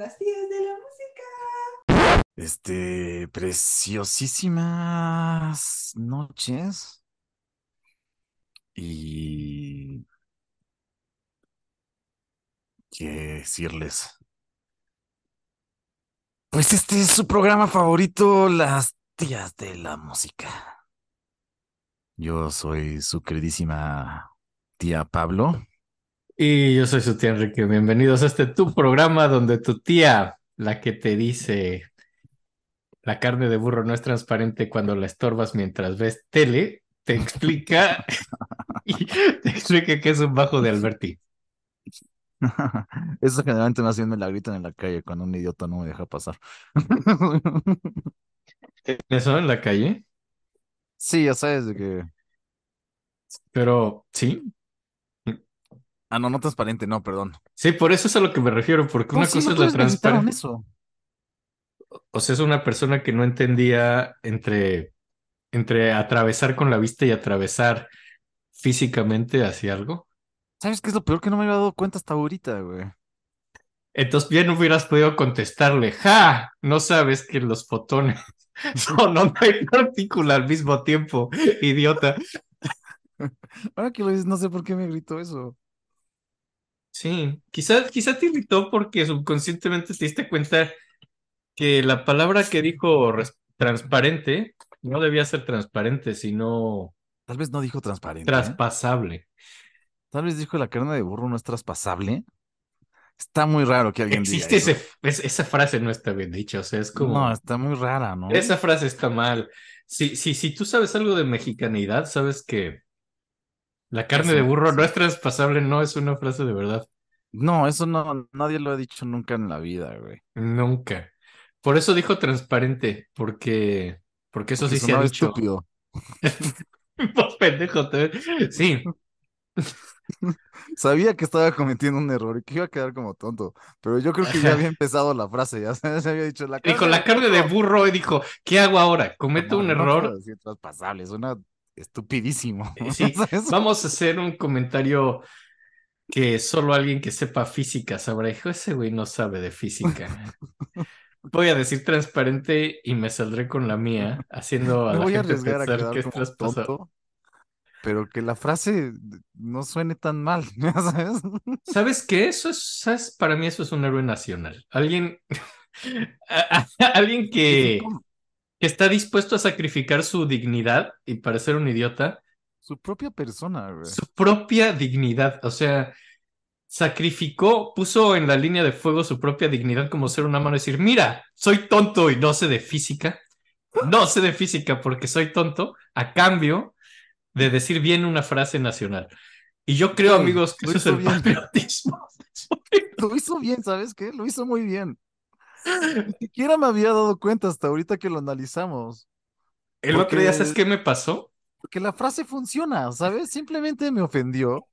las tías de la música. Este, preciosísimas noches. Y qué decirles. Pues este es su programa favorito, Las tías de la música. Yo soy su queridísima tía Pablo. Y yo soy su tía Enrique. Bienvenidos a este tu programa donde tu tía, la que te dice la carne de burro no es transparente cuando la estorbas mientras ves tele, te explica y te explica que es un bajo de Alberti. Eso generalmente más bien me la gritan en la calle cuando un idiota no me deja pasar. ¿Eso en la calle? Sí, ya sabes de que. Pero sí. Ah, no, no transparente, no, perdón. Sí, por eso es a lo que me refiero, porque una sí, cosa no es la transparencia. eso. O sea, es una persona que no entendía entre, entre atravesar con la vista y atravesar físicamente hacia algo. ¿Sabes qué es lo peor que no me había dado cuenta hasta ahorita, güey? Entonces bien hubieras podido contestarle, ¡ja! No sabes que los fotones son onda y partícula al mismo tiempo, idiota. Ahora que lo dices, no sé por qué me gritó eso. Sí, quizá, quizá te irritó porque subconscientemente te diste cuenta que la palabra que dijo transparente no debía ser transparente, sino Tal vez no dijo transparente. ¿eh? traspasable. Tal vez dijo la carne de burro no es traspasable. Está muy raro que alguien Existe diga es- esa frase no está bien dicha, o sea, es como... No, está muy rara, ¿no? Esa frase está mal. Si, si, si tú sabes algo de mexicanidad, sabes que la carne de burro no es traspasable, no es una frase de verdad. No, eso no, nadie lo ha dicho nunca en la vida, güey. Nunca. Por eso dijo transparente, porque, porque eso Porque sí se ha dicho. estúpido. Vos pendejo, te- Sí, Sabía que estaba cometiendo un error y que iba a quedar como tonto, pero yo creo que ya había empezado la frase, ya se había dicho la dijo carne la carne de burro y dijo, ¿qué hago ahora? ¿Cometo No, un no error? decir traspasable, suena estupidísimo. Eh, vamos a hacer un comentario que solo alguien que sepa física sabrá. Dijo, ese güey no sabe de física. Voy a decir transparente y me saldré con la mía, haciendo a Me la voy a gente arriesgar a pensar quedar que es como traspasable. tonto, pero que la frase no suene tan mal, ¿ya ¿sabes? ¿Sabes qué? Eso es, ¿sabes? Para mí eso es un héroe nacional. Alguien, a- a- alguien que, ¿Cómo? Que está dispuesto a sacrificar su dignidad y parecer un idiota, Su propia persona, güey. su propia dignidad. O sea, sacrificó, puso en la línea de fuego su propia dignidad como ser humano y decir, mira, soy tonto y no sé de física. No sé de física porque soy tonto, a cambio de decir bien una frase nacional. Y yo creo, Sí, amigos, que lo eso es hizo el bien. patriotismo. Lo hizo bien, ¿sabes qué? Lo hizo muy bien. Ni siquiera me había dado cuenta hasta ahorita que lo analizamos. El otro día, Porque- ¿sabes qué me pasó? Porque la frase funciona, ¿sabes? Simplemente me ofendió.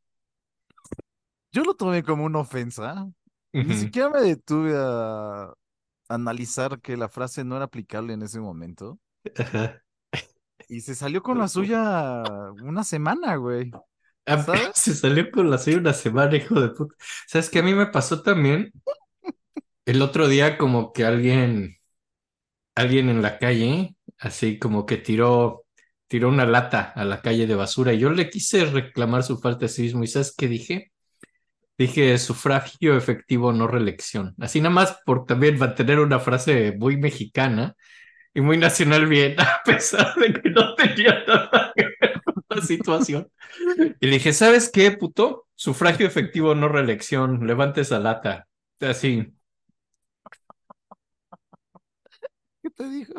Yo lo tomé como una ofensa. Ni siquiera me detuve a analizar que la frase no era aplicable en ese momento. Ajá. Y se salió con la suya una semana, güey. Ah, ¿Sabes? Se salió con la suya una semana, hijo de puta. ¿Sabes qué a mí me pasó también? El otro día como que alguien, alguien en la calle, así como que tiró, tiró una lata a la calle de basura y yo le quise reclamar su falta de civismo. ¿Y sabes qué dije? Dije sufragio efectivo, no reelección. Así nada más por también mantener una frase muy mexicana y muy nacional bien, a pesar de que no tenía nada que ver con la situación. Y le dije, ¿sabes qué, puto? Sufragio efectivo, no reelección. Levante esa lata. Así. ¿Qué te dijo?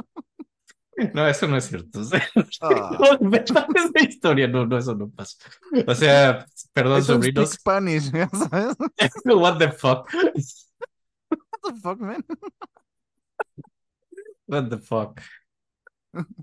No, eso no es cierto. Ah. no, de historia. No, no, eso no pasó. O sea, perdón, sobrinos. Spanish, ¿ya ¿sabes? What the fuck? What the fuck, man? What the fuck?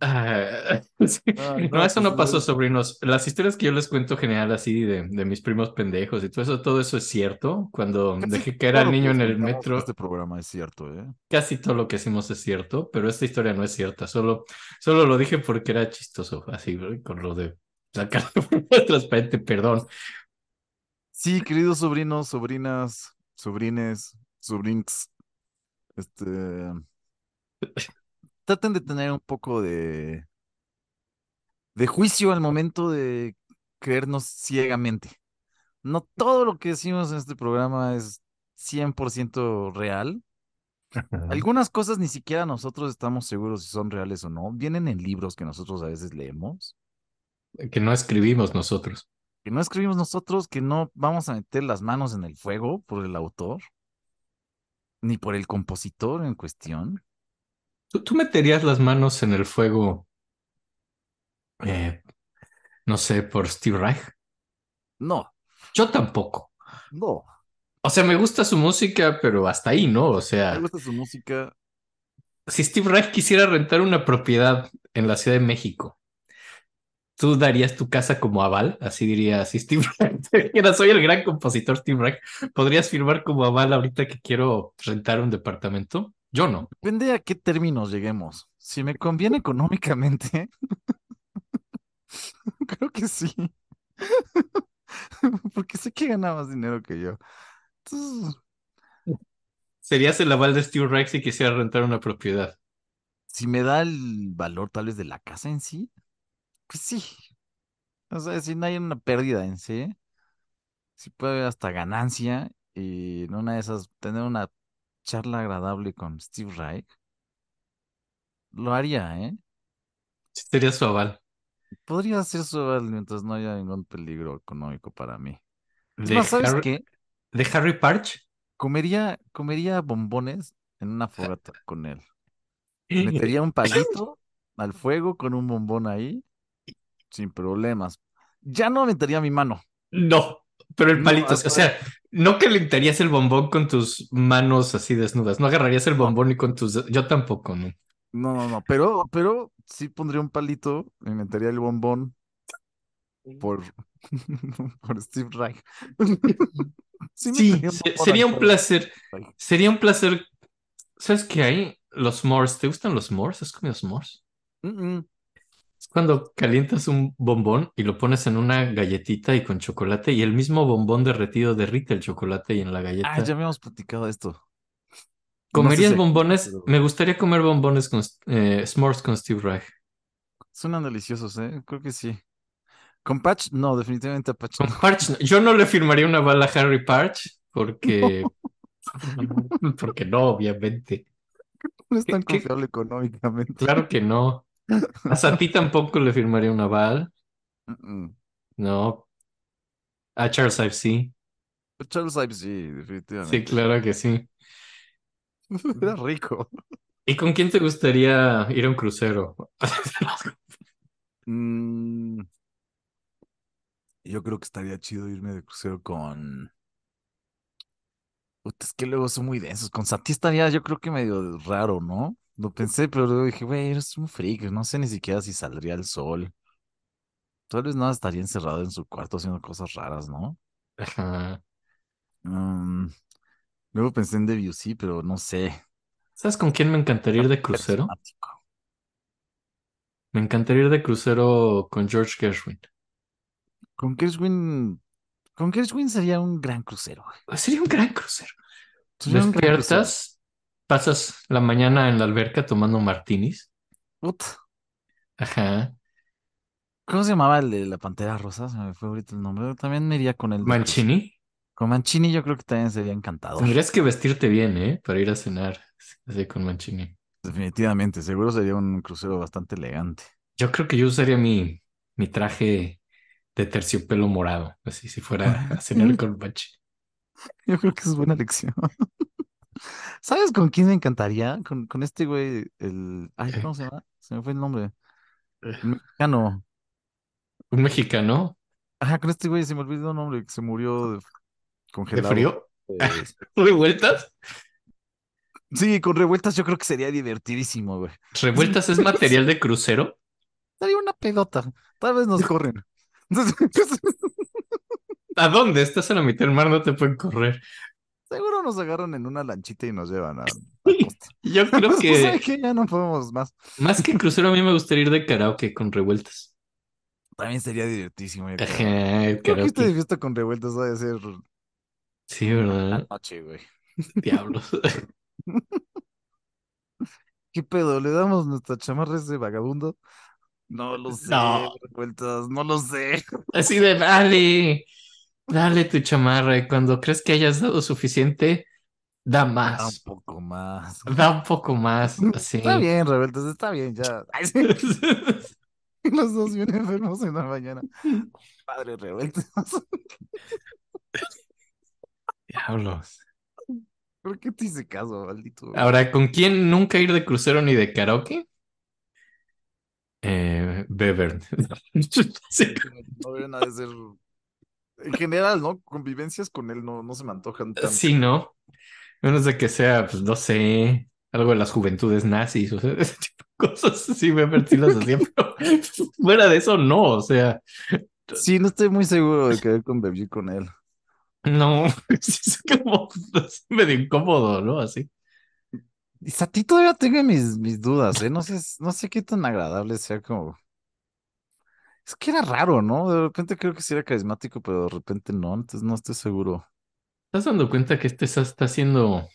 Ah, sí. Ay, No, no, eso no pues, pasó, eh. sobrinos. Las historias que yo les cuento general así de, de mis primos pendejos y todo eso, todo eso es cierto. Cuando Casi dejé que era niño que en el metro, Este programa es cierto, ¿eh? casi todo lo que hacemos es cierto, pero esta historia no es cierta. Solo, solo lo dije porque era chistoso, así, ¿no? con lo de sacar transparente, perdón. Sí, queridos sobrinos, sobrinas, sobrines, sobrinks, Este, traten de tener un poco de, de juicio al momento de creernos ciegamente. No todo lo que decimos en este programa es 100% real. Algunas cosas ni siquiera nosotros estamos seguros si son reales o no. Vienen en libros que nosotros a veces leemos, Que no escribimos nosotros. que no escribimos nosotros, que no vamos a meter las manos en el fuego por el autor, ni por el compositor en cuestión. ¿Tú, tú meterías las manos en el fuego, eh, no sé, por Steve Reich? No, Yo tampoco. no. O sea, me gusta su música, pero hasta ahí, ¿no? O Me sea, gusta su música. si Steve Reich quisiera rentar una propiedad en la Ciudad de México, ¿tú darías tu casa como aval? Así diría, si Steve Reich soy el gran compositor Steve Reich, ¿podrías firmar como aval ahorita que quiero rentar un departamento? Yo no. Depende a qué términos lleguemos. Si me conviene económicamente, creo que sí. Porque sé que gana más dinero que yo. Entonces, ¿Serías el aval de Steve Reich si quisiera rentar una propiedad? si me da el valor tal vez de la casa en sí, pues sí. O sea, si no hay una pérdida en sí, si puede haber hasta ganancia y en una de esas tener una charla agradable con Steve Reich, lo haría, ¿eh? Sería su aval. Podría ser eso mientras no haya ningún peligro económico para mí. Es ¿De más, ¿sabes Harry, qué? de Harry Parch? Comería, comería bombones en una fogata con él. Metería un palito al fuego con un bombón ahí, sin problemas. Ya no metería mi mano. No, pero el No, palito, o hasta- sea, no calentarías el bombón con tus manos así desnudas, no agarrarías el bombón y con tus... Yo tampoco, ¿no? No, no, no, pero, pero sí pondría un palito y metería el bombón por, por Steve Reich. Sí, Sí, se- sería un placer, sería un placer. ¿Sabes qué hay? Los s'mores, ¿te gustan los s'mores? ¿Has comido s'mores? Mm, mm. Cuando calientas un bombón y lo pones en una galletita y con chocolate y el mismo bombón derretido derrite el chocolate y en la Ah, galleta. ya habíamos platicado esto. No sé ¿Comerías si bombones? pero Me gustaría comer bombones con eh, s'mores con Steve Reich. Suenan deliciosos, ¿eh? Creo que sí. Con Patch, no, definitivamente a Patch Con no. Parch, no. yo no le firmaría una bala a Harry Parch porque, porque no, obviamente. No es ¿Qué- tan qué? confiable económicamente. Claro que no. A ti tampoco le firmaría. Mm, mm. No. A Charles Ives sí. Charles Ives, sí, Sí, definitivamente. claro que sí. Era rico. ¿Y con quién te gustaría ir a un crucero? Mm, yo creo que estaría chido irme de crucero con. Es que luego son muy densos. Con Sati estaría, yo creo que medio raro, ¿no? Lo pensé, pero luego dije, güey, eres un freak. No sé ni siquiera si saldría el sol. Tal vez no estaría encerrado en su cuarto haciendo cosas raras, ¿no? Ajá. Mm, luego pensé en Debussy, pero no sé. ¿Sabes con quién me encantaría ir de crucero? Me encantaría ir de crucero con George Gershwin. Con Gershwin. Con Gershwin sería un gran crucero. güey. Sería un gran crucero. Sería un gran crucero. Despiertas, pasas la mañana en la alberca tomando martinis. Ajá. ¿Cómo se llamaba el de la Pantera Rosa? Se me fue ahorita el nombre. También me iría con crucero. Mancini. Con Mancini yo creo que también sería encantador. Tendrías que vestirte bien, ¿eh? Para ir a cenar así con Mancini. Definitivamente, seguro sería un crucero bastante elegante. Yo creo que yo usaría mi, mi traje de terciopelo morado, así si fuera a cenar con Mancini. Yo creo que es buena elección. ¿Sabes con quién me encantaría? Con, con este güey, el... Ay, Eh. ¿cómo se llama? Se me fue el nombre. Eh. El mexicano. Un mexicano Ajá, con este güey se me olvidó el nombre, que se murió de- de congelado. frío. Pues, ¿Revueltas? Sí, con revueltas yo creo que sería divertidísimo, güey. ¿Revueltas es material de crucero? Sería una pedota. Tal vez nos corren. ¿A dónde? Estás a la mitad del mar, no te pueden correr. Seguro nos agarran en una lanchita y nos llevan a, a costa. Yo creo O sea que que ya no podemos más. más que crucero a mí me gustaría ir de karaoke con revueltas. También sería divertísimo. creo. Ajá, el Creo que este de fiesta con revueltas va a ser Sí, ¿verdad? noche, güey. Diablos. ¿Qué pedo? ¿Le damos nuestra chamarra ese vagabundo? No lo sé, No, revueltas, no lo sé. así de dale, dale tu chamarra y cuando crees que hayas dado suficiente, da Da un más, poco más. da un poco más, Está así. bien, revueltas, está bien, ya. Ay, sí, Los dos bien enfermos en la mañana. Padre revueltas. Diablos. ¿Por qué te hice caso, maldito? Ahora, ¿con quién nunca ir de crucero ni de karaoke? Eh, Bevern. Sí. No nada de ser. En general, ¿no? Convivencias con él no, no se me antojan tanto. Sí, ¿no? Menos de que sea, pues no sé, algo de las juventudes nazis, o sea, ese tipo de cosas. Sí, Bevern sí las hacía, pero fuera de eso, no, o sea, Sí, no estoy muy seguro de querer convivir con él. no, es como es medio incómodo, ¿no? Así. Y a ti todavía tengo mis, mis dudas, ¿eh? No sé, no sé qué tan agradable sea como. Es que era raro, ¿no? De repente creo que sí era carismático, pero de repente no, entonces no estoy seguro. ¿Estás dando cuenta que este está haciendo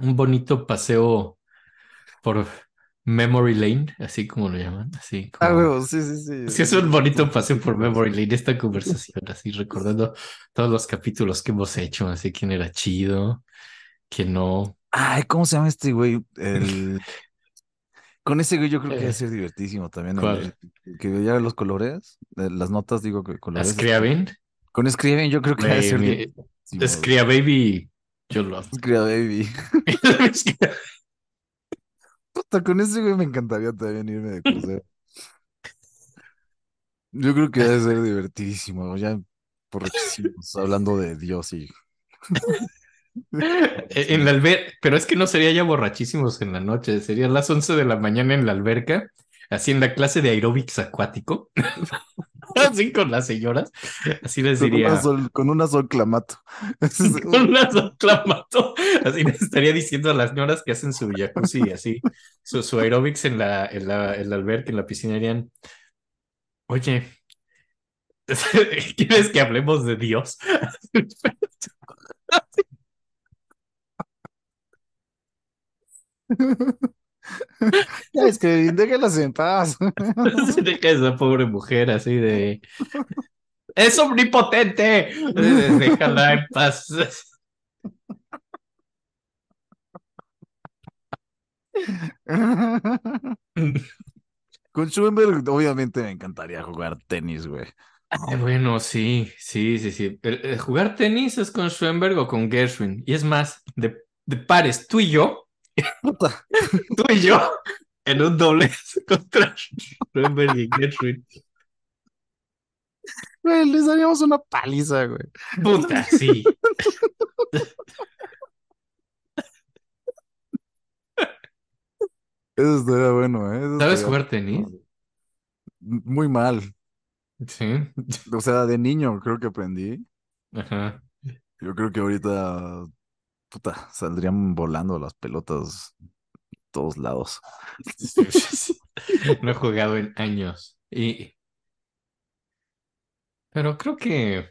un bonito paseo por Memory Lane, así como lo llaman, así Ah, huevo, sí, sí, sí. Sí, es un bonito paseo por Memory Lane, esta conversación, así recordando todos los capítulos que hemos hecho, así quién era chido, quién no. Ay, ¿cómo se llama este güey? El... Con ese güey yo creo que debe Eh, ser divertísimo también. Que veía los colores, eh, las notas, digo que ¿A colores. este, Scriabin? Con Scriven yo creo que debe Güey, ser divertísimo. Scria Baby, yo lo amo. Scria Baby. Puta, con ese güey me encantaría también irme de crucero. Yo creo que debe ser divertidísimo, ya borrachísimos, hablando de Dios y... En la alberca, pero es que no sería ya borrachísimos en la noche, serían las 11 de la mañana en la alberca, así en la clase de aeróbics acuático, así con las señoras, así les diría, con una sol clamato. Ese es- con una clamato, así les estaría diciendo a las señoras que hacen su jacuzzi, así, su, su aeróbics en la, en la, en la alberca, en la piscina, dirían, oye, ¿quieres que hablemos de Dios? Es que déjalas en paz. Se deja esa pobre mujer así de... ¡Es omnipotente! Déjala en paz. Con Schoenberg, obviamente me encantaría jugar tenis, güey. Ay, bueno, sí, sí, sí, sí. Jugar tenis es con Schoenberg o con Gershwin. Y es más, de, de pares, tú y yo, tú y yo, en un doble contra Schoenberg y Gershwin. güey, les daríamos una paliza, güey. Puta, sí. Eso estaría bueno, ¿eh? Eso ¿Sabes estaría jugar tenis? muy mal. Sí. O sea, de niño creo que aprendí. Ajá. Yo creo que ahorita, puta, saldrían volando las pelotas todos lados. No he jugado en años. Y... Pero creo que...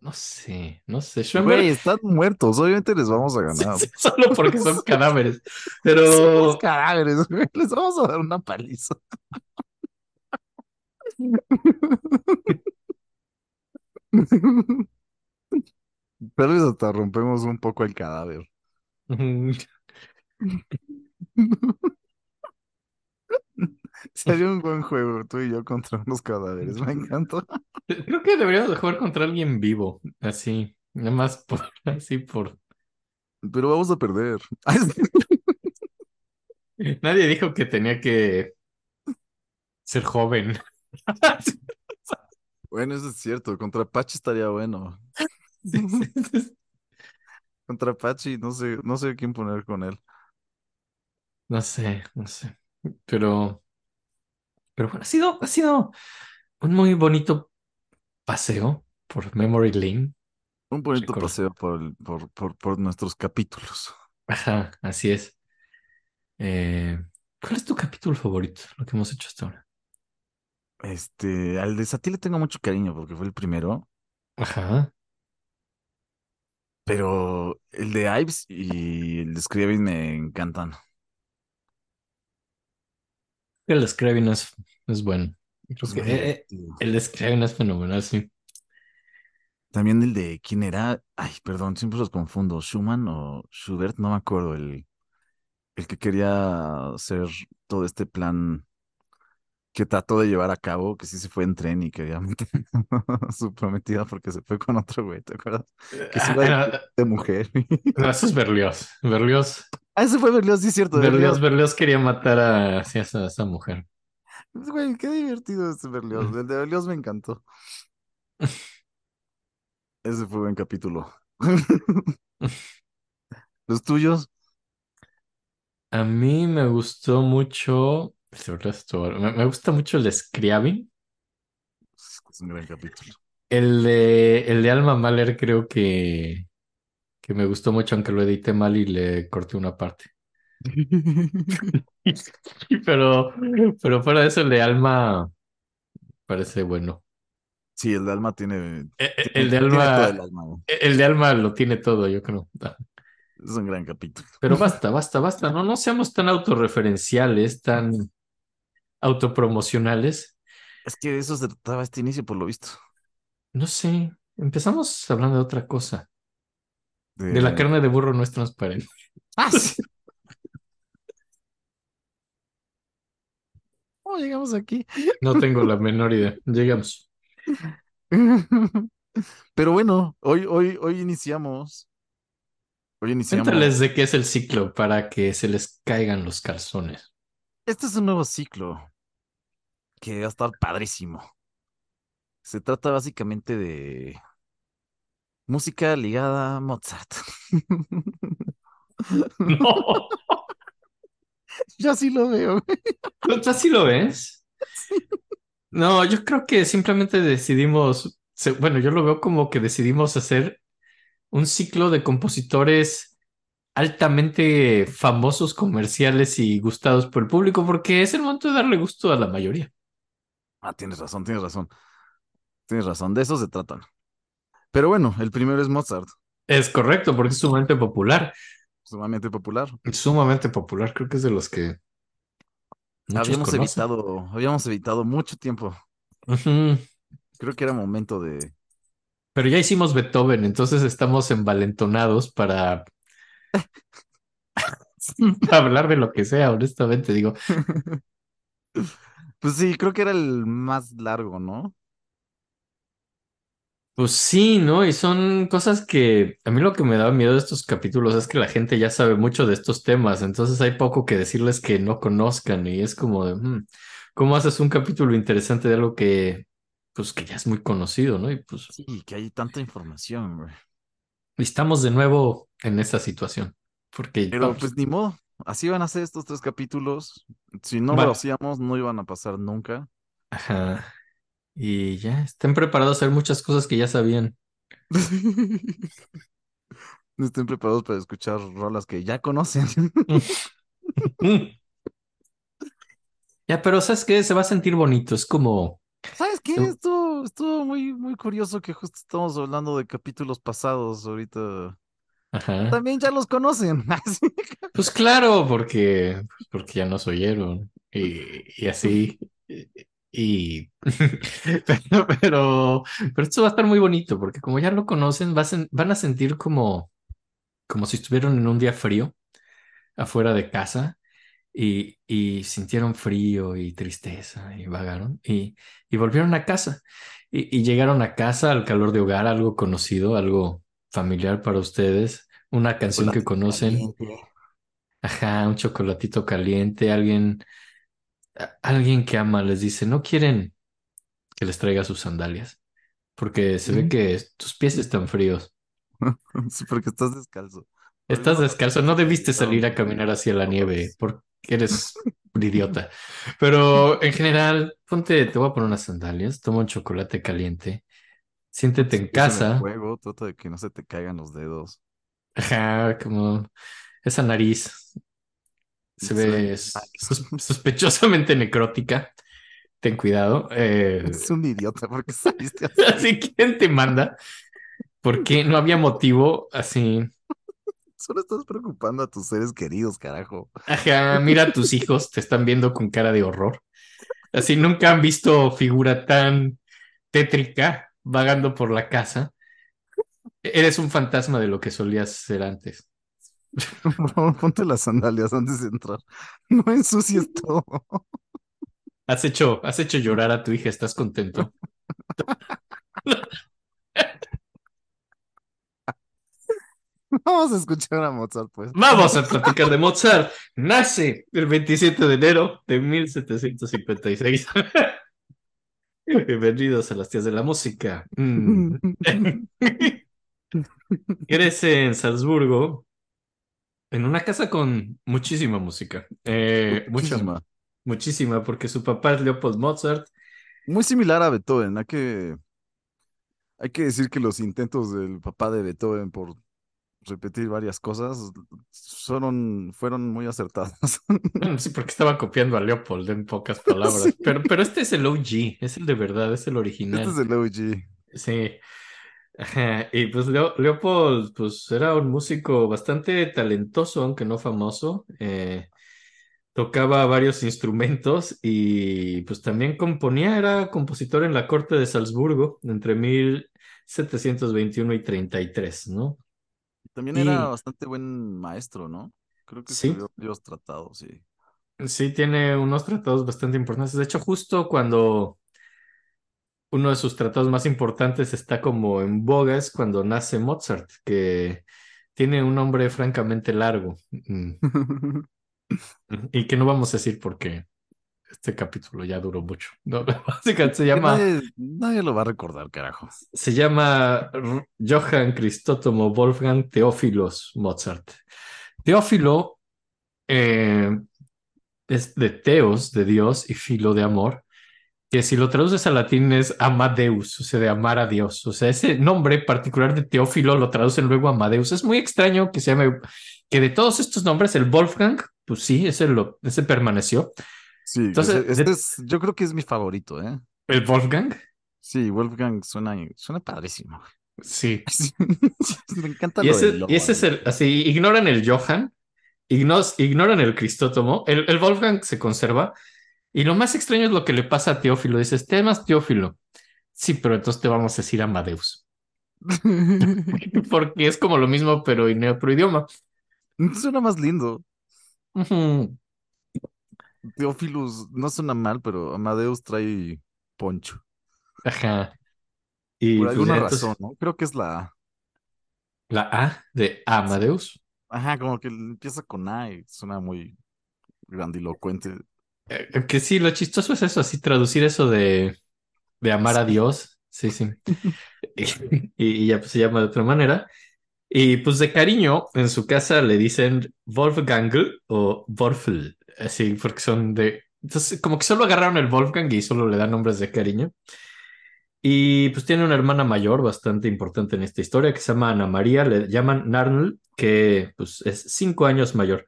no- sé, no sé. Güey, están muertos, obviamente les vamos a ganar. sí, solo porque son cadáveres. Somos Pero cadáveres, güey. Les vamos a dar una paliza. Tal vez hasta rompemos un poco el cadáver. Sería un buen juego, tú y yo contra unos cadáveres, me encanta. creo que deberíamos de jugar contra alguien vivo, así, nada más por, así por. Pero vamos a perder. Nadie dijo que tenía que ser joven. Bueno, eso es cierto. Contra Pachi estaría bueno. Sí, sí, sí. Contra Pachi, no sé, no sé quién poner con él. No sé, no sé. Pero, pero bueno, ha sido, ha sido un muy bonito paseo por Memory Lane. Un bonito Recuerdo. paseo por, el- por, por, por nuestros capítulos. Ajá, así es. Eh, ¿cuál es tu capítulo favorito? Lo que hemos hecho hasta ahora. Este, al de Sati le tengo mucho cariño porque fue el primero, Ajá. Pero el de Ives y el de Scriabin me encantan. El Screven es, es bueno. Creo Es que muy eh, eh, el Screven es fenomenal, sí. También el de quién era, ay, perdón, siempre los confundo, Schumann o Schubert, no me acuerdo, el, el que quería hacer todo este plan que trató de llevar a cabo, que sí se fue en tren y quería meter a su prometida porque se fue con otro güey, ¿te acuerdas? Que se Ah, iba de, de mujer. no, eso es Berlioz. Berlioz, Ah, ese fue Berlioz, sí cierto, Berlioz, Berlioz. Berlioz quería matar a, sí, a esa, a esa mujer. Pues, Güey, qué divertido este Berlioz. El de Berlioz me encantó. Ese fue buen capítulo. Los tuyos, A mí me gustó mucho, me, me gusta mucho el de Scriabin. es un gran capítulo. El de, el de Alma Mahler creo que, que me gustó mucho, aunque lo edité mal y le corté una parte. Pero, pero fuera de eso, el de Alma parece bueno. Sí, el de Alma tiene, E- e- El tiene, de el Alma, güey. el de Alma lo tiene todo, yo creo. Es un gran capítulo. Pero basta, basta, basta. No, no seamos tan autorreferenciales, tan autopromocionales. Es que de eso se trataba este inicio, por lo visto. No sé, empezamos hablando de otra cosa. De la carne de burro no es transparente. Ah, sí. ¿Cómo llegamos aquí? No tengo la menor idea. Llegamos. Pero bueno, hoy, hoy, hoy iniciamos. Hoy iniciamos. Cuéntales de qué es el ciclo para que se les caigan los calzones. Este es un nuevo ciclo que va a estar padrísimo. Se trata básicamente de música ligada a Mozart. No, Yo así lo veo. ¿tú así lo ves? No, yo creo que simplemente decidimos, bueno, yo lo veo como que decidimos hacer un ciclo de compositores altamente famosos, comerciales y gustados por el público, porque es el momento de darle gusto a la mayoría. Ah, tienes razón, tienes razón. Tienes razón, de eso se tratan. Pero bueno, el primero es Mozart, Es correcto, porque es sumamente popular. sumamente popular. Sumamente popular, creo que es de los que Habíamos conocen. evitado, habíamos evitado mucho tiempo. Creo que era momento de. Pero ya hicimos Beethoven, entonces estamos envalentonados para hablar de lo que sea, honestamente. Digo, Pues sí, creo que era el más largo, ¿no? pues sí, ¿no? Y son cosas que a mí lo que me da miedo de estos capítulos es que la gente ya sabe mucho de estos temas, entonces hay poco que decirles que no conozcan y es como de, "Hmm, ¿cómo haces un capítulo interesante de algo que, pues, que ya es muy conocido, ¿no? Y pues Sí, que hay tanta información, güey. estamos de nuevo en esa situación, porque Pero vamos, pues ni modo, así van a ser estos tres capítulos. Si no lo hacíamos, no iban a pasar nunca. ajá. Y ya estén preparados a hacer muchas cosas que ya sabían. Estén preparados para escuchar rolas que ya conocen. Ya, pero ¿sabes qué? Se va a sentir bonito. Es como, ¿Sabes qué? Estuvo, estuvo muy, muy curioso que justo estamos hablando de capítulos pasados ahorita. Ajá. También ya los conocen. Pues claro, porque, porque ya nos oyeron y, y así. Y, pero, pero, pero esto va a estar muy bonito porque como ya lo conocen, van a sentir como, como si estuvieran en un día frío afuera de casa y, y sintieron frío y tristeza y vagaron y, y volvieron a casa y, y llegaron a casa al calor de hogar, algo conocido, algo familiar para ustedes, una canción que conocen. caliente. Ajá, un chocolatito caliente, alguien, alguien que ama les dice, no quieren que les traiga sus sandalias, porque se ve que tus pies están fríos. Sí, porque estás descalzo. Estás descalzo, no debiste salir a caminar hacia la nieve, porque eres un idiota. Pero en general, ponte, te voy a poner unas sandalias, toma un chocolate caliente, siéntete en Empieza en el casa, juego, trata de que no se te caigan los dedos. ajá, como esa nariz se ve sospechosamente necrótica. Ten cuidado. eh, Es un idiota porque saliste así. Así, ¿quién te manda? Porque no había motivo así. Solo estás preocupando a tus seres queridos, carajo. Ajá, mira a tus hijos, te están viendo con cara de horror. Así nunca han visto figura tan tétrica vagando por la casa. Eres un fantasma de lo que solías ser antes. Por favor, ponte las sandalias antes de entrar. No ensucies todo. Has hecho, has hecho llorar a tu hija, ¿estás contento? Vamos a escuchar a Mozart, pues. Vamos a platicar de Mozart. Nace el 27 de enero de 1756. Bienvenidos a las tías de la música. Mm. Crece en Salzburgo, en una casa con muchísima música. Eh, mucha- Muchísima. muchísima, porque su papá es Leopold Mozart. Muy similar a Beethoven. Hay que, hay que decir que los intentos del papá de Beethoven por repetir varias cosas fueron, fueron muy acertados. Bueno, sí, porque estaba copiando a Leopold en pocas palabras. Sí. Pero, pero este es el OG, es el de verdad, es el original. Este es el OG. Sí. Y pues Leo- Leopold, pues era un músico bastante talentoso, aunque no famoso. Eh, tocaba varios instrumentos y pues también componía, era compositor en la corte de Salzburgo entre 1721 y 33, ¿no? También Y- era bastante buen maestro, ¿no? Creo que Sí. varios tratados, sí. Sí, tiene unos tratados bastante importantes. De hecho, justo cuando uno de sus tratados más importantes está como en boga es cuando nace Mozart, que tiene un nombre francamente largo mm, y que no vamos a decir porque este capítulo ya duró mucho. No, básicamente se llama, nadie, nadie lo va a recordar, carajo. se llama Johann Cristótomo Wolfgang Teófilos Mozart. Teófilo eh, es de teos, de Dios, y filo de amor, que si lo traduces al latín es Amadeus, o sea, de amar a Dios. O sea, ese nombre particular de Teófilo lo traducen luego Amadeus. Es muy extraño que se llame, que de todos estos nombres, el Wolfgang, pues sí, ese, lo, ese permaneció. Sí, Entonces, este de- es, yo creo que es mi favorito, ¿eh? El Wolfgang, Sí, Wolfgang suena, suena padrísimo. sí. Me encanta Y lo ese, logo, y ese es ¿eh? el, así, ignoran el Johann, ignos- ignoran el Cristótomo, el, el Wolfgang se conserva, y lo más extraño es lo que le pasa a Teófilo. Dices, te llamas Teófilo. Sí, pero entonces te vamos a decir Amadeus. Porque es como lo mismo, pero en otro idioma. Suena más lindo. Ujú. Teófilos no suena mal, pero Amadeus trae poncho. Ajá. Y Por pues alguna entonces, razón, ¿no? Creo que es la... la A de Amadeus. Ajá, como que empieza con A y suena muy grandilocuente. Eh, que sí, lo chistoso es eso, así traducir eso de, de amar a Dios. Sí, sí. Y, y ya pues, se llama de otra manera. Y pues de cariño, en su casa le dicen Wolfgang o Wolfl, así, porque son de... Entonces, como que solo agarraron el Wolfgang y solo le dan nombres de cariño. Y pues tiene una hermana mayor bastante importante en esta historia que se llama Ana María, le llaman Narnl, que pues es cinco años mayor.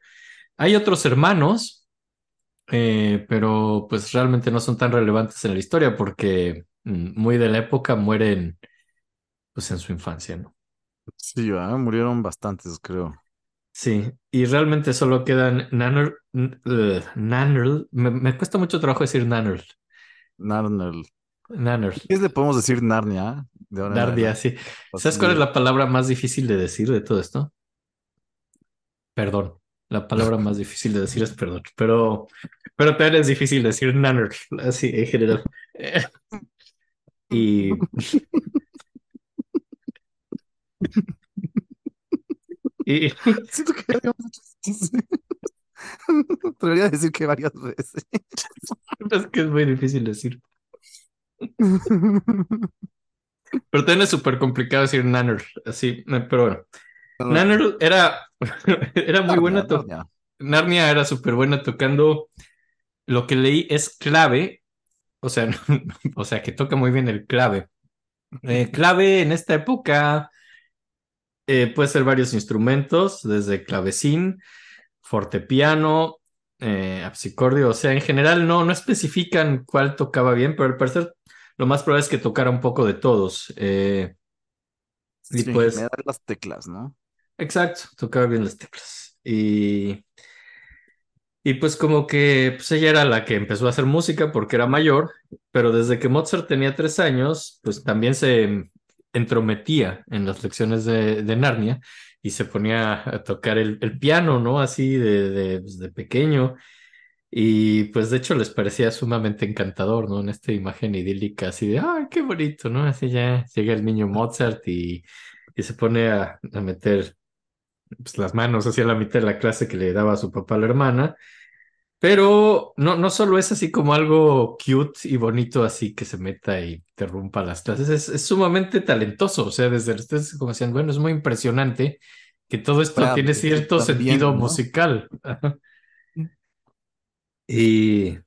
Hay otros hermanos, eh, pero pues realmente no son tan relevantes en la historia porque mm, muy de la época mueren pues en su infancia, ¿no? Sí, ¿verdad? Murieron bastantes, creo. Sí, y realmente solo quedan Nannerl, eh, Nannerl, me, me cuesta mucho trabajo decir Nannerl, Narnel. Nannerl, ¿Qué le podemos decir Narnia? De adelante? sí. ¿Sabes cuál es la palabra más difícil de decir de todo esto? Perdón. La palabra más difícil de decir es perdón, pero, pero también es difícil decir Nannerl, así en general. Y Y Siento que ya habíamos hecho chiste. Debería decir que varias veces. es que es muy difícil decir. Pero también es súper complicado decir Nanner, así, eh, pero bueno. Nanner era, era muy buena. to- Narnia. Narnia era súper buena tocando. Lo que leí es clave, o sea, o sea, que toca muy bien el clave. Eh, clave en esta época eh, puede ser varios instrumentos, desde clavecín, fortepiano, eh, apsicordio, o sea, en general no, no especifican cuál tocaba bien, pero al parecer lo más probable es que tocara un poco de todos. Eh, y Sí, pues, general las teclas, ¿no? exacto, tocaba bien las teclas. Y, y pues como que pues ella era la que empezó a hacer música porque era mayor, pero desde que Mozart tenía tres años, pues también se entrometía en las lecciones de, Narnia y se ponía a tocar el, piano, ¿no? Así pues, de pequeño. Y pues de hecho les parecía sumamente encantador, ¿no? En esta imagen idílica, así de, ¡ay, qué bonito! ¿no? Así ya llega el niño Mozart y, se pone a, a meter pues, las manos hacia la mitad de la clase que le daba a su papá a la hermana. Pero no, no solo es así como algo cute y bonito así que se meta y interrumpa las clases, es, es sumamente talentoso. O sea, desde ustedes como decían, bueno, es muy impresionante que todo esto tiene cierto sentido ¿no? musical. Ajá. Y,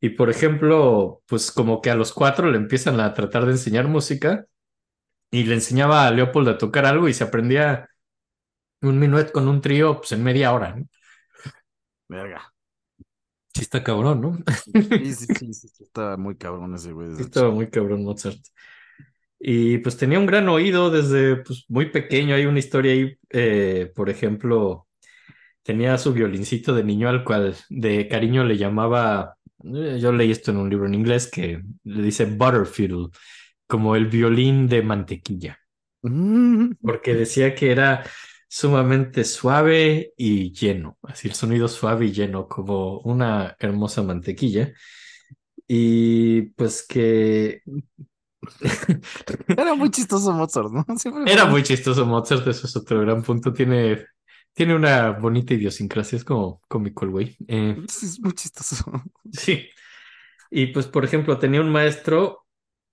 y por ejemplo, pues como que a los cuatro le empiezan a tratar de enseñar música y le enseñaba a Leopold a tocar algo y se aprendía un minuet con un trío pues en media hora. ¿no? Verga. Sí está cabrón, ¿no? Sí, sí, sí, sí, sí, estaba muy cabrón ese güey Sí estaba muy cabrón Mozart. Y pues tenía un gran oído desde pues, muy pequeño. Hay una historia ahí, eh, por ejemplo, tenía su violincito de niño al cual de cariño le llamaba, eh, yo leí esto en un libro en inglés que le dice Butterfield, como el violín de mantequilla, porque decía que era sumamente suave y lleno, así el sonido suave y lleno, como una hermosa mantequilla. Y pues que Era muy chistoso Mozart, ¿no? Siempre Era muy chistoso Mozart, eso es otro gran punto. Tiene, tiene una bonita idiosincrasia, es como cómico el güey. Eh, es muy chistoso. sí. Y pues, por ejemplo, tenía un maestro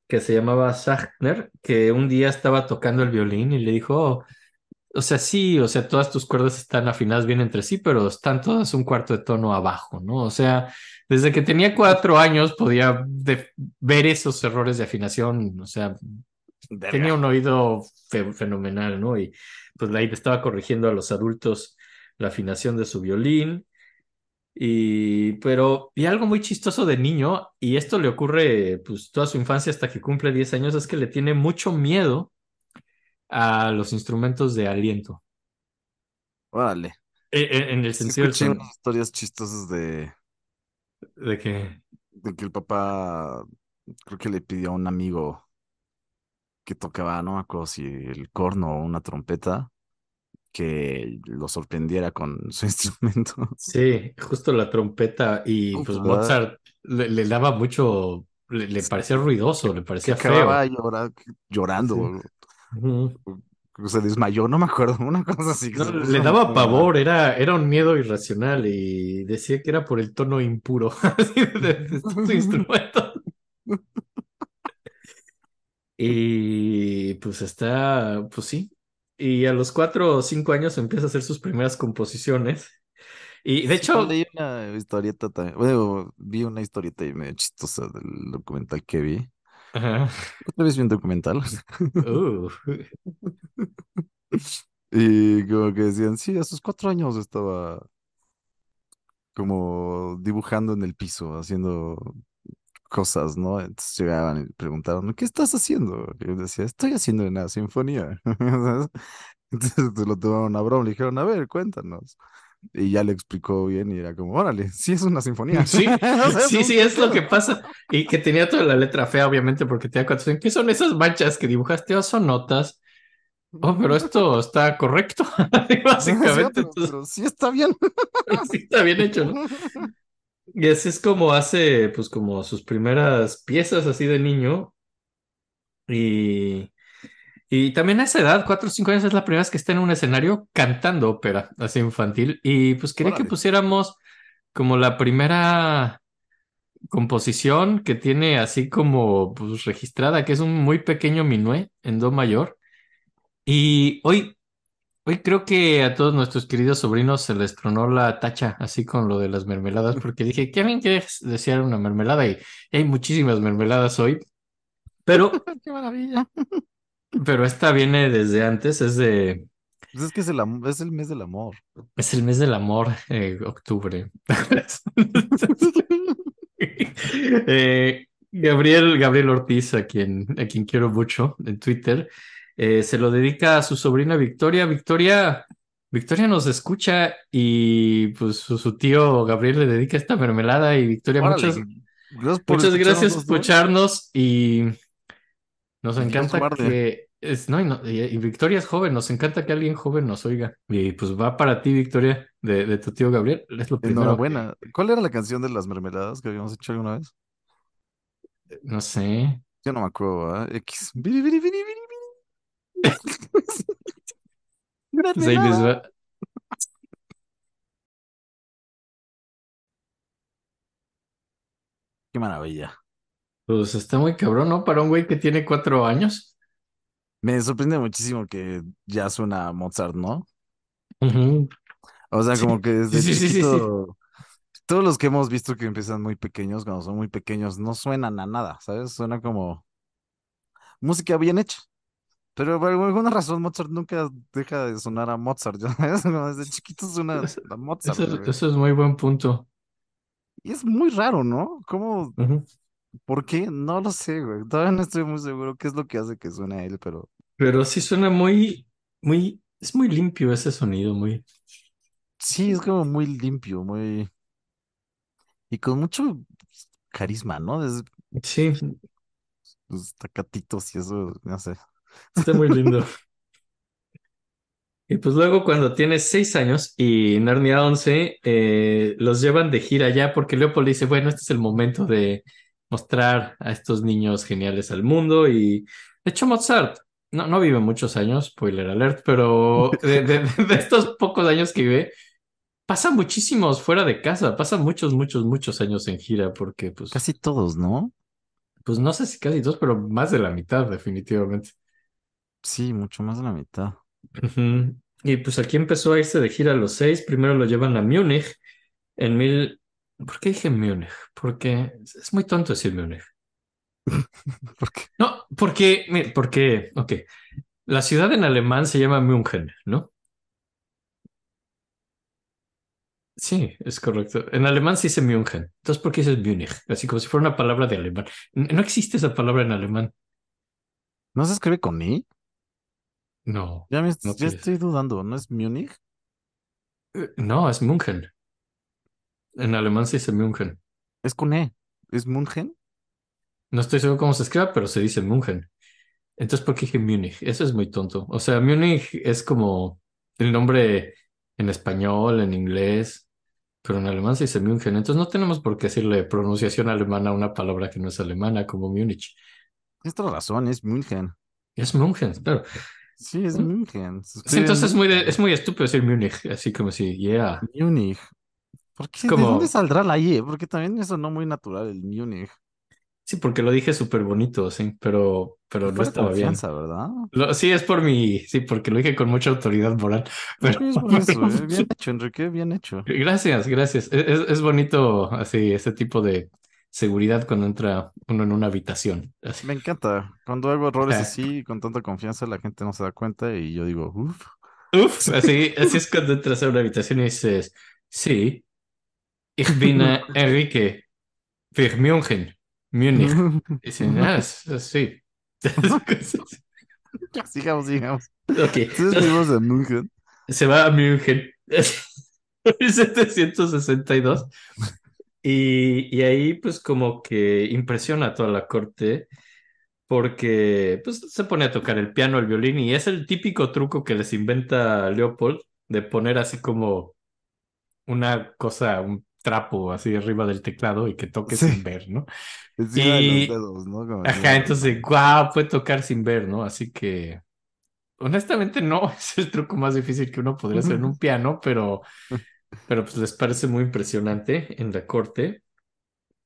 que se llamaba Sachner, que un día estaba tocando el violín y le dijo, "Oh, o sea, sí, o sea, todas tus cuerdas están afinadas bien entre sí, pero están todas un cuarto de tono abajo, ¿no? O sea, desde que tenía cuatro años podía ver esos errores de afinación, o sea, tenía un oído fe- fenomenal, ¿no? Y pues ahí estaba corrigiendo a los adultos la afinación de su violín. Y, pero, y algo muy chistoso de niño, y esto le ocurre pues toda su infancia hasta que cumple 10 años, es que le tiene mucho miedo a los instrumentos de aliento. Órale. E- e- En, el Sí sentido del historias chistosas de, de que, de que el papá creo que le pidió a un amigo que tocaba, no me acuerdo si el corno o una trompeta, que lo sorprendiera con su instrumento. sí, justo la trompeta, y Uf, pues ¿verdad? Mozart le, le daba mucho, le, le parecía ruidoso, le Que parecía feo. acababa llora- llorando. Sí. O se desmayó, no me acuerdo, una cosa así que No, le daba pavor, era, era un miedo irracional y decía que era por el tono impuro de, de- de su instrumento. Y pues está, pues sí. Y a los cuatro o cinco años empieza a hacer sus primeras composiciones. Y de hecho, leí una historieta también. Bueno, vi una historieta y medio chistosa del documental que vi. Ajá, Otra vez vi un documental. uh, Y como que decían, sí, a sus cuatro años estaba como dibujando en el piso, haciendo cosas, ¿no? Entonces llegaban y preguntaron, ¿qué estás haciendo? Y yo decía, estoy haciendo una sinfonía. Entonces lo tomaron a broma, le dijeron, a ver, cuéntanos. Y ya le explicó bien y era como, órale, sí es una sinfonía. sí, sí, sí, es lo que pasa. Y que tenía toda la letra fea, obviamente, porque tenía cuatro. ¿Qué son esas manchas que dibujaste? ¿O son notas? Oh, pero esto está correcto. Sí, Básicamente, pero, pero sí está bien. sí está bien hecho, ¿no? Y así es como hace, pues, como sus primeras piezas así de niño. Y, y también a esa edad, cuatro o cinco años, es la primera vez que está en un escenario cantando ópera, así infantil. Y pues quería que pusiéramos como la primera composición que tiene así como pues, registrada, que es un muy pequeño minué en do mayor. Y hoy, hoy creo que a todos nuestros queridos sobrinos se les tronó la tacha, así con lo de las mermeladas, porque dije, ¿qué alguien quiere desear una mermelada? Y, y hay muchísimas mermeladas hoy, pero, Qué maravilla. Pero esta viene desde antes, es de, Pues es que es el, es el mes del amor. es el mes del amor, eh, octubre. Eh, Gabriel, Gabriel Ortiz, a quien, a quien quiero mucho en Twitter, Eh, se lo dedica a su sobrina Victoria. Victoria, Victoria nos escucha y pues su, su tío Gabriel le dedica esta mermelada y Victoria, Órale, muchas, gracias por muchas gracias por escucharnos y nos encanta que es, no, y, no- y- y Victoria es joven, nos encanta que alguien joven nos oiga. Y pues va para ti, Victoria, de, de tu tío Gabriel. Es lo primero Enhorabuena. ¿Cuál era la canción de las mermeladas que habíamos hecho alguna vez? no sé. Yo no me acuerdo, ¿verdad? X. Biri. Pues ahí les va. Qué maravilla. Pues está muy cabrón, ¿no? Para un güey que tiene cuatro años. Me sorprende muchísimo que ya suena Mozart, ¿no? Ujú. O sea, como que desde sí, sí, sí, sí. chiquito, todos los que hemos visto que empiezan muy pequeños, cuando son muy pequeños, no suenan a nada, ¿sabes? Suena como música bien hecha. Pero por alguna razón Mozart nunca deja de sonar a Mozart, ¿ya ¿sabes? Desde chiquito suena a Mozart, eso eso es muy buen punto. Y es muy raro, ¿no? ¿Cómo, Ujú. Por qué? No lo sé, güey. Todavía no estoy muy seguro qué es lo que hace que suene a él, pero Pero sí suena muy, muy, es muy limpio ese sonido, muy. sí, es como muy limpio, muy... Y con mucho carisma, ¿no? Sí, los tacatitos y eso, no sé. está muy lindo. Y pues luego cuando tienes seis años y Narnia 11, eh, los llevan de gira ya porque Leopold dice, bueno, este es el momento de mostrar a estos niños geniales al mundo. Y de hecho Mozart no, no vive muchos años, spoiler alert, pero de, de- de estos pocos años que vive, pasa muchísimos fuera de casa, pasa muchos, muchos, muchos años en gira porque pues, Casi todos, ¿no? pues no sé si casi todos, pero más de la mitad definitivamente. Sí, mucho más de la mitad. Y pues aquí empezó a irse de gira a los seis. Primero lo llevan a Múnich en mil. ¿Por qué dije Múnich? Porque es muy tonto decir Múnich. Porque No, porque, mire, porque, ok, la ciudad en alemán se llama München, ¿no? Sí, es correcto. En alemán se dice München. Entonces, ¿por qué dices Múnich? Así como si fuera una palabra de alemán. No existe esa palabra en alemán. no se escribe con I. No, Ya, me, no ya estoy dudando, ¿no es Múnich? Eh, No, es München. En alemán se dice München. Es con E. ¿Es München? No estoy seguro cómo se escribe, pero se dice München. Entonces, ¿por qué dije Múnich? Eso es muy tonto. O sea, Múnich es como el nombre en español, en inglés, pero en alemán se dice München. Entonces, no tenemos por qué decirle pronunciación alemana a una palabra que no es alemana, como Múnich. Tienes toda razón, es München. Es München, claro. Sí, es München. Sí, entonces es muy, de- es muy estúpido decir Múnich, así como si, yeah. Múnich. ¿Por qué? ¿De dónde saldrá la I? eh? Porque también me sonó muy natural el Múnich. sí, porque lo dije súper bonito, sí, pero, pero no estaba bien. ¿verdad? Lo- sí, es por mi, sí, porque lo dije con mucha autoridad moral, pero, Sí, es por eso, eh. Bien hecho, Enrique, bien hecho. Gracias, gracias. Es, es- bonito así, ese tipo de seguridad cuando entra uno en una habitación. Así. Me encanta. Cuando hago errores así, con tanta confianza, la gente no se da cuenta y yo digo, uff. Uf, así, así es cuando entras a una habitación y dices, sí, ich bin eh, Enrique, für München, Múnich. Ah, sí. Sigamos, sigamos. Ok, Entonces entonces vivimos en München. se va a München en 762 y, y ahí pues como que impresiona a toda la corte porque pues se pone a tocar el piano, el violín y es el típico truco que les inventa Leopold de poner así como una cosa, un trapo así arriba del teclado y que toque Sí, sin ver, ¿no? encima de los Y, dedos, ¿no? Como ajá, entonces, guau, puede tocar sin ver, ¿no? Así que, honestamente, no es el truco más difícil que uno podría hacer en un piano, pero, pero pues les parece muy impresionante en la corte.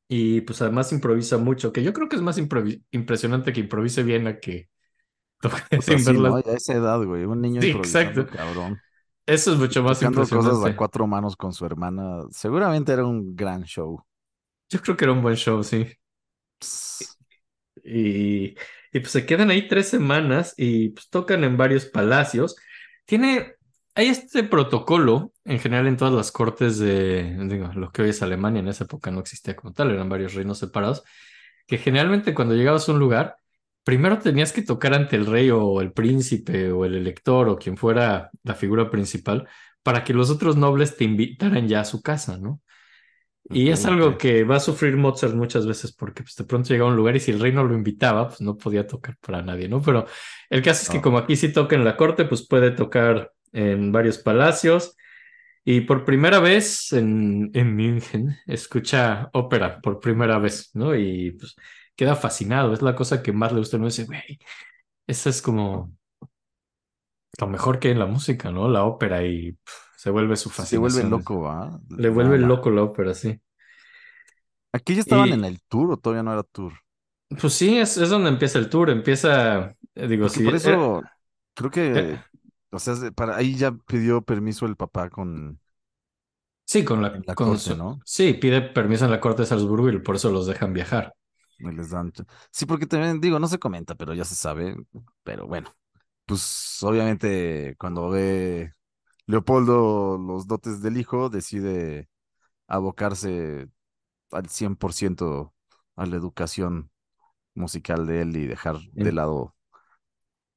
Y pues además improvisa mucho, que yo creo que es más impresionante que improvise bien a que toque Puta, sin sí. ¿no? A esa edad, güey. Un niño Sí, improvisando, exacto. cabrón. Eso es mucho más Tocando cosas a impresionante. cuatro manos con su hermana. Seguramente era un gran show. Yo creo que era un buen show, sí. Y, y pues se quedan ahí tres semanas y pues tocan en varios palacios. Tiene, hay este protocolo, en general en todas las cortes de, digo, lo que hoy es Alemania, en esa época no existía como tal, eran varios reinos separados, que generalmente cuando llegabas a un lugar, primero tenías que tocar ante el rey o el príncipe o el elector o quien fuera la figura principal para que los otros nobles te invitaran ya a su casa, ¿no? Y es algo que va a sufrir Mozart muchas veces porque pues, de pronto llega a un lugar y si el rey no lo invitaba, pues no podía tocar para nadie, ¿no? Pero el caso es que No. como aquí sí toca en la corte, pues puede tocar en varios palacios y por primera vez en, en München escucha ópera por primera vez, ¿no? Y pues queda fascinado, es la cosa que más le gusta, ¿no? Dice, güey, eso es como lo mejor que hay en la música, ¿no? La ópera y se vuelve su Se vuelve fascinación. loco, ¿va? Le vuelve loco la ópera, sí. Aquí ya estaban en el tour o todavía no era tour. pues sí, es, es donde empieza el tour. Empieza, eh, digo, Porque sí, por era- eso creo eh, que, o sea, se- para ahí ya pidió permiso el papá con sí, con la, con corte, su- ¿no? sí, pide permiso en la corte de Salzburgo y por eso los dejan viajar. Les dan. Sí, porque también digo, no se comenta, pero ya se sabe. Pero bueno, pues obviamente cuando ve Leopoldo los dotes del hijo, decide abocarse al 100% a la educación musical de él y dejar de lado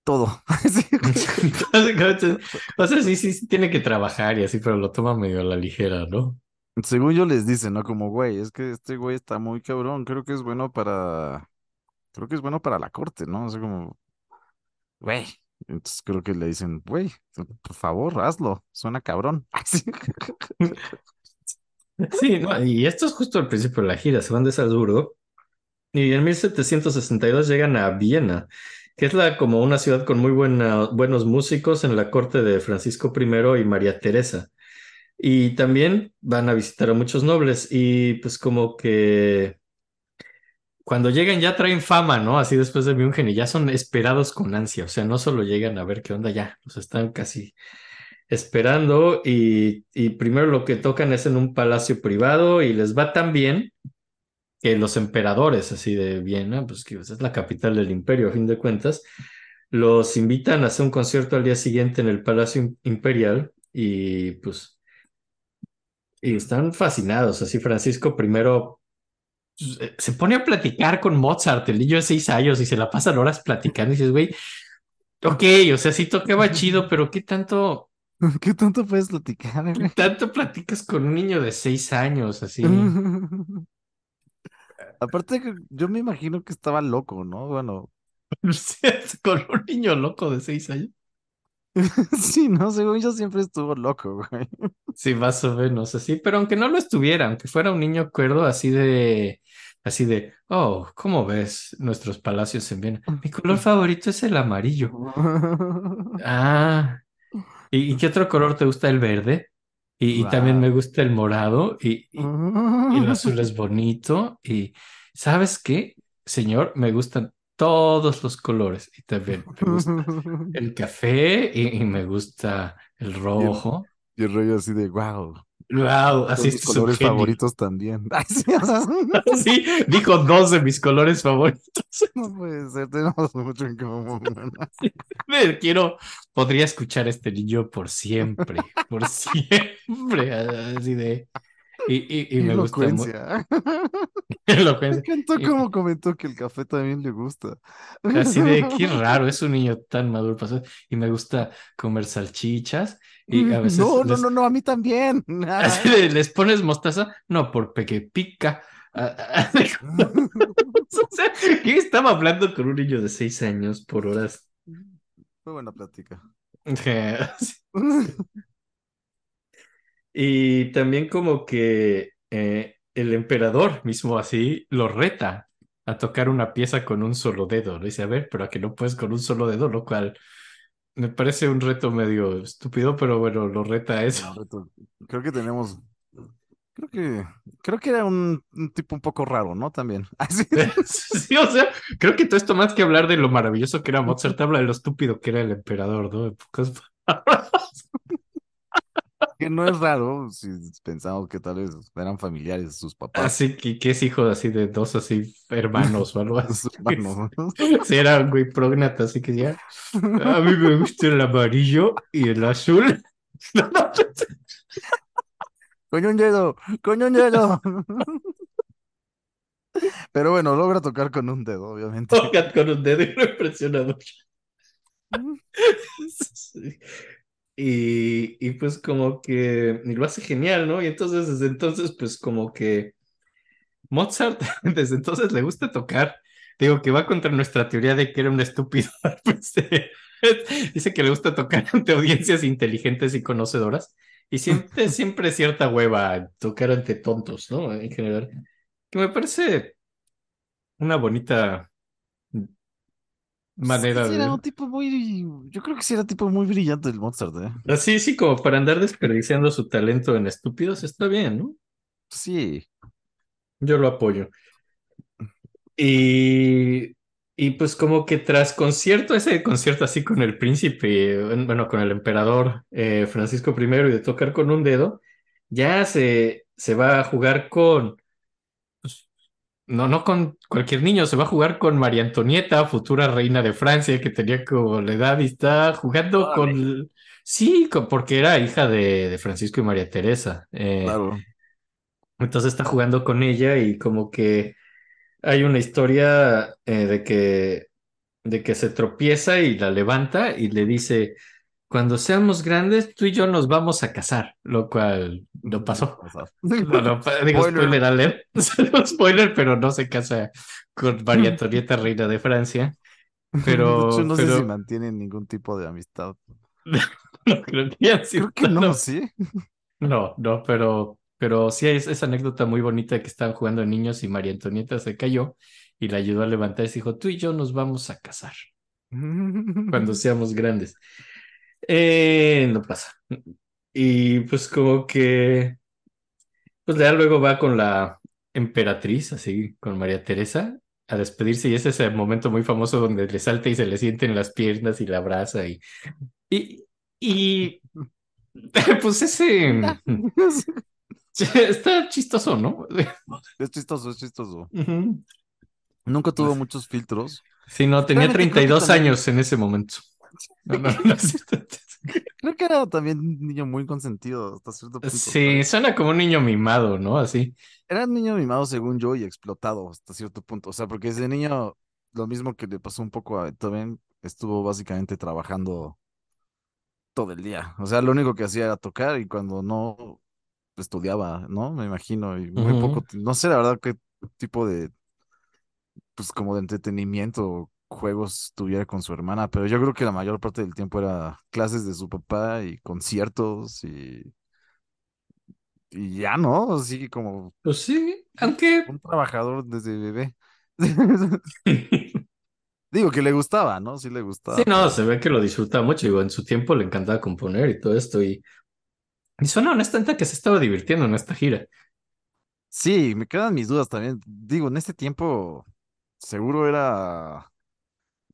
todo. O sea, sí, sí, sí tiene que trabajar y así, pero lo toma medio a la ligera, ¿no? Según yo les dicen, ¿no? Como, güey, es que este güey está muy cabrón, creo que es bueno para, creo que es bueno para la corte, ¿no? O sea, como, güey. Entonces creo que le dicen, güey, por favor, hazlo, suena cabrón. Sí, no, y esto es justo al principio de la gira, se van de Salzburgo y en 1762 llegan a Viena, que es la, como una ciudad con muy buena- buenos músicos en la corte de Francisco I y María Teresa. Y también van a visitar a muchos nobles y pues como que cuando llegan ya traen fama, ¿no? Así después de München y ya son esperados con ansia, o sea, no solo llegan a ver qué onda ya, los están casi esperando y, y primero lo que tocan es en un palacio privado y les va tan bien que los emperadores así de Viena, pues que es la capital del imperio a fin de cuentas, los invitan a hacer un concierto al día siguiente en el Palacio Im- Imperial y pues y están fascinados, así Francisco primero pues, eh, se pone a platicar con Mozart, el niño de seis años, y se la pasan horas platicando y dices, güey, ok, o sea, sí tocaba chido, pero ¿qué tanto, ¿Qué tanto puedes platicar, qué güey? tanto platicas con un niño de seis años así? Aparte, que yo me imagino que estaba loco, ¿no? Bueno, con un niño loco de seis años. sí, no, según yo siempre estuvo loco, güey. Sí, más o menos así, pero aunque no lo estuviera, aunque fuera un niño cuerdo así de, así de, oh, ¿cómo ves nuestros palacios en Viena? Mi color favorito es el amarillo. Ah, ¿y, y qué otro color te gusta? El verde. Y, y también me gusta el morado y, y, y el azul es bonito. Y ¿sabes qué, señor? Me gustan todos los colores y también me gusta el café y, y me gusta el Y el, rojo. y el rollo así de, wow, Wow, así mis es un colores favoritos también. Ay, sí, o sea, Sí, dijo dos de mis colores favoritos. no puede ser, tenemos mucho en común. Me quiero, podría escuchar a este niño por siempre, por siempre, así de, y, y, y me gusta Elocuencia. Me encantó Y- cómo comentó que el café también le gusta. Así de, qué raro, es un niño tan maduro, pasó, y me gusta comer salchichas, y a veces No, no, les, no, no, a mí también. así de, les pones mostaza, no, porque pica. Ah, ah, O sea, ¿qué estaba hablando con un niño de seis años por horas? Fue buena plática. Y también como que eh, el emperador mismo así lo reta a tocar una pieza con un solo dedo. Le dice, a ver, pero a que no puedes con un solo dedo, lo cual me parece un reto medio estúpido, pero bueno, lo reta a eso. Creo que tenemos. Creo que. Creo que era un, un tipo un poco raro, ¿no? También. Así. Sí, o sea, creo que todo esto más que hablar de lo maravilloso que era Mozart, habla de lo estúpido que era el emperador, ¿no? En pocas palabras. Que no es raro si pensamos que tal vez eran familiares de sus papás. Así que, que es hijo así de dos así hermanos o algo así. hermanos, ¿no? Sí, era güey prógnata, así que ya. A mí me gusta el amarillo y el azul. Coño un dedo, coño un dedo. Pero bueno, logra tocar con un dedo, obviamente. Tocan con un dedo y lo impresiona mucho. Sí. Y, y pues como que lo hace genial, ¿no? Y entonces desde entonces pues como que Mozart desde entonces le gusta tocar. Digo que va contra nuestra teoría de que era un estúpido. Dice que le gusta tocar ante audiencias inteligentes y conocedoras. Y siempre, siempre cierta hueva tocar ante tontos, ¿no? En general. Que me parece una bonita manera Sí, era un tipo muy. Yo creo que sí era un tipo muy brillante el Mozart, ¿eh? Así, sí, como para andar desperdiciando su talento en estúpidos, está bien, ¿no? Sí. Yo lo apoyo. Y, y pues como que tras concierto, ese concierto así con el príncipe, bueno, con el emperador eh, Francisco I y de tocar con un dedo, ya se, se va a jugar con, no, no con cualquier niño, se va a jugar con María Antonieta, futura reina de Francia, que tenía como la edad y está jugando con, sí, con- porque era hija de, de Francisco y María Teresa. Eh, Claro. entonces está jugando con ella y como que hay una historia eh, de que, de que se tropieza y la levanta y le dice, cuando seamos grandes, tú y yo nos vamos a casar, lo cual no pasó. No, no, digo, Spoiler. alert, No spoiler, pero no se casa con María Antonieta, reina de Francia, pero, no sé si mantienen ningún tipo de amistad. no creo que Creo que no, tan- sí. No, no, pero, pero sí es esa anécdota muy bonita de que estaban jugando niños y María Antonieta se cayó y la ayudó a levantar y dijo, tú y yo nos vamos a casar cuando seamos grandes. Eh, no pasa. Y pues como que, pues ya luego va con la emperatriz, así, con María Teresa, a despedirse y es ese momento muy famoso donde le salta y se le siente en las piernas y la abraza y, y, y pues ese... Está chistoso, ¿no? Es chistoso, es chistoso. Nunca tuvo muchos filtros. Sí, no, tenía Realmente creo que 32 también- años en ese momento. No, no, no, sí, Creo que era también un niño muy consentido hasta cierto punto. Sí, ¿sabes? suena como un niño mimado, ¿no? Así. Era un niño mimado según yo y explotado hasta cierto punto. O sea, porque ese niño, lo mismo que le pasó un poco a Beethoven, estuvo básicamente trabajando todo el día. O sea, lo único que hacía era tocar y cuando no estudiaba, ¿no? Me imagino. Y muy poco, no sé la verdad qué tipo de, pues como de entretenimiento o juegos tuviera con su hermana, pero yo creo que la mayor parte del tiempo era clases de su papá y conciertos y, y ya, ¿no? Así como Pues sí, aunque. un trabajador desde bebé. Digo que le gustaba, ¿no? Sí le gustaba. Sí, no, se ve que lo disfruta mucho. Digo, en su tiempo le encantaba componer y todo esto. Y, y suena honestamente que se estaba divirtiendo en esta gira. Sí, me quedan mis dudas también. Digo, en este tiempo seguro era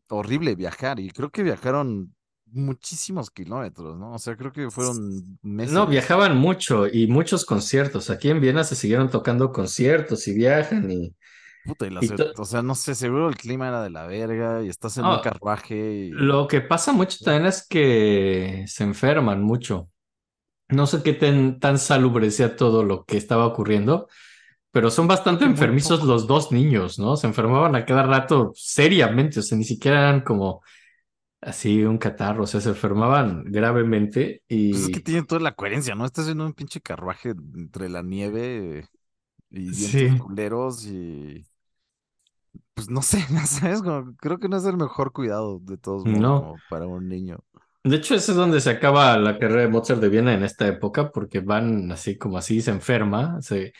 horrible viajar y creo que viajaron muchísimos kilómetros, ¿no? O sea, creo que fueron meses. No, viajaban mucho y muchos conciertos. Aquí en Viena se siguieron tocando conciertos y viajan y. Puta, y la y o sea, no sé, seguro el clima era de la verga y estás en un carruaje y... Lo que pasa mucho también es que se enferman mucho. No sé qué tan, tan salubre sea todo lo que estaba ocurriendo, pero son bastante enfermizos los dos niños, ¿no? Se enfermaban a cada rato seriamente, o sea, ni siquiera eran como así un catarro, o sea, se enfermaban gravemente Pues es que y tiene toda la coherencia, ¿no? Estás en un pinche carruaje entre la nieve y sí, culeros y... Pues no sé, ¿no ¿sabes? Como- creo que no es el mejor cuidado de todos modos no. para un niño. De hecho, ese es donde se acaba la carrera de Mozart de Viena en esta época, porque van así como así, se enferma, se...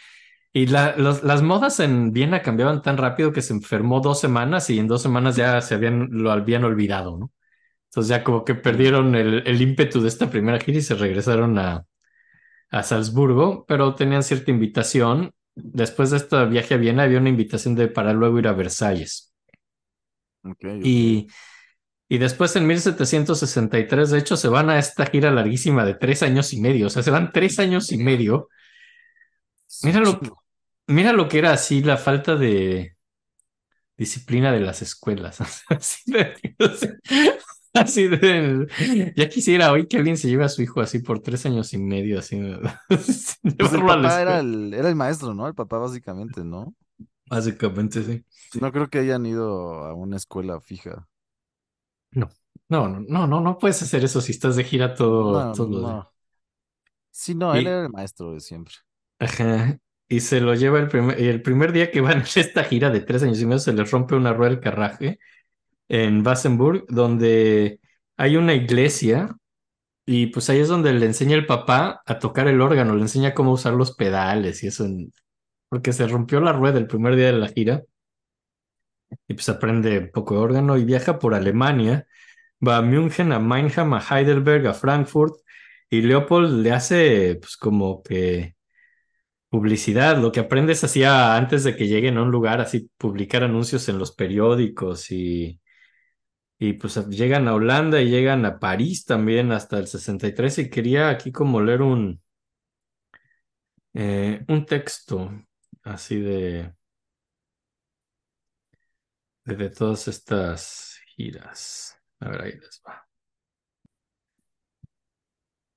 Y la- los- las modas en Viena cambiaban tan rápido que se enfermó dos semanas y en dos semanas ya se habían, lo habían olvidado, ¿no? Entonces ya como que perdieron el, el ímpetu de esta primera gira y se regresaron a, a Salzburgo, pero tenían cierta invitación. Después de este viaje a Viena había una invitación de para luego ir a Versalles. Y, y después en 1763, de hecho, se van a esta gira larguísima de tres años y medio. O sea, se van tres años y medio. Mira lo. Mira lo que era así la falta de disciplina de las escuelas. Así de, así de- ya quisiera hoy que alguien se lleve a su hijo así por tres años y medio, así. Pues el llevarlo a la papá era escuela. el, era el maestro, ¿no? El papá básicamente, ¿no? Básicamente, sí. No creo que hayan ido a una escuela fija. No, no, no, no, no, no puedes hacer eso si estás de gira todo, No, todo los días. no. Sí, no, él Y, era el maestro de siempre. ajá, y se lo lleva el primer, el primer día que van a esta gira de tres años y medio, se les rompe una rueda del carraje en Wassenburg, donde hay una iglesia, y pues ahí es donde le enseña el papá a tocar el órgano, le enseña cómo usar los pedales y eso, porque se rompió la rueda el primer día de la gira, y pues aprende un poco de órgano y viaja por Alemania Va a München, a Mannheim, a Heidelberg, a Frankfurt, y Leopold le hace pues como que publicidad, lo que aprendes hacía antes de que lleguen a un lugar, así publicar anuncios en los periódicos y, y pues llegan a Holanda y llegan a París también hasta el 63 y quería aquí como leer un, eh, un texto así de, de, de todas estas giras. A ver, ahí les va.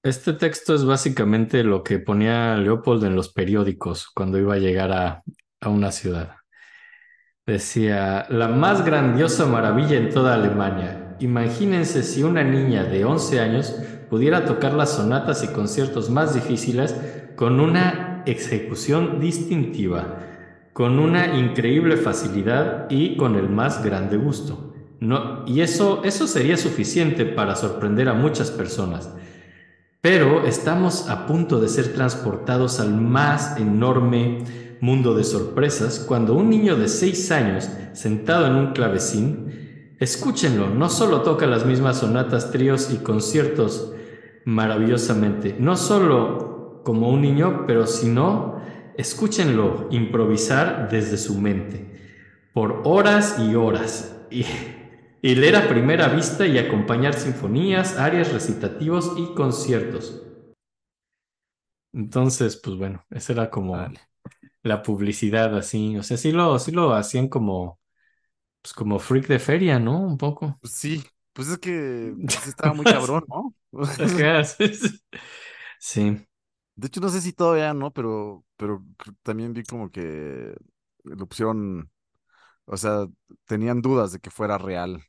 Este texto es básicamente lo que ponía Leopold en los periódicos cuando iba a llegar a, a una ciudad. Decía, la más grandiosa maravilla en toda Alemania. Imagínense si una niña de 11 años pudiera tocar las sonatas y conciertos más difíciles con una ejecución distintiva, con una increíble facilidad y con el más grande gusto. No, y eso, eso sería suficiente para sorprender a muchas personas. Pero estamos a punto de ser transportados al más enorme mundo de sorpresas cuando un niño de 6 años, sentado en un clavecín, escúchenlo, no solo toca las mismas sonatas, tríos y conciertos maravillosamente, no solo como un niño, pero sino escúchenlo improvisar desde su mente, por horas y horas. Y y leer a primera vista y acompañar sinfonías, arias, recitativos y conciertos. Entonces, pues bueno, esa era como Vale. la publicidad así, o sea, sí lo, sí lo hacían como, pues como freak de feria, ¿no? Un poco. Pues sí, pues es que sí estaba muy cabrón, ¿no? Sí, De hecho, no sé si todavía no, pero, pero también vi como que la opción, o sea, tenían dudas de que fuera real.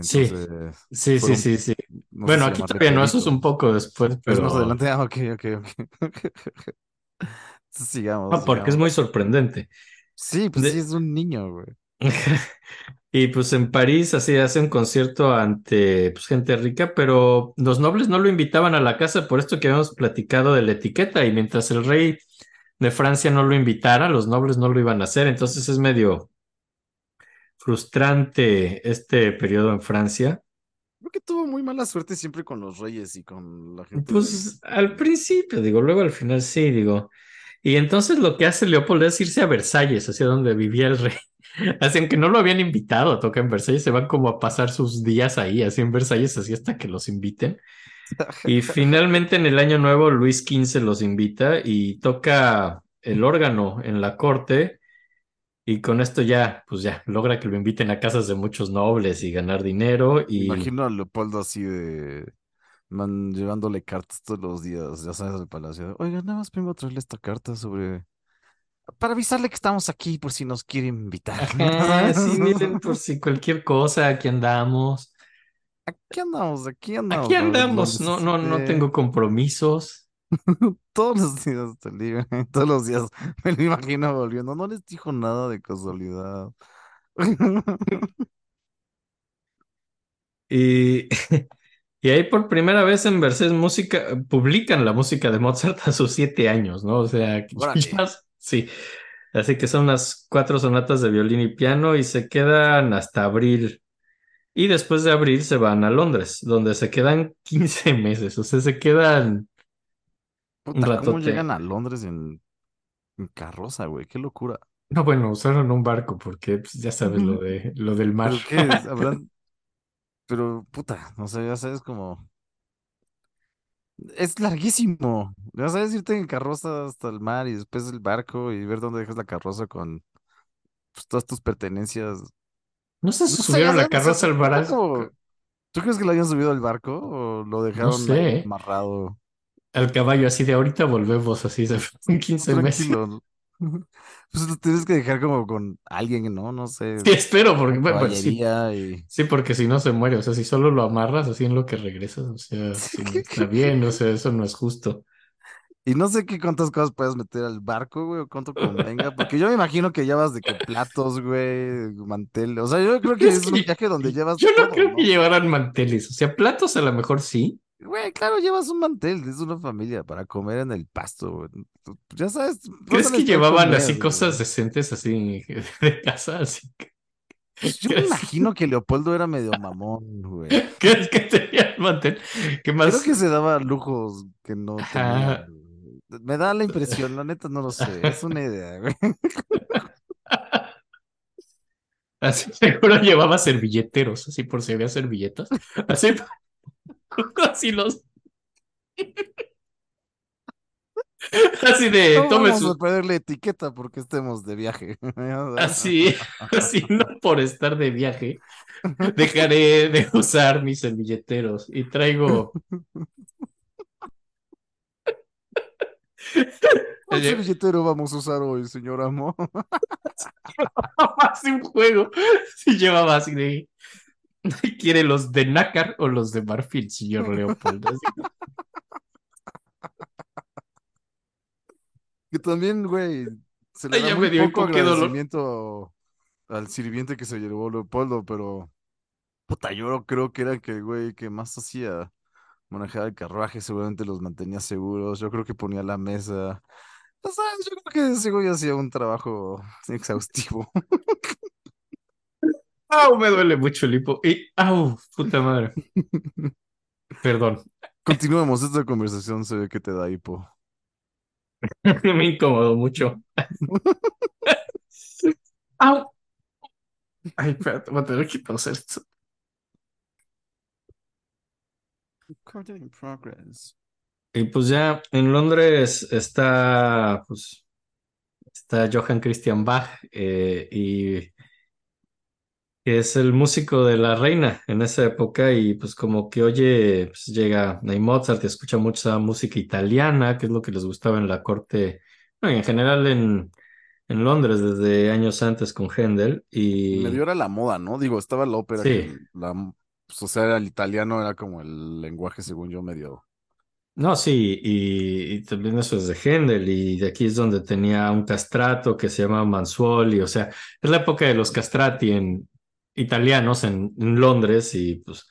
Sí, Entonces, sí, sí, sí, sí. no Bueno, aquí todavía no, eso es un poco después, Es más pero adelante, ah, ok, ok, ok. Sigamos, no, porque es muy sorprendente. Sí, pues sí, es un niño, güey. Y pues en París así hace un concierto ante pues, gente rica, pero los nobles no lo invitaban a la casa por esto que habíamos platicado de la etiqueta y mientras el rey de Francia no lo invitara, los nobles no lo iban a hacer, entonces es medio frustrante este periodo en Francia. Creo que tuvo muy mala suerte siempre con los reyes y con la gente de... Pues al principio, digo, luego al final sí, digo. Y entonces lo que hace Leopold es irse a Versalles, hacia donde vivía el rey. Así, aunque no lo habían invitado a tocar en Versalles, se van como a pasar sus días ahí, así en Versalles, así hasta que los inviten. Y finalmente en el año nuevo Luis XV los invita y toca el órgano en la corte y con esto ya, pues ya, logra que lo inviten a casas de muchos nobles y ganar dinero y Imagino a Leopoldo así de... Man, llevándole cartas todos los días, ya sabes, al palacio. Oiga, nada más vengo a traerle esta carta sobre... Para avisarle que estamos aquí por si nos quiere invitar. sí, miren, por si cualquier cosa, aquí andamos. Aquí andamos, aquí Aquí andamos, lo andamos, no, no, no necesité. tengo compromisos. Todos los días te libre, todos los días me lo imagino volviendo. No les dijo nada de casualidad. Y, y ahí por primera vez en Verses Música publican la música de Mozart a sus siete años, ¿no? O sea, ya, sí. Así que son unas cuatro sonatas de violín y piano y se quedan hasta abril. Y después de abril se van a Londres, donde se quedan 15 meses. O sea, se quedan un Puta, ¿cómo ratote. llegan a Londres en, en carroza, güey? Qué locura. No, bueno, usaron un barco porque pues, ya sabes lo de lo del mar. ¿Pero qué? es? ¿Habrán? Pero, puta, no sé, ya sabes como... Es larguísimo. Ya sabes irte en carroza hasta el mar y después el barco y ver dónde dejas la carroza con pues, todas tus pertenencias. No sé No si sé, subieron la carroza al barco. ¿Tú crees que lo hayan subido al barco o lo No dejaron amarrado? Al caballo así de ahorita volvemos, así Tú 15 meses. Pues lo tienes que dejar como con alguien, ¿no? No sé, Sí, espero, porque pues, sí, y... sí, porque si no se muere, o sea, si solo lo amarras así en lo que regresas, o sea, si no está bien, o sea, eso no es justo. Y no sé qué cuántas cosas puedes meter al barco, güey, o cuánto convenga, porque yo me imagino que llevas de que platos, güey, mantel, o sea, yo creo que Es es un que viaje donde llevas yo no todo, creo que llevaran manteles, o sea, platos a lo mejor sí. Güey, claro, llevas un mantel, es una familia para comer en el pasto, güey. Ya sabes, ¿Crees que llevaban comer, así güey. cosas decentes así de casa? Así que, Pues yo me ¿crees, imagino que Leopoldo era medio mamón, güey. crees que tenían mantel? ¿Qué Creo más? que se daba lujos que no tenía. Güey. Me da la impresión, la neta no lo sé, es una idea, güey. Así seguro llevaba servilleteros, así por si había servilletas. Así, así los, así de, No tome vamos a su, perder la etiqueta porque estemos de viaje. así, así no por estar de viaje, dejaré de usar mis servilleteros y traigo ¿Cuál servilletero vamos a usar hoy, señor amo? así un juego. Si llevaba así de, ¿quiere los de nácar o los de marfil, señor Leopoldo? Que también, güey, se le ay, da ya muy me dio poco qué dolor. agradecimiento al sirviente que se llevó Leopoldo, pero puta, yo creo que era que el güey que más hacía manejar el carruaje, seguramente los mantenía seguros, yo creo que ponía la mesa. O sea, yo creo que ese güey hacía un trabajo exhaustivo. Au, me duele mucho el hipo. Y, au, puta madre. Perdón, Continuemos, esta conversación se ve que te da hipo. me incomodó mucho. Au. Ay, espérate, voy a tener que hacer esto. Recording in progress. Y pues ya en Londres está, pues, está Johann Christian Bach eh, y que es el músico de la reina en esa época y pues como que oye, pues llega a Mozart y escucha mucha música italiana, que es lo que les gustaba en la corte, bueno, en general en, en Londres desde años antes con Händel Medio y era la moda, ¿no? Digo, estaba la ópera que sí, el- la, pues, o sea, era el italiano era como el lenguaje, según yo, medio. no, sí, y, y también eso es de Händel y de aquí es donde tenía un castrato que se llama Manzuoli, o sea, es la época de los castrati en italianos en, Londres y pues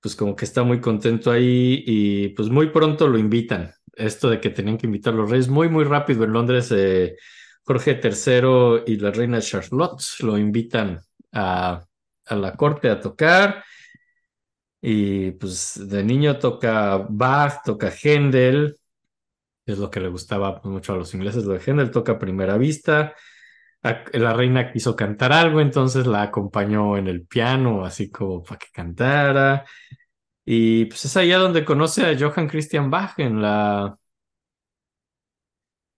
pues como que está muy contento ahí y pues muy pronto lo invitan. Esto de que tenían que invitar a los reyes muy, muy rápido en Londres, eh, Jorge III y la reina Charlotte lo invitan a, a la corte a tocar y pues de niño toca Bach, toca Händel, es lo que le gustaba pues, mucho a los ingleses, lo de Händel, toca a primera vista. La reina quiso cantar algo, entonces la acompañó en el piano, así como para que cantara. Y pues es allá donde conoce a Johann Christian Bach en la,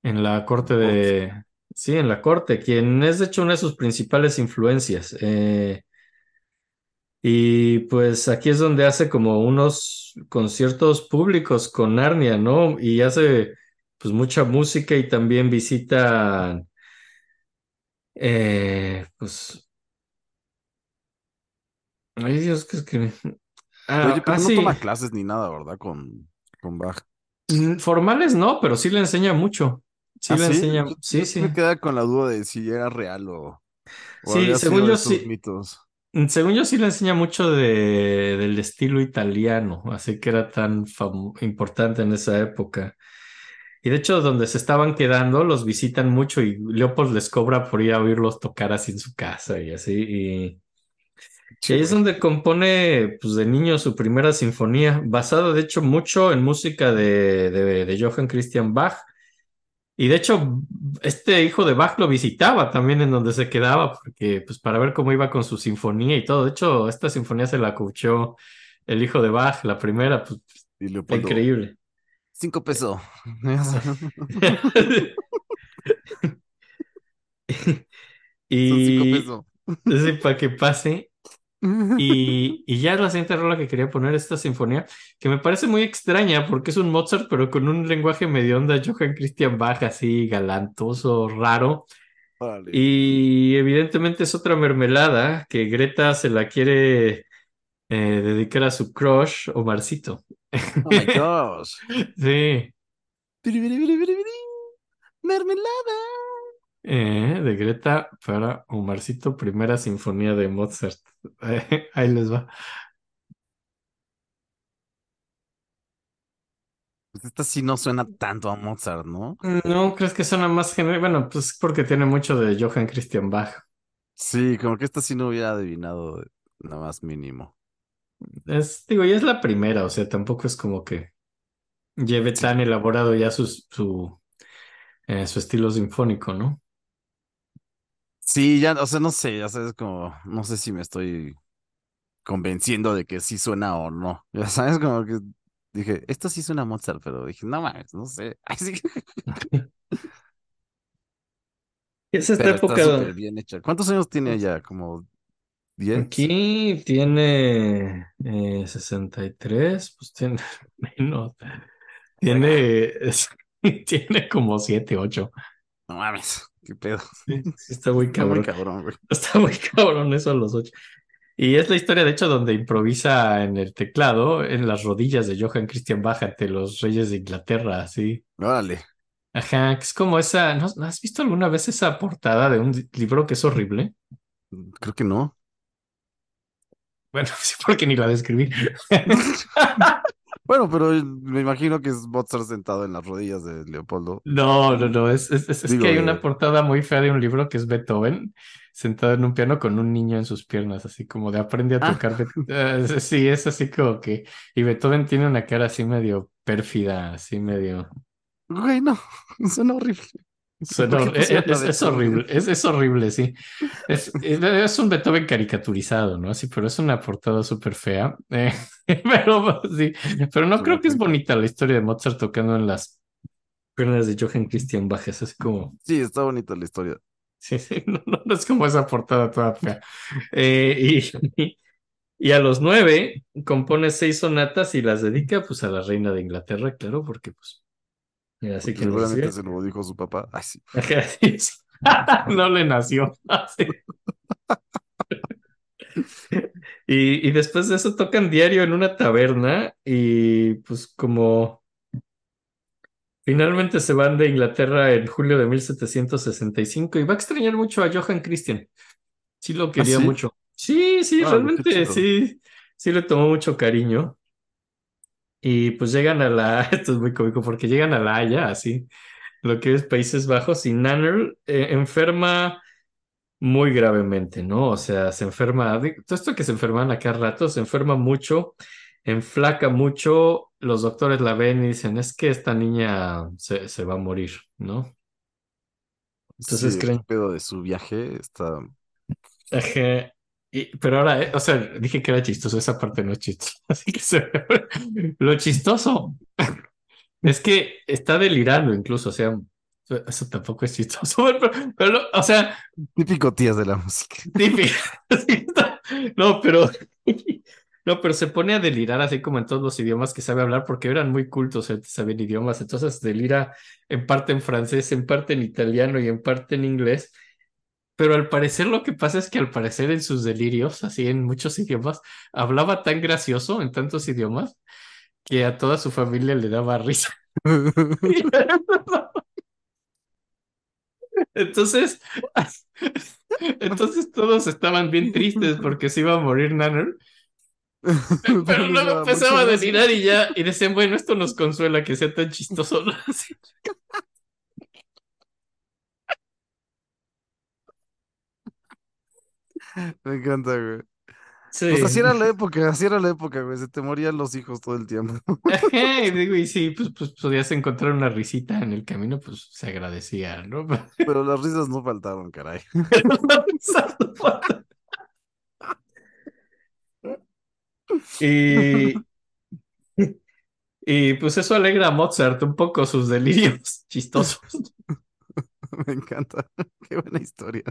en la corte corte. de... Sí, en la corte, quien es de hecho una de sus principales influencias. Eh, y pues aquí es donde hace como unos conciertos públicos con Narnia, ¿no? Y hace pues mucha música y también visita, eh, pues, ay Dios, que es que... Oye, Ah, pero ah, no sí, toma clases ni nada, ¿verdad? Con, con Bach. Mm, formales no, pero sí le enseña mucho. Sí Ah, le sí. enseña, Yo, sí, yo sí me sí. quedaba con la duda de si era real o, o Sí, según yo sí, mitos. mm, según yo sí le enseña mucho de, del estilo italiano, así que era tan importante en esa época. Y de hecho, donde se estaban quedando, los visitan mucho y Leopold les cobra por ir a oírlos tocar así en su casa y así. Y, ahí es donde compone, pues, de niño su primera sinfonía, basado de hecho mucho en música de, de, de Johann Christian Bach. Y de hecho, este hijo de Bach lo visitaba también en donde se quedaba, porque pues para ver cómo iba con su sinfonía y todo. De hecho, esta sinfonía se la coachó el hijo de Bach, la primera, pues Y está Leopoldo, increíble. Cinco pesos. Son cinco Y pesos. sí, para que pase. Y, y ya es la siguiente rola que quería poner, esta sinfonía, que me parece muy extraña porque es un Mozart, pero con un lenguaje medio onda Johann Christian Bach, así galantoso, raro. Y evidentemente es otra mermelada que Greta se la quiere eh, dedicar a su crush, Omarcito. Oh my gosh. Sí. Mermelada. eh, de Greta para Omarcito, primera sinfonía de Mozart. Eh, ahí les va. Pues esta sí no suena tanto a Mozart, ¿no? ¿No crees que suena más genérico? Bueno, pues porque tiene mucho de Johann Christian Bach. Sí, como que esta sí no hubiera adivinado nada más mínimo. Es, digo, ya es la primera, o sea, tampoco es como que lleve tan elaborado ya su, su, eh, su estilo sinfónico, ¿no? Sí, ya, o sea, no sé, ya sabes, como, no sé si me estoy convenciendo de que sí suena o no. Ya sabes, como que dije, esto sí suena a Mozart, pero dije, no mames, no sé. Ay, sí. Es esta Pero está época súper donde bien hecha. ¿Cuántos años tiene ella? ¿Como 10? aquí tiene eh, 63, pues tiene menos, tiene, es- tiene como 7, 8. No mames, qué pedo. Sí, está muy Está muy cabrón. cabrón, güey. Está muy cabrón eso a los 8. Y es la historia, de hecho, donde improvisa en el teclado, en las rodillas de Johann Christian Bach ante los reyes de Inglaterra, así. Órale, Ajá, que es como esa, ¿no, has visto alguna vez esa portada de un libro que es horrible? creo que no. Bueno, sí, porque ni la describí. Bueno, pero me imagino que es Mozart sentado en las rodillas de Leopoldo. No, no, no, es, es, que hay una de... portada muy fea de un libro que es Beethoven sentado en un piano con un niño en sus piernas, así como de aprende a Ah, tocar. Eh, sí, es así como que... Y Beethoven tiene una cara así medio pérfida, así medio... güey, no, suena horrible. Suena ¿Por qué hor- es, horrible, es, es horrible, sí. Es, un Beethoven caricaturizado, ¿no? Sí, pero es una portada súper fea. Eh, pero sí, pero no creo que es bonita la historia de Mozart tocando en las piernas de Johann Christian Bach. Es así como, Sí, está bonita la historia. sí, sí, no, no, no es como esa portada toda fea. Eh, y, y a los nueve compone seis sonatas y las dedica pues a la reina de Inglaterra, claro, porque pues así seguramente recibe. se lo dijo su papá. Ay, sí. No le nació. Y, y después de eso tocan diario en una taberna y pues como finalmente se van de Inglaterra en julio de 1765 y va a extrañar mucho a Johann Christian. Sí lo ¿Ah, quería sí? mucho. Sí, sí, realmente sí, sí le tomó mucho cariño. Y pues llegan a la, esto es muy cómico porque llegan a La Haya, así, lo que es Países Bajos, y Nanner eh, enferma muy gravemente, ¿no? O sea, se enferma, todo esto que se enferman a cada rato, se enferma mucho, enflaca mucho, los doctores la ven y dicen, es que esta niña se, se va a morir, ¿no? Sí, Entonces el creen, pedo de su viaje está... ajá, y- pero ahora, eh, o sea, dije que era chistoso, esa parte no es chistosa, así que se... lo chistoso es que está delirando incluso, o sea, eso tampoco es chistoso, pero, pero, o sea, Típico tías de la música. Típico. No, pero no, pero se pone a delirar así como en todos los idiomas que sabe hablar, porque eran muy cultos, eh, sabían idiomas, entonces delira en parte en francés, en parte en italiano y en parte en inglés. Pero al parecer lo que pasa es que al parecer en sus delirios, así en muchos idiomas, hablaba tan gracioso en tantos idiomas que a toda su familia le daba risa. Entonces, entonces todos estaban bien tristes porque se iba a morir Nanner. Pero luego empezaba a delirar y ya, y decían, bueno, esto nos consuela que sea tan chistoso. ¿no? Así. Me encanta, güey. Pues Sí. así era la época, así era la época, güey. Se te morían los hijos todo el tiempo. Digo, y sí, pues, pues podías encontrar una risita en el camino, pues se agradecía, ¿no? Pero las risas no faltaron, caray. Y, y pues eso alegra a Mozart un poco sus delirios chistosos. Me encanta. Qué buena historia.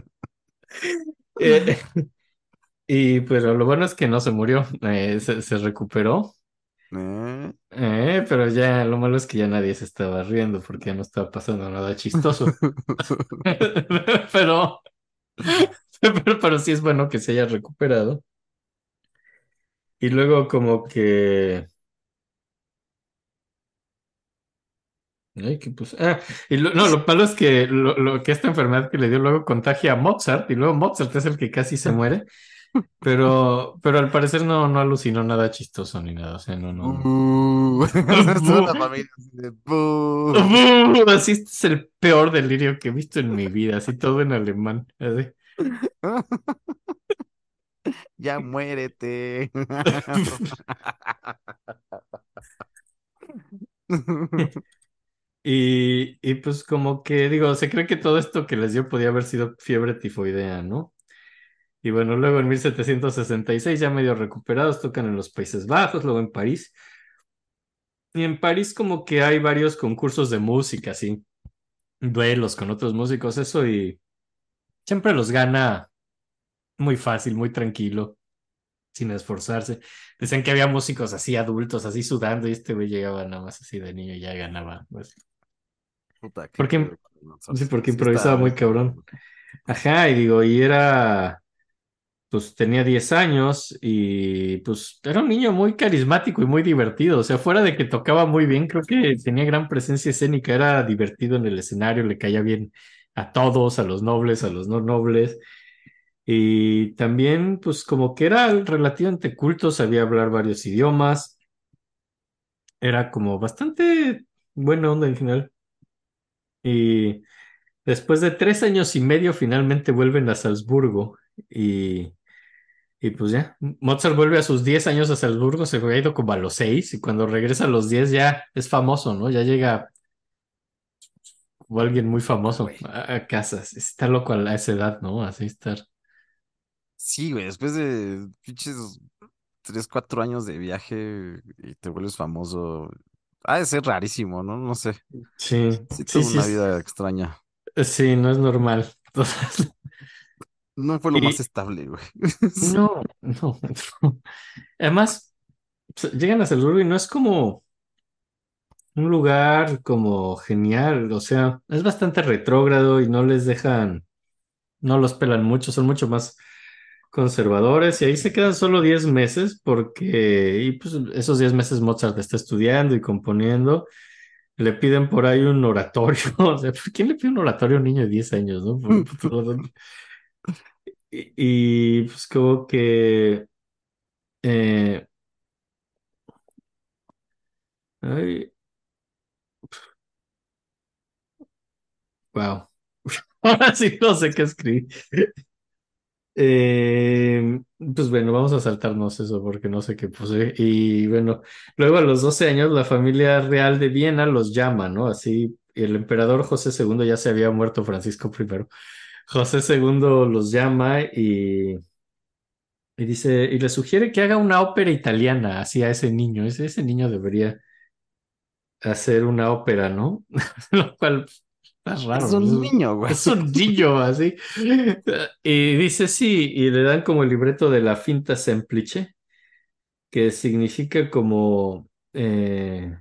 Eh, Y pero lo bueno es que no se murió, eh, se, se recuperó. ¿Eh? Eh, pero ya lo malo es que ya nadie se estaba riendo porque ya no estaba pasando nada chistoso. Pero, pero, pero sí es bueno que se haya recuperado. Y luego como que... Ay, que pues, ah, y lo- no, lo malo es que, lo, lo que esta enfermedad que le dio luego contagia a Mozart y luego Mozart es el que casi se muere, pero, pero al parecer no, no alucinó nada chistoso ni nada, o sea, no, no, no. Uh, es toda la familia así este es el peor delirio que he visto en mi vida, así todo en alemán. así. Ya muérete. Y, y pues como que digo, se cree que todo esto que les dio podía haber sido fiebre tifoidea, ¿no? Y bueno, luego en 1766 ya medio recuperados tocan en los Países Bajos, luego en París. Y en París como que hay varios concursos de música, así, duelos con otros músicos, eso, y siempre los gana muy fácil, muy tranquilo, sin esforzarse. Decían que había músicos así adultos, así sudando, y este güey llegaba nada más así de niño y ya ganaba. Pues. Puta, Porque, sí, porque improvisaba muy cabrón. Ajá, y digo, y era, pues tenía 10 años y pues era un niño muy carismático y muy divertido. O sea, fuera de que tocaba muy bien, creo que tenía gran presencia escénica, era divertido en el escenario, le caía bien a todos, a los nobles, a los no nobles. Y también, pues como que era relativamente culto, sabía hablar varios idiomas, era como bastante buena onda en general. Y después de tres años y medio, finalmente vuelven a Salzburgo y, y pues ya, Mozart vuelve a sus 10 años a Salzburgo, se había ido como a los seis y cuando regresa a los 10 ya es famoso, ¿no? Ya llega como alguien muy famoso güey. a, a casa, está loco a esa edad, ¿no? Así estar. Sí, güey, después de pinches tres, cuatro años de viaje y te vuelves famoso. Ha de ser rarísimo, ¿no? No sé. Sí, Sí sí, tuvo sí, una vida extraña. sí, no es normal. No fue lo más estable, güey. no, no, no. Además, llegan a Salzburgo y no es como un lugar como genial, o sea, es bastante retrógrado y no les dejan, no los pelan mucho, son mucho más conservadores y ahí se quedan solo 10 meses porque, y pues esos 10 meses Mozart está estudiando y componiendo, le piden por ahí un oratorio, o sea, ¿por ¿quién le pide un oratorio a un niño de 10 años, y, pues como que, eh, wow, ahora sí no sé qué escribir. Eh, pues bueno, vamos a saltarnos eso porque no sé qué puse. Y bueno, luego a los 12 años la familia real de Viena los llama, ¿no? Así, el emperador José II ya se había muerto Francisco I. José II los llama y, y dice, y le sugiere que haga una ópera italiana así a ese niño. Ese, ese niño debería hacer una ópera, ¿no? Lo cual Es raro. un niño, güey. Es un niño así. Y dice sí, y le dan como el libreto de la finta semplice, que significa como eh,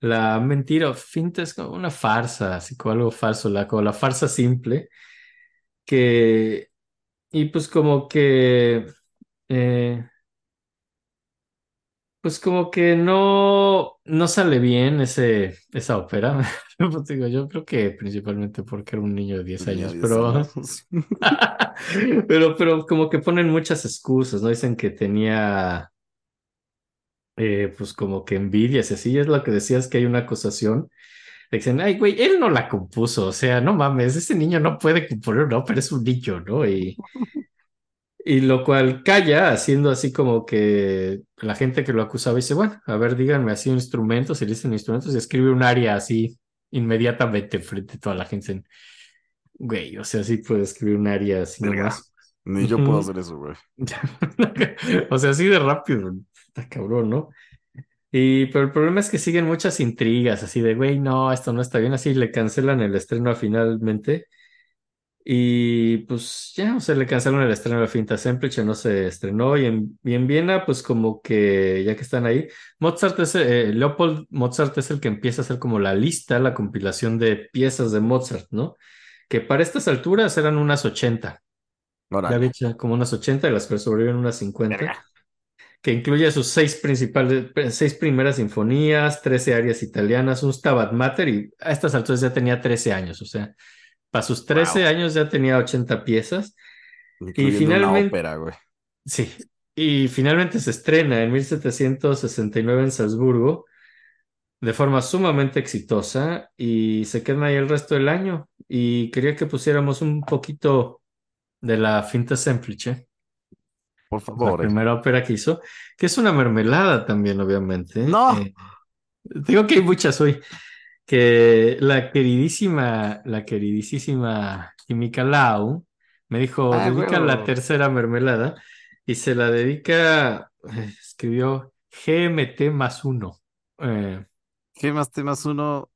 la mentira, finta es como una farsa, así como algo falso, la, como la farsa simple, que, y pues como que, eh, pues como que no, no sale bien ese, esa ópera. Pues digo, yo creo que principalmente porque era un niño de 10 Tenía años, 10 pero años. Pero, pero como que ponen muchas excusas, ¿no? Dicen que tenía, eh, pues como que envidias y así, es lo que decías que hay una acusación. Dicen, ay, güey, él no la compuso, o sea, no mames, ese niño no puede componer, no, pero es un niño, ¿no? Y, y lo cual calla, haciendo así como que la gente que lo acusaba dice, bueno, a ver, díganme así instrumentos, y dicen instrumentos y escribe un aria así inmediatamente frente a toda la gente. Güey, o sea, sí puede escribir un aria así nomás. Ni yo puedo hacer eso, güey. O sea, así de rápido, está cabrón, ¿no? Y pero el problema es que siguen muchas intrigas, así de, güey, no, esto no está bien, así le cancelan el estreno finalmente Y pues ya, o sea, le cancelaron el estreno de la Finta Semplice, no se estrenó. Y en, y en Viena, pues como que ya que están ahí, Mozart es, eh, Leopold Mozart es el que empieza a hacer como la lista, la compilación de piezas de Mozart, ¿no? Que para estas alturas eran unas 80. Ya había como unas 80, de las que sobreviven unas 50 Verga. que incluye sus seis principales, seis primeras sinfonías, 13 arias italianas, un Stabat Mater y a estas alturas ya tenía 13 años, o sea, para sus 13 Wow. años ya tenía 80 piezas y finalmente, ópera, güey. sí, y finalmente se estrena en 1769 en Salzburgo de forma sumamente exitosa y se quedan ahí el resto del año y quería que pusiéramos un poquito de la Finta Semplice. Por La favor. eh. primera ópera que hizo, que es una mermelada también, obviamente. No. Eh, digo que hay muchas hoy. Que la queridísima, la queridísima Química Lau me dijo, Ah, dedica la tercera mermelada y se la dedica, eh, escribió GMT más uno. Eh, ¿Qué más temas uno?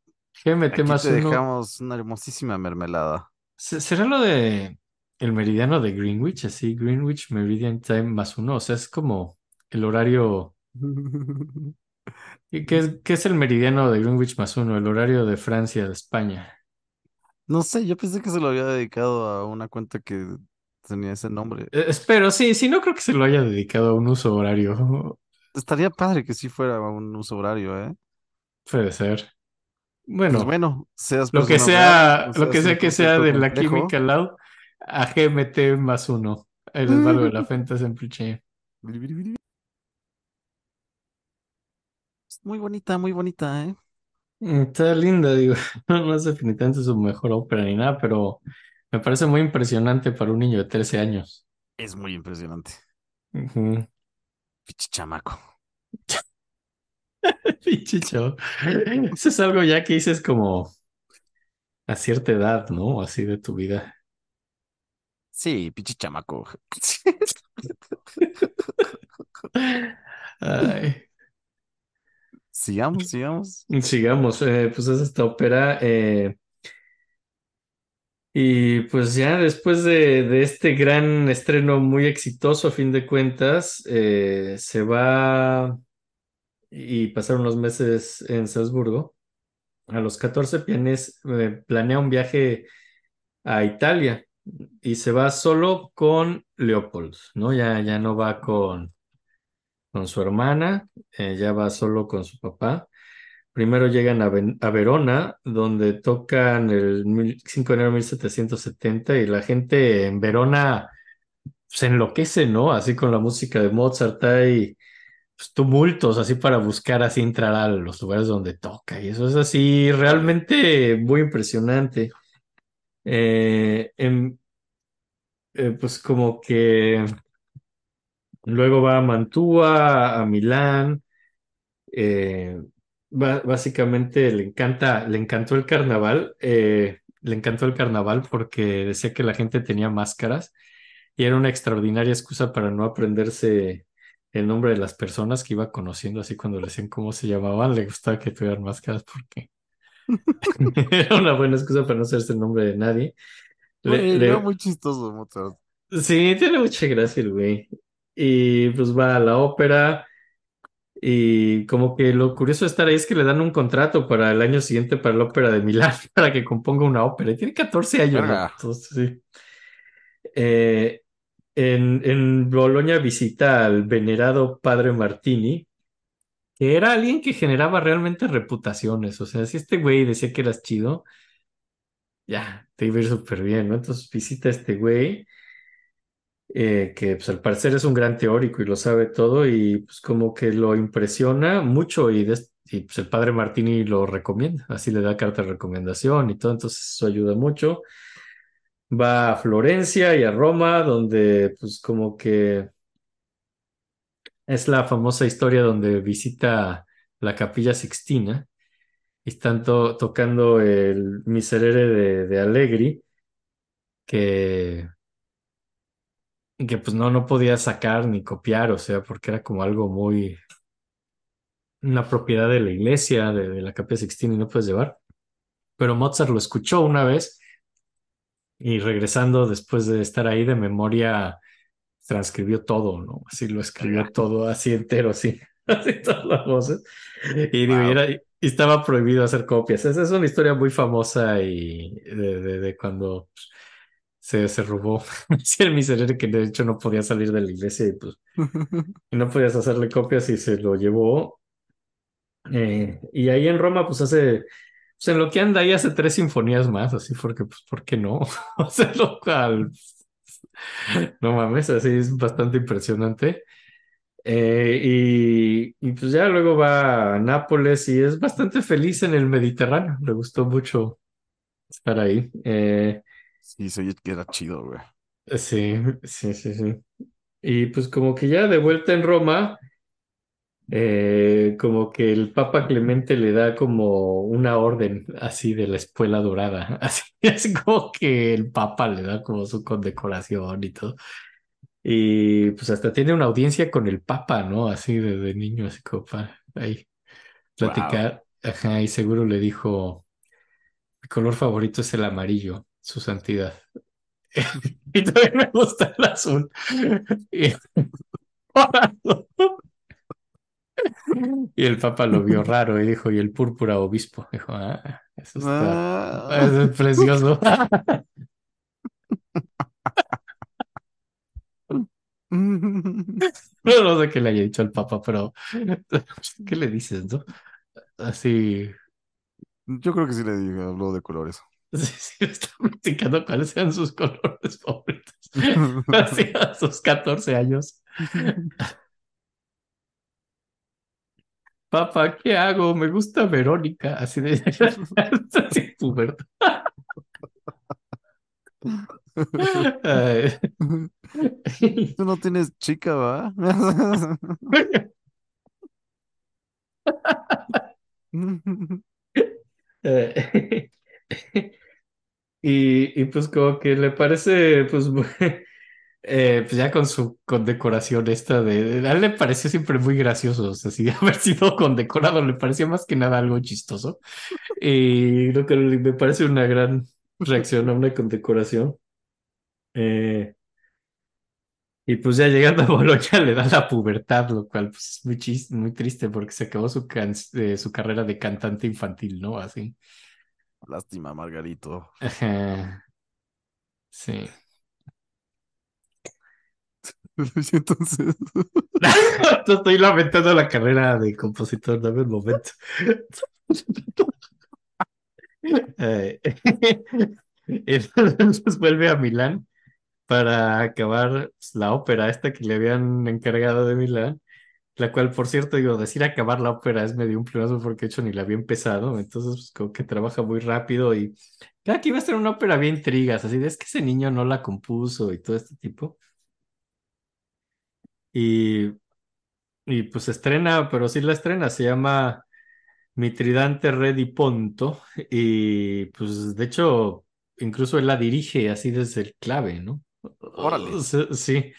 GMT Aquí más te uno. dejamos una hermosísima mermelada. ¿se- ¿Será lo de el meridiano de Greenwich? Así, Greenwich Meridian Time más uno. O sea, es como el horario. ¿Qué, qué es, qué es el meridiano de Greenwich más uno? El horario de Francia, de España. No sé, yo pensé que se lo había dedicado a una cuenta que tenía ese nombre. Eh, espero, sí, sí, no creo que se lo haya dedicado a un uso horario. Estaría padre que sí fuera un uso horario, ¿eh? Puede ser. Pues Bueno, bueno, seas lo que sea, lo que sea que sea 100% de la química lab a GMT más uno. Ahí les va lo de la Fenta Semplice. Muy bonita, muy bonita, ¿eh? Mm, Está linda, digo. No es definitivamente su mejor ópera ni nada, pero me parece muy impresionante para un niño de 13 años. Es muy impresionante. Ujú. Pichi chamaco. Pinche chavo. Eso es algo ya que dices como a cierta edad, ¿no? Así de tu vida. Sí, pichi chamaco. Ay, Sigamos, sigamos. sigamos, eh, pues es esta ópera. eh, y pues ya después de, de este gran estreno muy exitoso, a fin de cuentas, eh, se va y pasaron unos meses en Salzburgo. A los 14 pianes planea un viaje a Italia y se va solo con Leopold, ¿no? Ya, ya no va con, con su hermana, eh, ya va solo con su papá. Primero llegan a, a Verona, donde tocan el mil- 5 de enero de 1770 y la gente en Verona se enloquece, ¿no? Así con la música de Mozart, hay pues, tumultos así para buscar así entrar a los lugares donde toca y eso es así realmente muy impresionante. Eh, en- eh, pues como que luego va a Mantua, a Milán. eh, básicamente le encanta, le encantó el carnaval. eh, le encantó el carnaval porque decía que la gente tenía máscaras y era una extraordinaria excusa para no aprenderse el nombre de las personas que iba conociendo, así cuando le decían cómo se llamaban, le gustaba que tuvieran máscaras porque era una buena excusa para no saberse el nombre de nadie. Le, era muy chistoso, Mozart. Sí, tiene mucha gracia el güey. Y pues va a la ópera y como que lo curioso de estar ahí es que le dan un contrato para el año siguiente para la ópera de Milán, para que componga una ópera. Y tiene 14 años, ¿no? Entonces, sí. Eh, en, en Bolonia visita al venerado padre Martini, que era alguien que generaba realmente reputaciones. O sea, si este güey decía que eras chido, ya, te iba a ir súper bien, ¿no? Entonces visita a este güey. Eh, que pues al parecer es un gran teórico y lo sabe todo y pues como que lo impresiona mucho y, pues el padre Martini lo recomienda, así le da carta de recomendación y todo, entonces eso ayuda mucho. Va a Florencia y a Roma, donde pues como que es la famosa historia donde visita la Capilla Sixtina y están to- tocando el Miserere de, de Allegri, que que pues no, no podía sacar ni copiar, o sea, porque era como algo muy, una propiedad de la iglesia, de, de la Capilla Sixtina y no puedes llevar. Pero Mozart lo escuchó una vez y regresando después de estar ahí de memoria, transcribió todo, ¿no? Así lo escribió todo así entero, así, así todas las voces. Y digo, Wow. era- y estaba prohibido hacer copias. Esa es una historia muy famosa y de, de- de cuando se, se robó. Decía el miserere que de hecho no podía salir de la iglesia y pues y no podías hacerle copias y se lo llevó. Eh, y ahí en Roma, pues hace, pues en lo que anda ahí hace tres sinfonías más, así porque, pues, ¿por qué no? O sea, lo cual, no mames, así es bastante impresionante. Eh, y, y pues ya luego va a Nápoles y es bastante feliz en el Mediterráneo. Le gustó mucho estar ahí. Eh, Sí, se oye que era chido, güey. sí, sí, sí, sí. Y pues como que ya de vuelta en Roma. Eh, como que el Papa Clemente le da como una orden así de la espuela dorada, así es como que el Papa le da como su condecoración y todo. Y pues hasta tiene una audiencia con el Papa, ¿no? Así de, de niño, así como para ahí Wow. platicar. Ajá, y seguro le dijo, mi color favorito es el amarillo, su santidad. Y también me gusta el azul. Y, Y el Papa lo vio raro y dijo, ¿y el púrpura obispo? Dijo, ah, eso está, Ah. eso es precioso. No, no sé qué le haya dicho al Papa, pero ¿qué le dices, no? Así, Yo creo que sí le dije, habló de colores. sí, sí, está platicando cuáles sean sus colores favoritos. Así a sus 14 años. Papá, ¿qué hago? Me gusta Verónica. Así de... así. Tú no tienes chica, ¿va? Y, y pues como que le parece, pues, eh, pues ya con su condecoración esta de, a él le pareció siempre muy gracioso, o sea, si haber sido condecorado le parecía más que nada algo chistoso. Y lo que me parece una gran reacción a una condecoración. Eh, y pues ya llegando a Bolonia le da la pubertad, lo cual pues, es muy chis- muy triste porque se acabó su, can- eh, su carrera de cantante infantil, ¿no? Así. Lástima, Margarito. Sí. Entonces, Estoy lamentando la carrera de compositor, dame un momento. Entonces vuelve a Milán para acabar la ópera esta que le habían encargado de Milán, la cual, por cierto, digo, decir acabar la ópera es medio un pleonasmo porque de hecho ni la había empezado, entonces pues, como que trabaja muy rápido y cada que iba a ser una ópera había intrigas, así de es que ese niño no la compuso y todo este tipo. Y, y pues estrena, pero sí la estrena, se llama Mitridante Re di Ponto y pues de hecho incluso él la dirige así desde el clave, ¿no? Órale. Uh, Sí,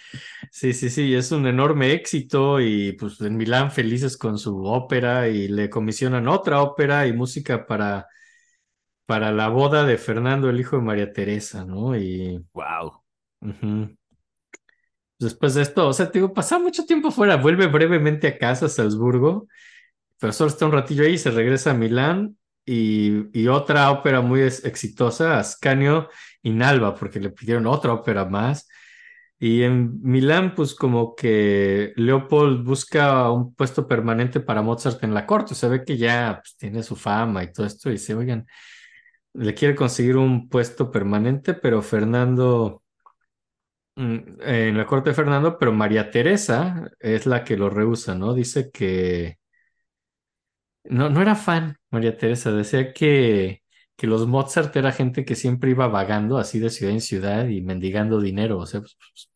sí, sí, sí, es un enorme éxito y pues en Milán felices con su ópera y le comisionan otra ópera y música para, para la boda de Fernando, el hijo de María Teresa, ¿no? Y Wow. Después de esto, o sea, te digo, pasa mucho tiempo fuera, vuelve brevemente a casa a Salzburgo pero solo está un ratillo ahí y se regresa a Milán y, y otra ópera muy exitosa, Ascanio in Alba, porque le pidieron otra ópera más. Y en Milán, pues como que Leopold busca un puesto permanente para Mozart en la corte, se ve que ya pues, tiene su fama y todo esto, y dice, oigan, le quiere conseguir un puesto permanente, pero Fernando, mm, en la corte de Fernando, pero María Teresa es la que lo rehúsa, ¿no? Dice que No, no era fan, María Teresa. Decía que, que los Mozart era gente que siempre iba vagando así de ciudad en ciudad y mendigando dinero. O sea, pues, pues,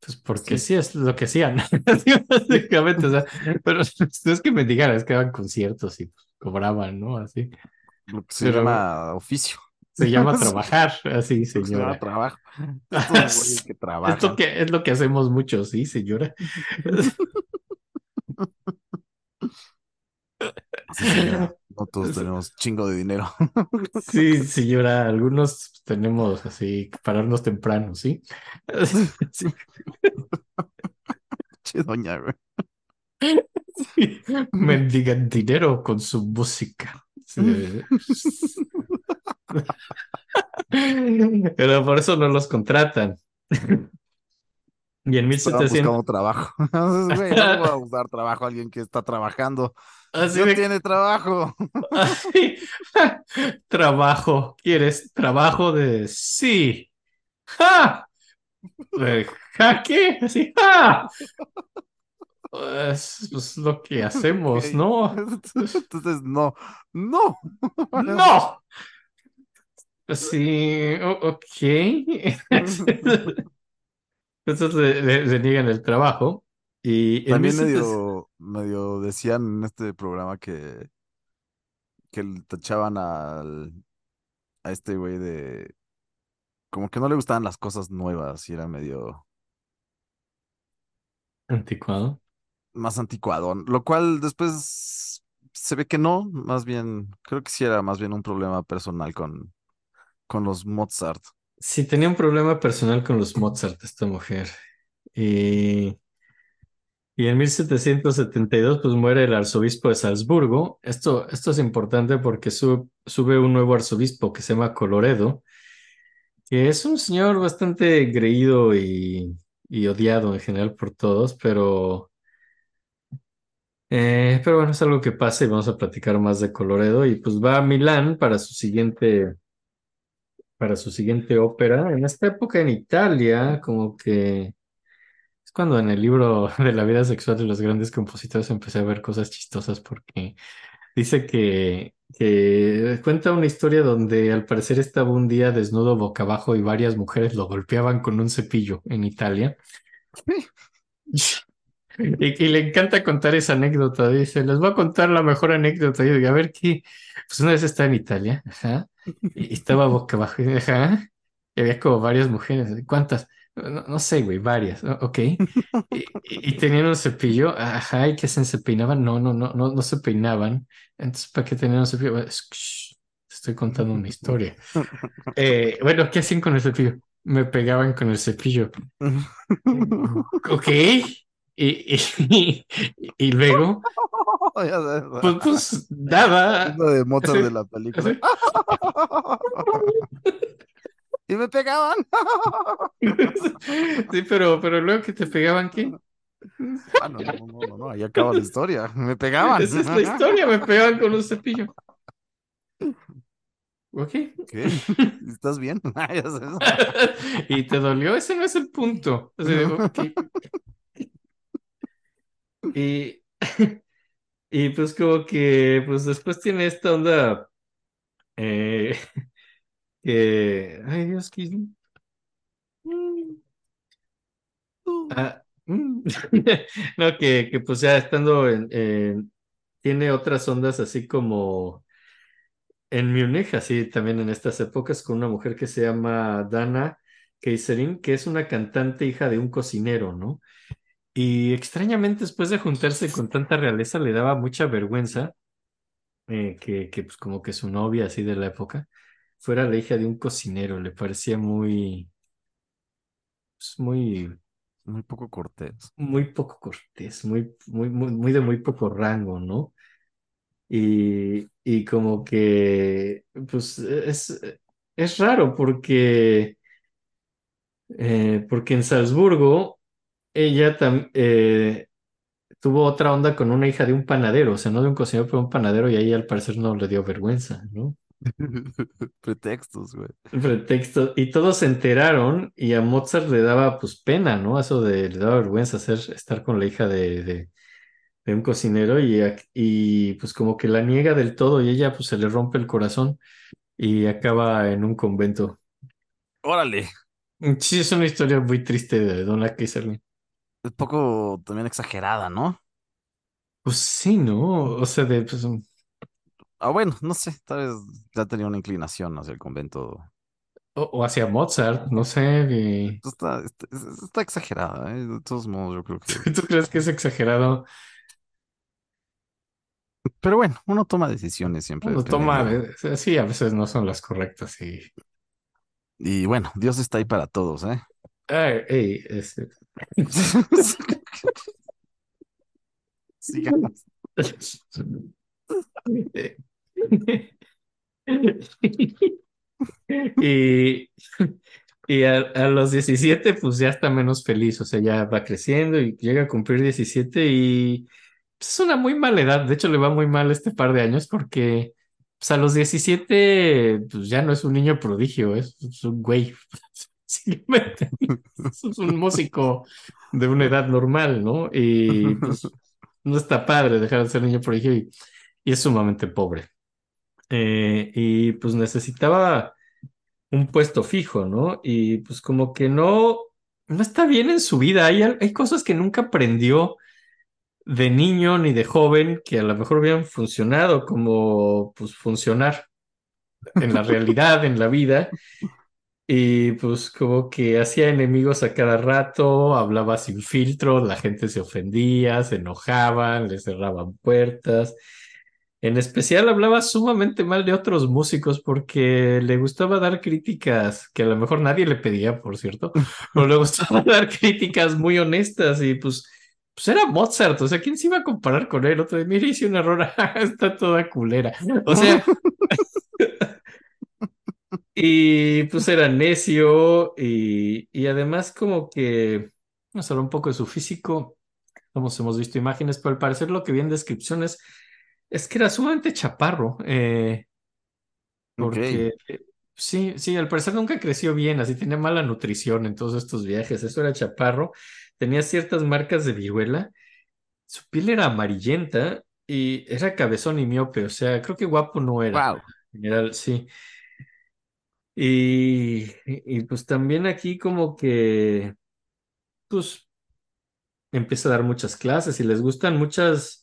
pues porque Sí, sí es lo que hacían. Básicamente, o sea, pero no es que mendigaran, es que daban conciertos y pues, cobraban, ¿no? Así. lo que se Pero llama oficio. se llama trabajar, así, que se llama señora. trabajo. Trabajan. que es lo que hacemos muchos, sí, señora. Sí, señora. No todos tenemos chingo de dinero. Sí, señora, algunos tenemos así que pararnos temprano, ¿sí? Sí, Che, doña, güey. sí. Mendigan dinero con su música. Sí. Pero por eso no los contratan. Y en Estaban 1700, buscando trabajo. Güey, no voy a dar trabajo a alguien que está trabajando. Así No de tiene trabajo. así, trabajo. ¿Quieres trabajo de sí? ¡Ja! ¿De jaque? Así, ¡ja! Es pues, lo que hacemos. ¿no? Entonces, no, no. ¡No! Sí, ok. Entonces le, le- le niegan el trabajo. Y También 1700 medio, medio decían en este programa que, que le tachaban al, a este güey de como que no le gustaban las cosas nuevas y era medio Anticuado. más anticuadón, lo cual después se ve que no, más bien, creo que sí era más bien un problema personal con, con los Mozart. Sí, tenía un problema personal con los Mozart, esta mujer. Y, y en 1772, pues muere el arzobispo de Salzburgo. Esto, esto es importante porque su- sube un nuevo arzobispo que se llama Coloredo, que es un señor bastante creído y, y odiado en general por todos, pero, eh, pero bueno, es algo que pasa y vamos a platicar más de Coloredo. Y pues va a Milán para su siguiente para su siguiente ópera. En esta época en Italia, como que es cuando en el libro de la vida sexual de los grandes compositores empecé a ver cosas chistosas porque dice que, que cuenta una historia donde al parecer estaba un día desnudo boca abajo y varias mujeres lo golpeaban con un cepillo en Italia. Y, y le encanta contar esa anécdota. Dice, les voy a contar la mejor anécdota. Y yo digo, a ver qué. Pues una vez estaba en Italia, ajá, y estaba boca abajo, ajá, y había como varias mujeres. ¿Cuántas? No, no sé, güey, varias. Ok. Y, y- tenían un cepillo, ajá, ¿y qué hacen? ¿Se peinaban? No, no, no, no, no se peinaban. Entonces, ¿para qué tenían un cepillo? Estoy contando una historia. Eh, bueno, ¿qué hacían con el cepillo? Me pegaban con el cepillo. Ok. Y, y, y luego, pues, pues nada. lo de Así- de la película. Y me pegaban. Sí, pero, pero luego que te pegaban, ¿qué? Ah, no, no, no, no, no, ahí acaba la historia. Me pegaban. Esa es la historia, me pegaban con un cepillo. Ok. ¿Qué? ¿Estás bien? Sabes. ¿Y te dolió? Ese no es el punto. Y, y pues como que, pues después tiene esta onda eh, que, ay Dios, que... Ah, mm. No, que, que pues ya estando en, en- tiene otras ondas así como en Múnich, así también en estas épocas, con una mujer que se llama Dana Keiserin, que es una cantante hija de un cocinero, ¿no? Y extrañamente después de juntarse con tanta realeza le daba mucha vergüenza eh, que, que pues como que su novia así de la época fuera la hija de un cocinero, le parecía muy, pues, muy Muy poco cortés. muy poco cortés, muy, muy, muy, muy de muy poco rango, ¿no? Y, y como que, pues es, es raro porque, eh, porque en Salzburgo ella tam- eh, tuvo otra onda con una hija de un panadero, o sea, no de un cocinero, pero un panadero, y ahí al parecer no le dio vergüenza, ¿no? Pretextos, güey. Pretexto, y todos se enteraron y a Mozart le daba pues pena, ¿no? Eso de, le daba vergüenza hacer, estar con la hija de, de, de un cocinero y, y pues como que la niega del todo y ella pues se le rompe el corazón y acaba en un convento. Órale. Sí, es una historia muy triste de Donna Kaiserling. Es poco también exagerada, ¿no? Pues sí, ¿no? O sea, de pues, un- Ah, bueno, no sé, tal vez ya tenía una inclinación hacia el convento. o, o hacia Mozart, no sé. Está, está, está exagerada, ¿eh? De todos modos, yo creo que ¿Tú crees que es exagerado? Pero bueno, uno toma decisiones siempre Uno toma, sí, a veces no son las correctas y... Y bueno, Dios está ahí para todos, ¿eh? Ay, ey, este, Sigamos. Y, y a, a los 17 pues ya está menos feliz, o sea, ya va creciendo y llega a cumplir 17 y pues, es una muy mala edad. De hecho, le va muy mal este par de años porque pues, a los 17 pues ya no es un niño prodigio, es, un güey. Simplemente es un músico de una edad normal, ¿no? Y pues no está padre dejar de ser niño prodigio y es sumamente pobre. Eh, y pues necesitaba un puesto fijo, ¿no? Y pues como que no, no está bien en su vida. Hay, hay cosas que nunca aprendió de niño ni de joven que a lo mejor hubieran funcionado, como pues funcionar en la realidad, en la vida. Y pues como que hacía enemigos a cada rato, hablaba sin filtro, la gente se ofendía, se enojaban, le cerraban puertas. En especial hablaba sumamente mal de otros músicos porque le gustaba dar críticas que a lo mejor nadie le pedía, por cierto, pero le gustaba dar críticas muy honestas y pues, pues era Mozart, o sea, ¿quién se iba a comparar con él? Otro de, mira, hice un error, está toda culera. O sea, y pues era necio y, y además como que nos habló un poco de su físico, como hemos visto imágenes, pero al parecer lo que vi en descripciones es que era sumamente chaparro. eh. Porque eh, sí, sí, al parecer nunca creció bien, así tenía mala nutrición en todos estos viajes. Eso era chaparro, tenía ciertas marcas de viruela, su piel era amarillenta y era cabezón y miope, o sea, creo que guapo no era. Wow. En general, sí. Y, y, pues también aquí como que, pues empieza a dar muchas clases y les gustan muchas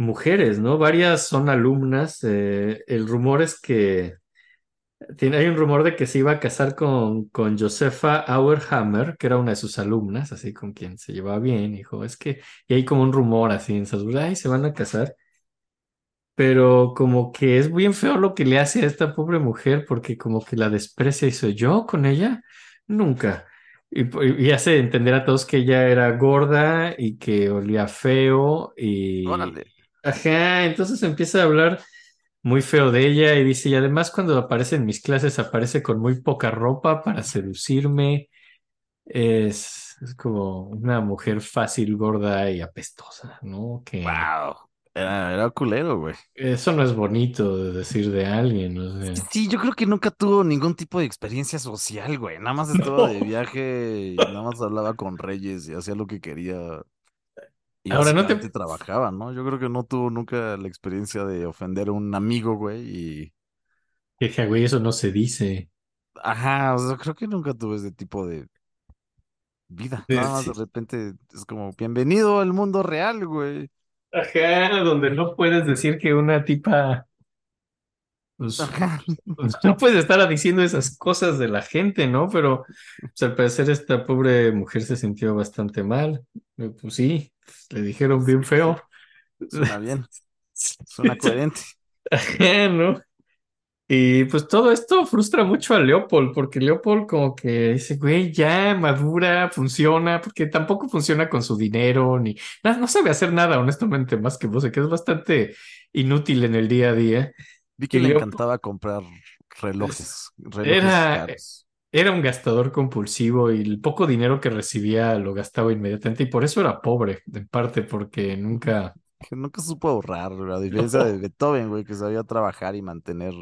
mujeres, ¿no? Varias son alumnas. eh, el rumor es que Tiene, hay un rumor de que se iba a casar con, con Josefa Auerhammer, que era una de sus alumnas, así con quien se llevaba bien. Dijo, es que, y hay como un rumor así en Salzburgo, ay, se van a casar. Pero como que es bien feo lo que le hace a esta pobre mujer, porque como que la desprecia y soy yo con ella, nunca. Y, y hace entender a todos que ella era gorda y que olía feo y... Ajá, entonces empieza a hablar muy feo de ella y dice, y además cuando aparece en mis clases aparece con muy poca ropa para seducirme. Es, es como una mujer fácil, gorda y apestosa, ¿no? Que Wow. Era, era culero, güey. eso no es bonito de decir de alguien, o sea. Sí, yo creo que nunca tuvo ningún tipo de experiencia social, güey. Nada más estaba de viaje y nada más hablaba con reyes y hacía lo que quería y Ahora no te... trabajaba, ¿no? Yo creo que no tuvo nunca la experiencia de ofender a un amigo, güey, y... Jeja, güey, eso no se dice. Ajá, o sea, creo que nunca tuve ese tipo de vida. Nada más de repente es como, bienvenido al mundo real, güey. Ajá, donde no puedes decir que una tipa, pues, Ajá. pues, no puedes estar diciendo esas cosas de la gente, ¿no? Pero pues, al parecer esta pobre mujer se sintió bastante mal. Eh, Pues sí, le dijeron bien feo. suena bien, suena coherente. ¿no? Y pues todo esto frustra mucho a Leopold, porque Leopold como que dice, güey, ya madura, funciona, porque tampoco funciona con su dinero, ni no, no sabe hacer nada, honestamente, más que vos, que es bastante inútil en el día a día. Vi Y que le Leopold encantaba comprar es- relojes, relojes era, caros. Era un gastador compulsivo y el poco dinero que recibía lo gastaba inmediatamente, y por eso era pobre, en parte, porque nunca... Que nunca supo ahorrar, güey, a diferencia de Beethoven, güey, que sabía trabajar y mantener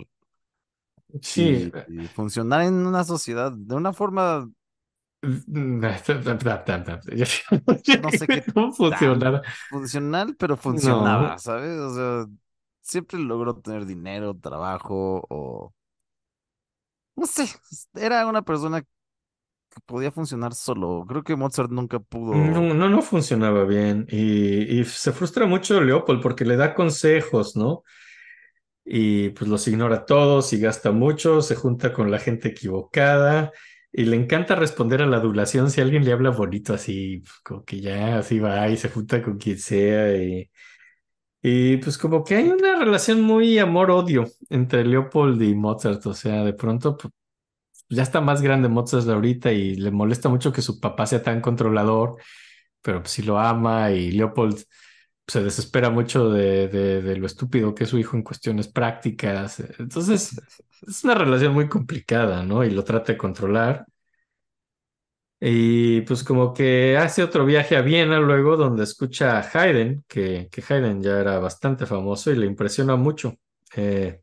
Sí, y, y funcionar en una sociedad de una forma, no sé qué ¿Cómo tan funcionar? funcional, pero No, funcionaba, ¿sabes? O sea, siempre logró tener dinero, trabajo o, no sé, era una persona que podía funcionar solo. Creo que Mozart nunca pudo. no, no, funcionaba bien y, y se frustra mucho Leopold porque le da consejos, ¿no? Y pues los ignora todos y gasta mucho, se junta con la gente equivocada y le encanta responder a la adulación si alguien le habla bonito así, pues, como que ya así va y se junta con quien sea y Y pues como que hay una relación muy amor-odio entre Leopold y Mozart, o sea, de pronto pues, ya está más grande Mozart ahorita y le molesta mucho que su papá sea tan controlador, pero pues sí lo ama y Leopold se desespera mucho de, de, de lo estúpido que es su hijo en cuestiones prácticas. Entonces, es una relación muy complicada, ¿no? Y lo trata de controlar. Y pues como que hace otro viaje a Viena luego donde escucha a Haydn, que, que Haydn ya era bastante famoso y le impresiona mucho. Eh,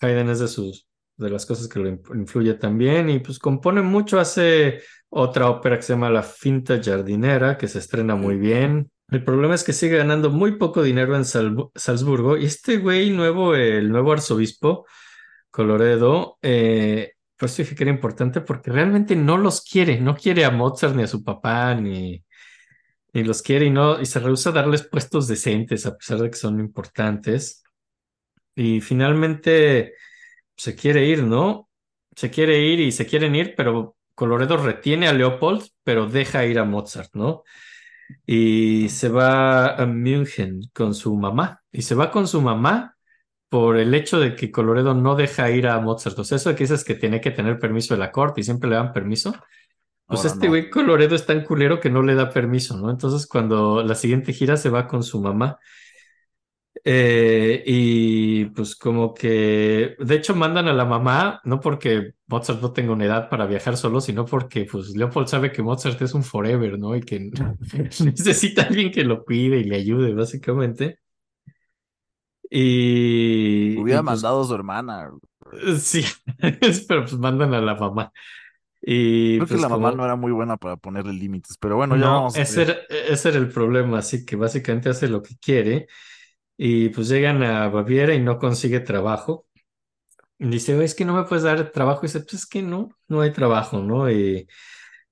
Haydn es de sus, de las cosas que lo influye también y pues compone mucho, hace otra ópera que se llama La Finta Jardinera, que se estrena muy bien. El problema es que sigue ganando muy poco dinero en Sal- Salzburgo y este güey nuevo, el nuevo arzobispo, Coloredo, eh, pues dije que era importante porque realmente no los quiere, no quiere a Mozart ni a su papá, ni, ni los quiere y no, y se rehúsa a darles puestos decentes a pesar de que son importantes. Y finalmente se quiere ir, ¿no? Se quiere ir y se quieren ir, pero Coloredo retiene a Leopold, pero deja ir a Mozart, ¿no? Y se va a München con su mamá. Y se va con su mamá por el hecho de que Coloredo no deja ir a Mozart. O sea, eso de que dices que tiene que tener permiso de la corte y siempre le dan permiso. Pues Ahora este no. güey Coloredo es tan culero que no le da permiso, ¿no? Entonces cuando la siguiente gira se va con su mamá. Eh, y pues como que, de hecho, mandan a la mamá, no porque Mozart no tenga una edad para viajar solo, sino porque pues Leopold sabe que Mozart es un forever, ¿no? Y que necesita alguien que lo cuide y le ayude, básicamente. Y, y Hubiera pues mandado a su hermana. sí, pero pues mandan a la mamá. Y Creo que pues la mamá como, no era muy buena para ponerle límites, pero bueno, ya no, vamos a ese era, ese era el problema, así que básicamente hace lo que quiere. Y pues llegan a Baviera y no consigue trabajo. Y dice, "Oye, es que no me puedes dar trabajo. Y dice, pues es que no, no hay trabajo, ¿no? Y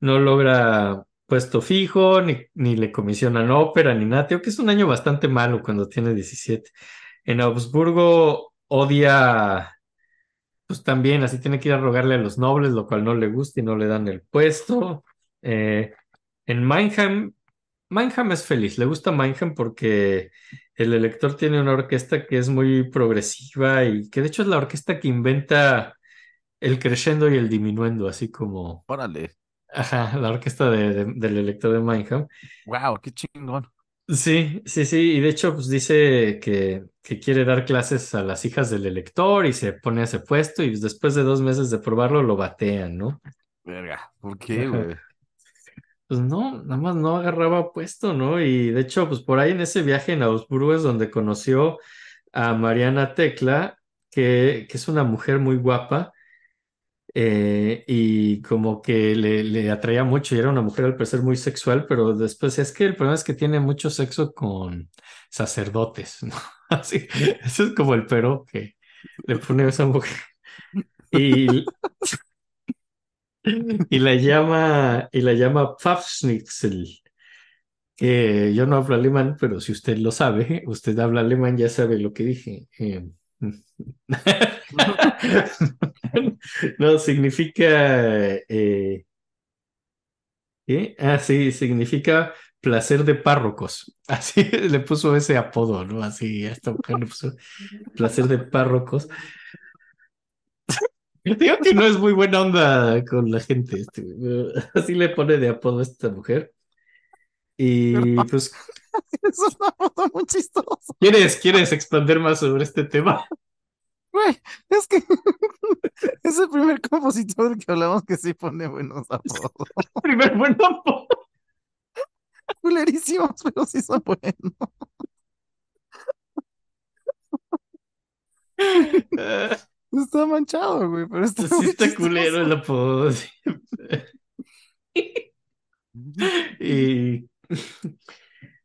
no logra puesto fijo, ni, ni le comisionan ópera, ni nada. Creo que es un año bastante malo cuando tiene 17. En Augsburgo odia, pues también, así tiene que ir a rogarle a los nobles, lo cual no le gusta y no le dan el puesto. Eh, en Mannheim, Mannheim es feliz, le gusta Mannheim porque el elector tiene una orquesta que es muy progresiva y que de hecho es la orquesta que inventa el crescendo y el diminuendo, así como, Órale. ajá, la orquesta de- de- del elector de Mannheim. Wow, qué chingón. Sí, sí, sí, y de hecho pues dice que, que quiere dar clases a las hijas del elector y se pone a ese puesto y después de dos meses de probarlo lo batean, ¿no? Verga. ¿Por qué, güey? Pues no, nada más no agarraba puesto, ¿no? Y de hecho, pues por ahí en ese viaje en Augsburgo es donde conoció a Mariana Tecla, que, que es una mujer muy guapa eh, y como que le, le atraía mucho y era una mujer al parecer muy sexual, pero después es que el problema es que tiene mucho sexo con sacerdotes, ¿no? Así, eso es como el pero que le pone a esa mujer. Y, y la llama, y la llama Pfafschnitzel. que yo no hablo alemán, pero si usted lo sabe, usted habla alemán, ya sabe lo que dije. Eh, no, significa... eh. Ah, sí, significa placer de párrocos. Así le puso ese apodo, ¿no? Así, a esta mujer le puso placer de párrocos. Digo que no es muy buena onda con la gente. este, así le pone de apodo a esta mujer. Y pues Es una foto muy chistosa. ¿Quieres, quieres expandir más sobre este tema? Güey, es que es el primer compositor que hablamos que sí pone buenos apodos. Primer buen apodo. Culerísimos, pero sí son buenos. Está manchado, güey, pero está sí está culero el apodo. Y,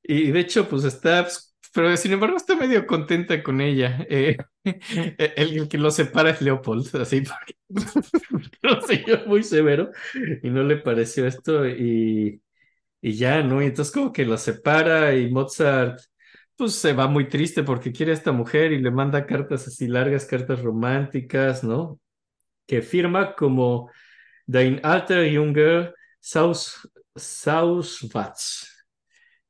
y de hecho, pues está, pues, pero sin embargo está medio contenta con ella. Eh, el, el que lo separa es Leopold, así porque lo señor muy severo y no le pareció esto y, y ya, ¿no? Y entonces como que lo separa y Mozart pues se va muy triste porque quiere a esta mujer y le manda cartas así largas, cartas románticas, ¿no? Que firma como Dein alter Junge Saus, Sauswatz,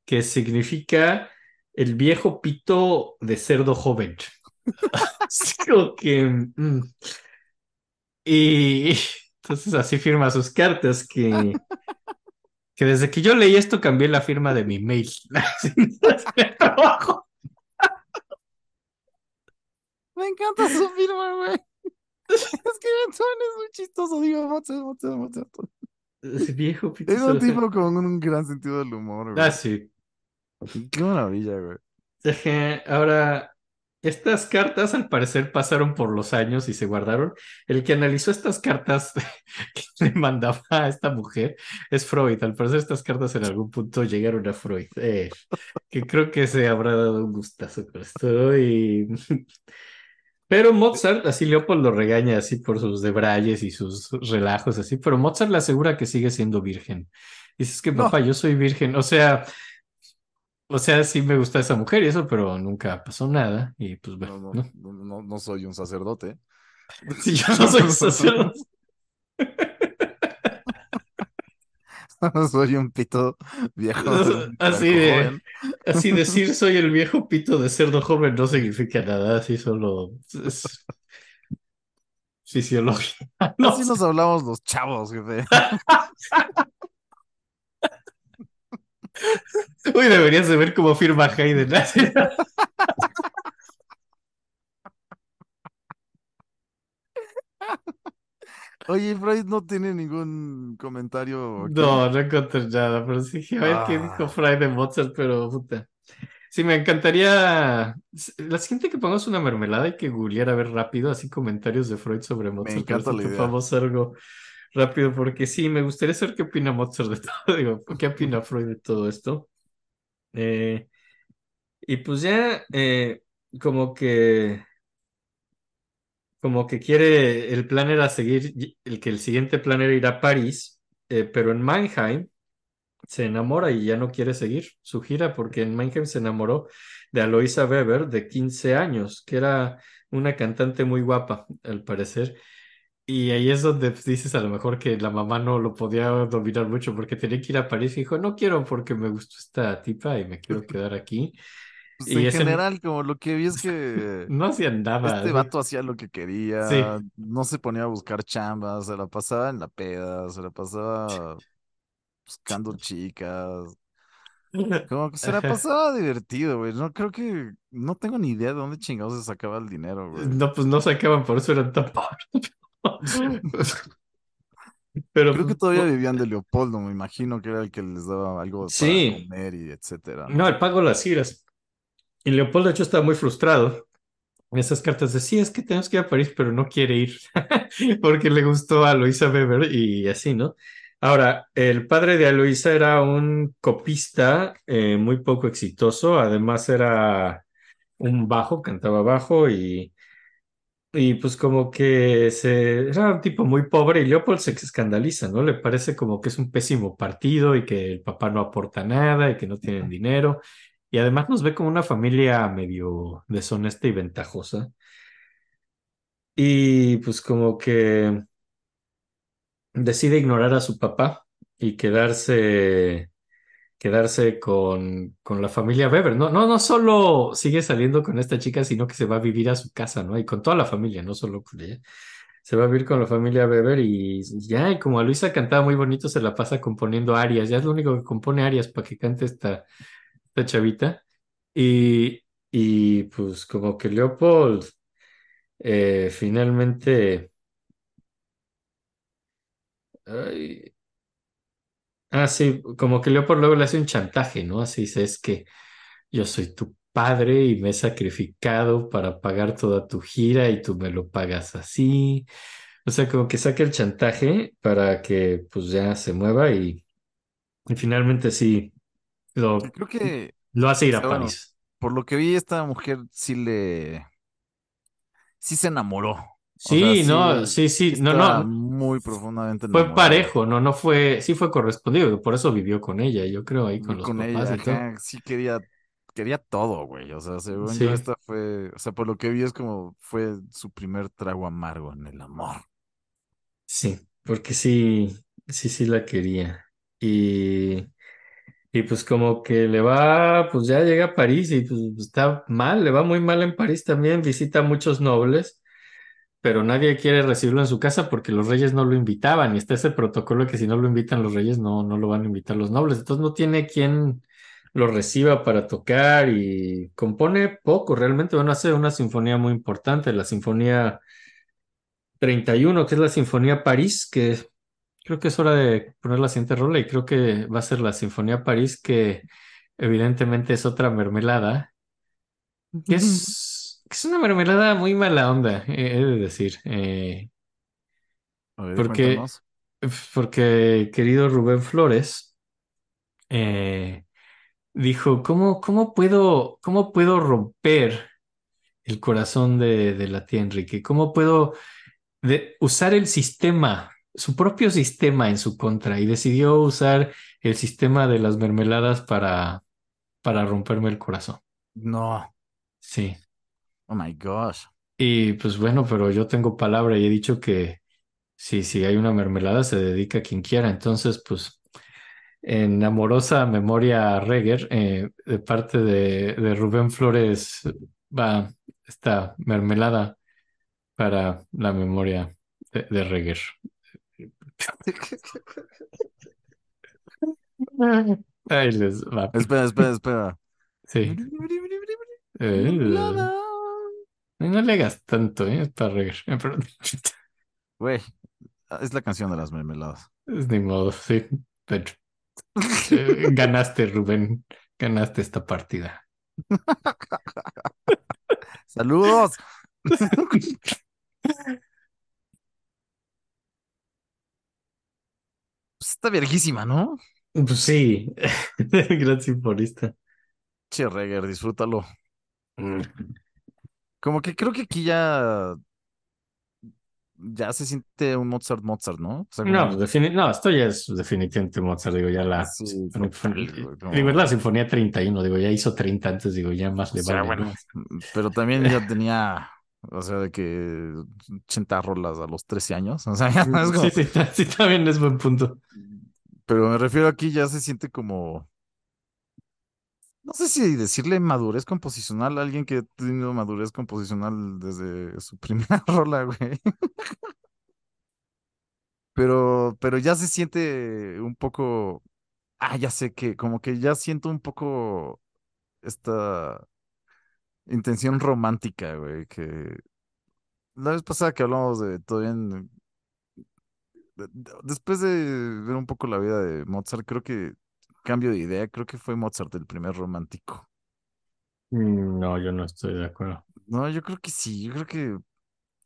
que significa el viejo pito de cerdo joven. Así como que... mm. Y entonces así firma sus cartas que, que desde que yo leí esto cambié la firma de mi mail. Así, de trabajo. Me encanta su firma, güey. Es que Benson es muy chistoso, digo, Mozart, Mozart, Mozart. Ese viejo Es un tipo con un gran sentido del humor, Ah, güey. sí. Qué maravilla, güey. Ahora, estas cartas al parecer pasaron por los años y se guardaron. El que analizó estas cartas que le mandaba a esta mujer es Freud. Al parecer estas cartas en algún punto llegaron a Freud, eh, que creo que se habrá dado un gustazo con esto. Y... Pero Mozart, así Leopold lo regaña así por sus debrayes y sus relajos así, pero Mozart le asegura que sigue siendo virgen. Dice, es que papá, No, yo soy virgen. O sea... O sea, sí me gusta esa mujer y eso, pero nunca pasó nada. Y pues bueno, no, ¿no? no, no, no soy un sacerdote. Si yo no soy sacerdote. Soy un pito viejo, Así de, así decir soy el viejo pito de cerdo joven no significa nada, así solo es fisiología. No Así nos hablamos los chavos, jefe. Uy, deberías de ver cómo firma Hayden. Oye, Freud no tiene ningún comentario aquí. No, no encontré nada, pero sí a ver qué dijo Ah, Fry de Mozart, pero puta. Sí, me encantaría. La siguiente que pongamos una mermelada hay que googlear a ver rápido, así comentarios de Freud sobre Mozart, encanta la idea. algo rápido, porque sí, me gustaría saber qué opina Mozart de todo, digo, qué opina Freud de todo esto. Eh, y pues ya, eh, como que, como que quiere, el plan era seguir, el que el siguiente plan era ir a París, eh, pero en Mannheim se enamora y ya no quiere seguir su gira porque en Mannheim se enamoró de Aloisa Weber de 15 años, que era una cantante muy guapa, al parecer. Y ahí es donde pues, dices a lo mejor que la mamá no lo podía dominar mucho porque tenía que ir a París y dijo, no quiero porque me gustó esta tipa y me quiero quedar aquí. Pues Y en ese general, como lo que vi es que no hacían nada. este vato hacía lo que Sí. quería, no se ponía a buscar chambas, se la pasaba en la peda, se la pasaba buscando chicas. Como que se la pasaba divertido, güey. No creo que, no tengo ni idea de dónde chingados se sacaba el dinero, güey. No, pues no sacaban, por eso eran tan pobres. Pero Creo que pues, todavía vivían de Leopoldo, me imagino que era el que les daba algo para sí, comer y etcétera, no, ¿no? el pago las giras. Y Leopoldo, de hecho, estaba muy frustrado. En esas cartas de sí, es que tenemos que ir a París, pero no quiere ir porque le gustó a Luisa Weber y así, ¿no? Ahora, el padre de Aloisa era un copista eh, muy poco exitoso, además era un bajo, cantaba bajo y, y pues como que se, era un tipo muy pobre y Leopold se escandaliza, ¿no? Le parece como que es un pésimo partido y que el papá no aporta nada y que no tienen dinero y además nos ve como una familia medio deshonesta y ventajosa. Y pues como que decide ignorar a su papá y quedarse, quedarse con, con la familia Weber. No, no, no solo sigue saliendo con esta chica, sino que se va a vivir a su casa, ¿no? Y con toda la familia, no solo con ella. Se va a vivir con la familia Weber y ya, y como a Luisa cantaba muy bonito, se la pasa componiendo arias. Ya es lo único que compone arias para que cante esta, esta chavita. Y, y pues como que Leopold eh, finalmente... ay, Ah, sí, como que Leopold luego le hace un chantaje, ¿no? Así dice, es que yo soy tu padre y me he sacrificado para pagar toda tu gira y tú me lo pagas así. O sea, como que saca el chantaje para que pues ya se mueva y, y finalmente sí lo, creo que, lo hace ir a bueno, París. por lo que vi, esta mujer sí le, sí se enamoró. Sea, Sí, no, sí, sí, no, no, muy profundamente fue parejo, no, no fue, sí fue correspondido, por eso vivió con ella, yo creo, ahí con los papás ella, y todo. ajá, sí quería, quería todo, güey. O sea, según yo, Sí. esta fue, o sea, por lo que vi es como fue su primer trago amargo en el amor. Sí, porque sí, sí, sí la quería. Y, Y pues como que le va, pues ya llega a París y pues está mal, le va muy mal en París también, visita a muchos nobles, pero nadie quiere recibirlo en su casa porque los reyes no lo invitaban y está ese protocolo que si no lo invitan los reyes no, no lo van a invitar los nobles, entonces no tiene quien lo reciba para tocar y compone poco, realmente, bueno, hace una sinfonía muy importante, la Sinfonía 31, que es la Sinfonía París, que creo que es hora de poner la siguiente rola y creo que va a ser la Sinfonía París, que evidentemente es otra mermelada, que es, es una mermelada muy mala onda, eh, he de decir, eh, ver, porque, cuéntanos. porque querido Rubén Flores eh, dijo, ¿cómo, cómo puedo, cómo puedo romper el corazón de, de la tía Enrique? ¿Cómo puedo de usar el sistema, su propio sistema en su contra y decidió usar el sistema de las mermeladas para, para romperme el corazón. No. Sí. Oh my gosh. Y pues bueno, pero yo tengo palabra y he dicho que sí, si hay una mermelada se dedica a quien quiera. Entonces, pues en amorosa memoria a Reger, eh, de parte de, de Rubén Flores, va esta mermelada para la memoria de, de Reger. Ahí les va. Espera, espera, espera. Sí. Eh, Mermelada. No le hagas tanto, ¿eh? Es para reír. Güey, es la canción de las mermeladas. Es ni modo, sí. Pero, eh, ganaste, Rubén. Ganaste esta partida. ¡Saludos! Pues está verguísima, ¿no? Pues sí, gran simfonista. Che, Reger, disfrútalo. Mm. Como que creo que aquí ya, ya se siente un Mozart Mozart, ¿no? O sea, No, defini- no, esto ya es definitivamente Mozart, digo, ya la... sí, como- Digo, es la Sinfonía 31, digo, ya hizo 30 antes, digo, ya más le vale, bueno, ¿no? pero también ya tenía, o sea, de que 80 rolas a los 13 años, o sea, ya no es como, Sí, sí, sí, también es buen punto. pero me refiero aquí ya se siente como, no sé si decirle madurez composicional a alguien que ha tenido madurez composicional desde su primera rola, güey. Pero, pero ya se siente un poco, ah, ya sé que, como que ya siento un poco esta intención romántica, güey, que la vez pasada que hablamos de todavía en- de- de- después de ver un poco la vida de Mozart, creo que cambio de idea, creo que fue Mozart el primer romántico. Mm, No, yo no estoy de acuerdo. No, yo creo que sí, yo creo que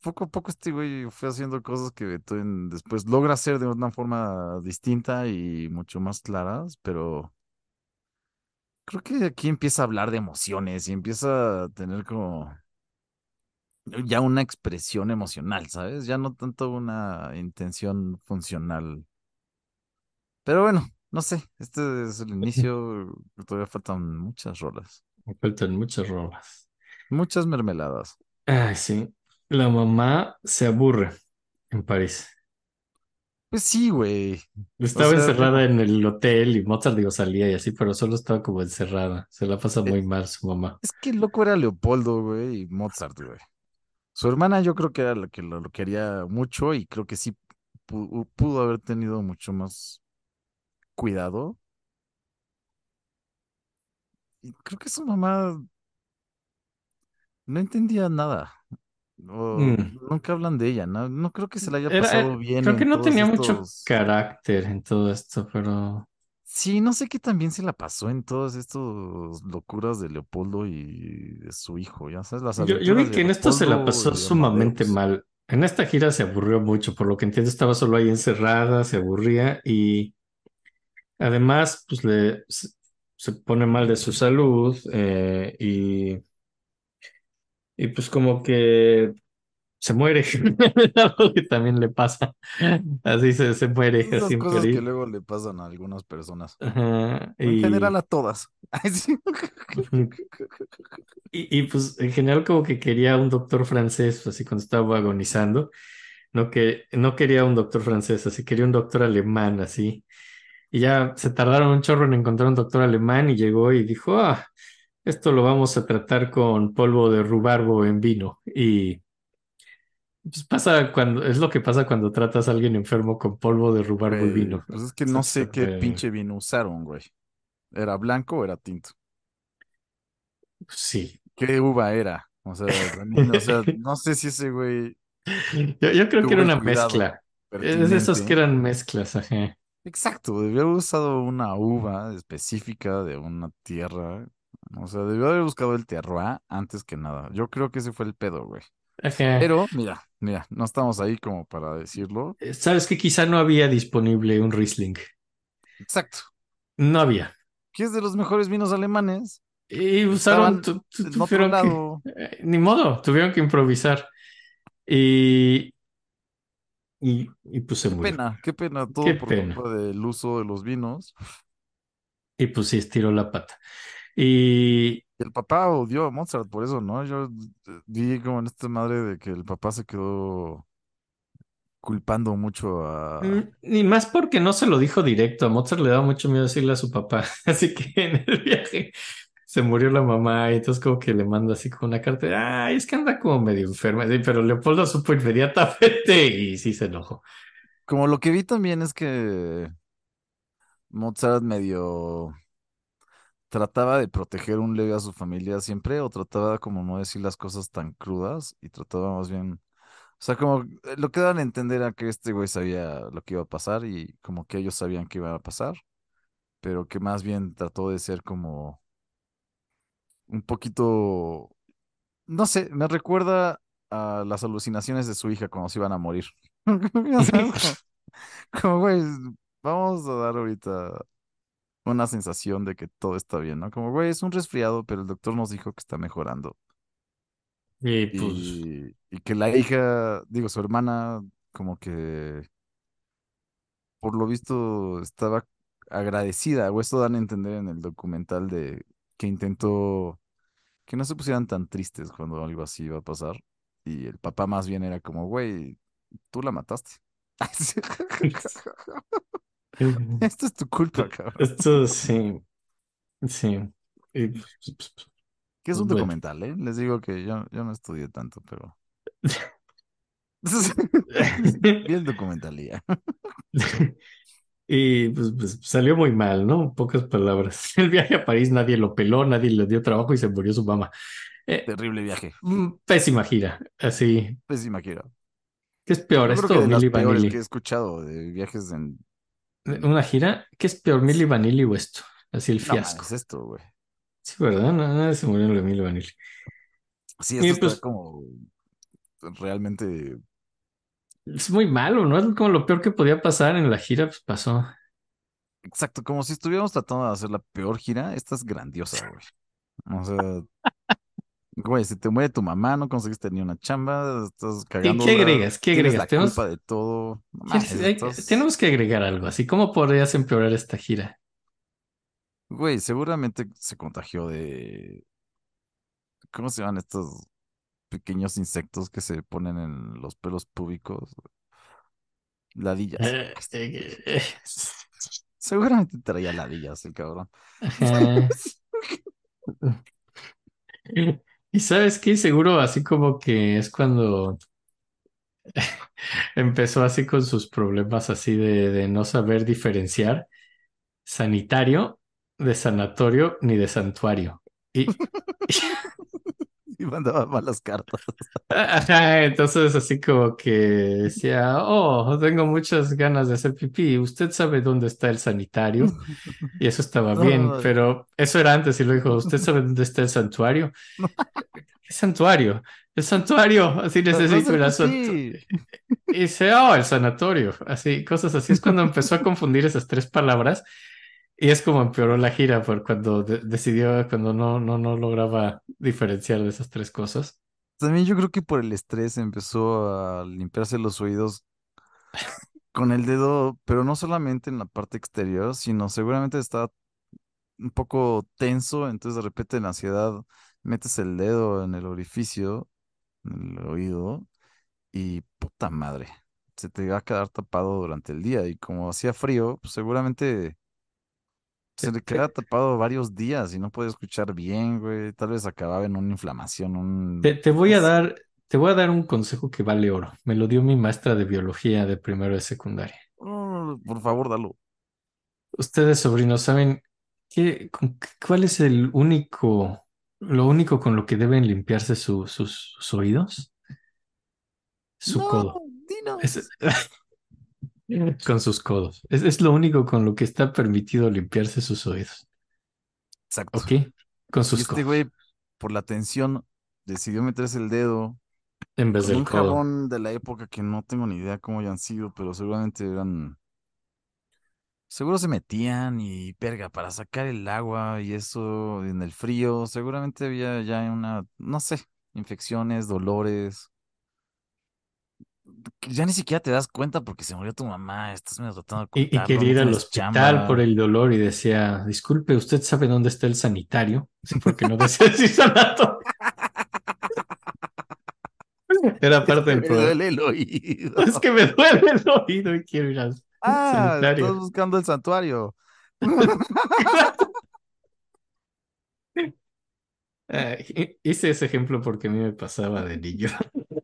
poco a poco este güey fue haciendo cosas que Beethoven después logra hacer de una forma distinta y mucho más claras, pero creo que aquí empieza a hablar de emociones y empieza a tener como ya una expresión emocional, ¿sabes? Ya no tanto una intención funcional. Pero bueno, no sé, este es el inicio, todavía faltan muchas rolas, faltan muchas rolas. muchas mermeladas. Ay, sí. La mamá se aburre en París. Pues sí, güey. O Estaba sea, encerrada en el hotel y Mozart, digo, salía y así, pero solo estaba como encerrada. Se la pasa eh, muy mal su mamá. es que el loco era Leopoldo, güey, y Mozart, güey. Su hermana yo creo que era la que lo, lo quería mucho y creo que sí pu- pudo haber tenido mucho más cuidado. Y creo que su mamá no entendía nada. O Mm. nunca hablan de ella, ¿no? No creo que se la haya pasado eh, bien creo que no tenía mucho carácter en todo esto, pero Sí, no sé qué también se la pasó en todas estas locuras de Leopoldo y de su hijo, ya sabes, las yo, yo vi de que en esto se la pasó sumamente mal. En esta gira se aburrió mucho, por lo que entiendo estaba solo ahí encerrada, se aburría y además pues le se, pone mal de su salud eh, y, y pues como que se muere, algo que también le pasa, así se, se muere, Esas cosas que luego le pasan a algunas personas. Ajá, en general a todas. Y, y, pues en general como que quería un doctor francés, así cuando estaba agonizando, no que no quería un doctor francés, así quería un doctor alemán, así. Y ya se tardaron un chorro en encontrar un doctor alemán y llegó y dijo, ah, esto lo vamos a tratar con polvo de rubarbo en vino. Y pues pasa cuando, es lo que pasa cuando tratas a alguien enfermo con polvo de rubarbo y Güey, vino. pues es que no sé qué pinche vino usaron, güey. ¿Era blanco o era tinto? Sí. ¿Qué uva era? O sea, también, o sea, no sé si ese güey Yo, yo creo que era una mezcla. Es de esos que eran mezclas, ajá. Exacto, debió haber usado una uva específica de una tierra. O sea, debió haber buscado el terroir antes que nada. Yo creo que ese fue el pedo, güey. Pero, mira, mira, no estamos ahí como para decirlo. ¿Sabes que Quizá no había disponible un Riesling. Exacto. No había. ¿Qué es de los mejores vinos alemanes? Y usaron, tu- tu- tuvieron que, eh, ni modo, tuvieron que improvisar. Y, y, y pues se Qué murió. pena, qué pena, Qué todo por pena. culpa del uso de los vinos. Y pues sí, estiró la pata. Y El papá odió a Mozart por eso, ¿no? Yo vi como en esta madre de que el papá se quedó culpando mucho mm, a... ni más porque no se lo dijo directo. A Mozart le daba mucho miedo decirle a su papá. Así que en el viaje se murió la mamá y entonces como que le manda así como una carta. Ay, es que anda como medio enferma. Sí, pero Leopoldo supo inmediatamente y sí se enojó. Como lo que vi también es que Mozart medio trataba de proteger un leve a su familia siempre, o trataba como no decir las cosas tan crudas, y trataba más bien, o sea, como eh, lo que daban a entender a que este güey sabía lo que iba a pasar y como que ellos sabían que iba a pasar, pero que más bien trató de ser como un poquito, no sé, me recuerda a las alucinaciones de su hija cuando se iban a morir. Como, güey, vamos a dar ahorita una sensación de que todo está bien, ¿no? Como, güey, es un resfriado, pero el doctor nos dijo que está mejorando. Y pues Y, y que la hija, digo, su hermana, como que por lo visto estaba agradecida, o esto dan a entender en el documental de que intentó que no se pusieran tan tristes cuando algo así iba a pasar. Y el papá más bien era como, güey, tú la mataste. Esto es tu culpa, cabrón. esto sí, sí. Y, pues, pues, pues, Que es un bueno. documental, ¿eh? Les digo que yo, yo no estudié tanto, pero... Vi el documental y. Y pues, pues, salió muy mal, ¿no? En pocas palabras. El viaje a París nadie lo peló, nadie le dio trabajo y se murió su mamá. Eh, Terrible viaje. mm, pésima gira, así. Pésima gira. ¿Qué es peor, Yo creo que esto o de las Milli peores que he Vanilli? escuchado de viajes en... ¿Una gira? ¿Qué es peor, Milli Vanilli o esto? Así el No fiasco. mames, esto, güey. Sí, ¿verdad? No, nadie se murió en lo de Milli Vanilli. Sí, Y esto está pues como realmente... es muy malo, ¿no? Es como lo peor que podía pasar en la gira, pues pasó. Exacto, como si estuviéramos tratando de hacer la peor gira. Esta es grandiosa, güey. O sea, güey, si te muere tu mamá, no conseguiste ni una chamba, estás ¿Qué, qué agregas? ¿Qué agregas? la Tenemos, culpa de todo. No ¿quieres- mames, hay- estás... tenemos que agregar algo así. ¿Cómo podrías empeorar esta gira? Güey, seguramente se contagió de... ¿Cómo se llaman estos pequeños insectos que se ponen en los pelos públicos? Ladillas. Eh, eh, eh, Seguramente traía ladillas el cabrón. Y sabes qué, seguro así como que es cuando empezó así con sus problemas así de, de no saber diferenciar sanitario de sanatorio ni de santuario. Y Y mandaba malas cartas. ajá, entonces así como que decía, oh, tengo muchas ganas de hacer pipí. ¿Usted sabe dónde está el sanitario? Y eso estaba bien, pero eso era antes y lo dijo, ¿usted sabe dónde está el santuario? ¿Qué santuario? El santuario, así necesito el santuario. Y dice, oh, el sanatorio, así, cosas así. Es cuando empezó a confundir esas tres palabras y es como empeoró la gira por cuando de- decidió, cuando no, no, no lograba diferenciar de esas tres cosas. También yo creo que por el estrés empezó a limpiarse los oídos con el dedo, pero no solamente en la parte exterior, sino seguramente estaba un poco tenso, entonces de repente en ansiedad metes el dedo en el orificio, en el oído, y puta madre. se te va a quedar tapado durante el día y como hacía frío, pues seguramente Te, se le queda tapado varios días y no puede escuchar bien, güey. Tal vez acababa en una inflamación, te- un... te voy a sé. dar, te voy a dar un consejo que vale oro. Me lo dio mi maestra de biología de primero de secundaria. Oh, por favor, dalo. Ustedes, sobrinos, ¿saben qué, con cuál es el único, lo único con lo que deben limpiarse su- sus, sus oídos? Su No, codo. Es- dinos. con sus codos. Es, es lo único con lo que está permitido limpiarse sus oídos. Exacto. ¿Ok? Con Y sus este codos. güey, por la tensión, decidió meterse el dedo En vez con un del codo. jabón de la época que no tengo ni idea cómo hayan sido, pero seguramente eran... Seguro se metían y verga para sacar el agua y eso en el frío. Seguramente había ya una, no sé, infecciones, dolores. Ya ni siquiera te das cuenta porque se murió tu mamá. Estás medio tratando de Y, y quería ir al hospital por el dolor y decía, disculpe, ¿usted sabe dónde está el sanitario? Sí, porque no decía decir sanatorio. Era Es parte que del me problema. duele el oído. Es que me duele el oído y quiero ir al Ah, estás sanitario. buscando el santuario. Hi- hice ese ejemplo porque a mí me pasaba de niño.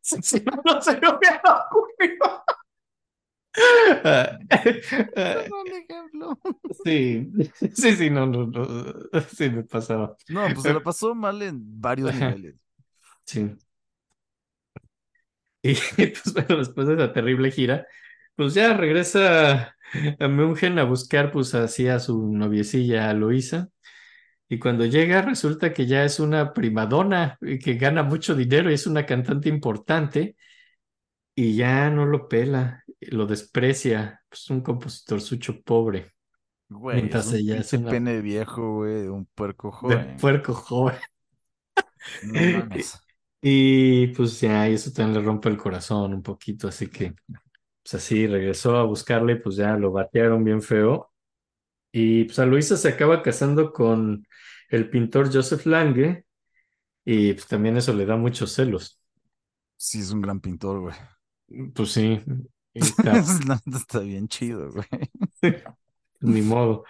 Si no, no se me hubiera ocurrido. Ejemplo. sí, sí, sí, no, no, no, sí me pasaba. No, pues se la pasó mal en varios niveles. sí. Y pues bueno, después de esa terrible gira, pues ya regresa a München a buscar pues así a su noviecilla Luisa. Y cuando llega resulta que ya es una primadona y que gana mucho dinero y es una cantante importante y ya no lo pela, lo desprecia, pues un compositor sucho pobre, Güey, es mientras un ella es una pene viejo, güey, de un puerco de joven. puerco joven. No mames. Y pues ya, y eso también le rompe el corazón un poquito, así que pues así regresó a buscarle, pues ya lo batearon bien feo. Y pues a Luisa se acaba casando con el pintor Joseph Lange y pues también eso le da muchos celos. Sí, es un gran pintor, güey. Pues sí, está, Está bien chido, güey. ni modo.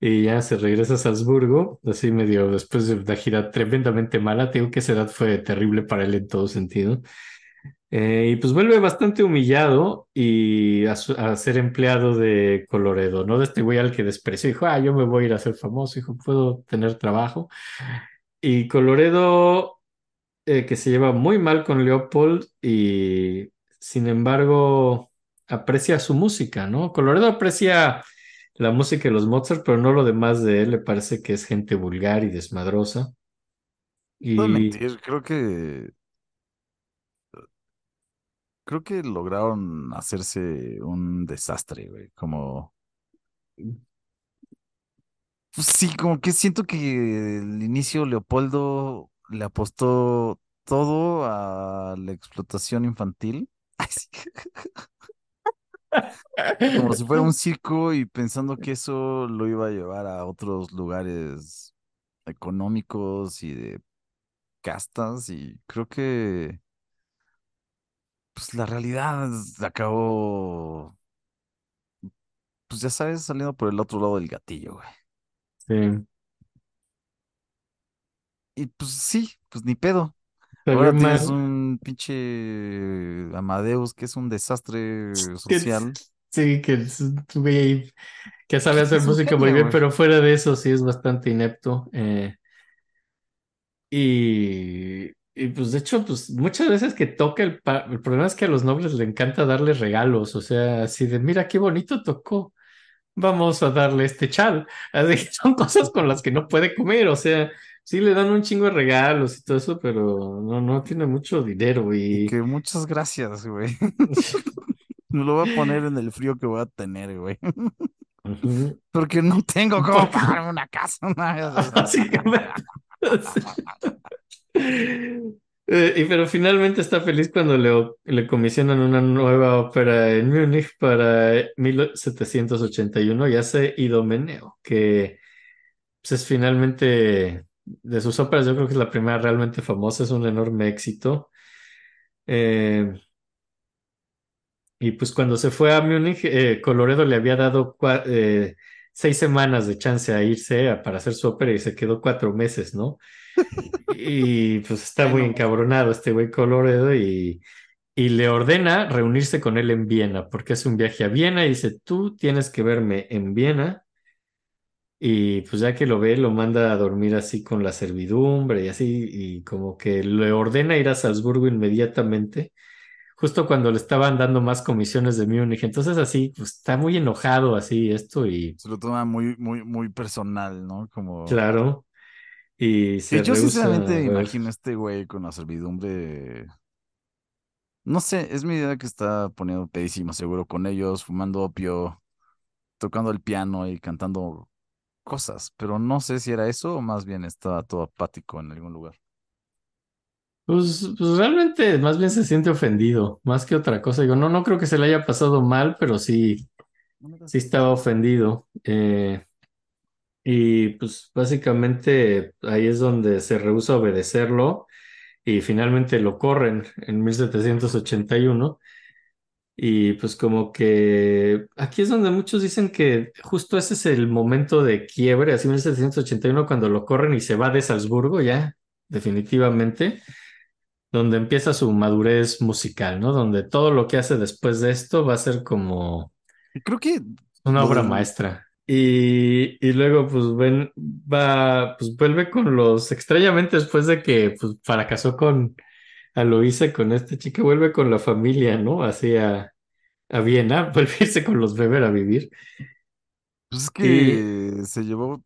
Y ya se regresa a Salzburgo, así medio después de una gira tremendamente mala. Te digo que esa edad fue terrible para él en todo sentido. Eh, y pues vuelve bastante humillado y a, su- a ser empleado de Coloredo, ¿no? De este güey al que despreció. Dijo, ah, yo me voy a ir a ser famoso, dijo, puedo tener trabajo. Y Coloredo, eh, que se lleva muy mal con Leopold y sin embargo aprecia su música, ¿no? Coloredo aprecia la música de los Mozart, pero no lo demás de él, le parece que es gente vulgar y desmadrosa. Puedo Y mentir, creo que creo que lograron hacerse un desastre, güey. Como, pues sí, como que siento que el inicio Leopoldo le apostó todo a la explotación infantil. Como si fuera un circo y pensando que eso lo iba a llevar a otros lugares económicos y de castas y creo que pues la realidad acabó, pues ya sabes, saliendo por el otro lado del gatillo, güey. sí, Y pues sí, pues ni pedo. Ahora tienes mal. un pinche Amadeus que es un desastre social. sí, que es un güey que sabe hacer es música muy bien, pero fuera de eso sí es bastante inepto. eh, y, y pues de hecho, pues muchas veces que toca el, el problema es que a los nobles le encanta darles regalos, o sea, así de, mira qué bonito tocó, vamos a darle este chal. Así que son cosas con las que no puede comer, o sea, sí le dan un chingo de regalos y todo eso, pero no, no tiene mucho dinero Y y... que muchas gracias, güey. Me lo voy a poner en el frío que voy a tener, güey. Porque no tengo cómo pagarme una casa. Básicamente. Eh, y pero finalmente está feliz cuando le, le comisionan una nueva ópera en Múnich para 1781 y hace Idomeneo, que pues, es finalmente de sus óperas, yo creo que es la primera realmente famosa, es un enorme éxito. Eh, Y pues cuando se fue a Múnich, eh, Coloredo le había dado eh, seis semanas de chance a irse a- para hacer su ópera y se quedó cuatro meses, ¿no? Y pues está muy encabronado este güey Coloredo y, y le ordena reunirse con él en Viena, porque hace un viaje a Viena y dice, tú tienes que verme en Viena. Y pues ya que lo ve, lo manda a dormir así con la servidumbre y así, y como que le ordena ir a Salzburgo inmediatamente, justo cuando le estaban dando más comisiones de Múnich. Entonces así, pues está muy enojado así esto y Se lo toma muy, muy, muy personal, ¿no? Como... claro, y se yo sinceramente ver. imagino a este güey con la servidumbre. No sé, es mi idea que está poniendo pedísimo seguro con ellos, fumando opio, tocando el piano y cantando cosas, pero no sé si era eso o más bien estaba todo apático en algún lugar. Pues, pues realmente más bien se siente ofendido, más que otra cosa. Digo, no, no creo que se le haya pasado mal, pero sí, sí estaba ofendido. Eh, y pues básicamente ahí es donde se rehúsa a obedecerlo y finalmente lo corren en 1781. Y pues como que aquí es donde muchos dicen que justo ese es el momento de quiebre, así 1781 cuando lo corren y se va de Salzburgo ya, definitivamente donde empieza su madurez musical, ¿no? Donde todo lo que hace después de esto va a ser como Y Creo que una obra maestra. Y, y luego, pues, ven, va, pues vuelve con los, extrañamente después de que, pues, fracasó con Aloísa, con esta chica, vuelve con la familia, ¿no? Así a, a Viena, vuelve a irse con los Weber a vivir. Pues es Y que se llevó,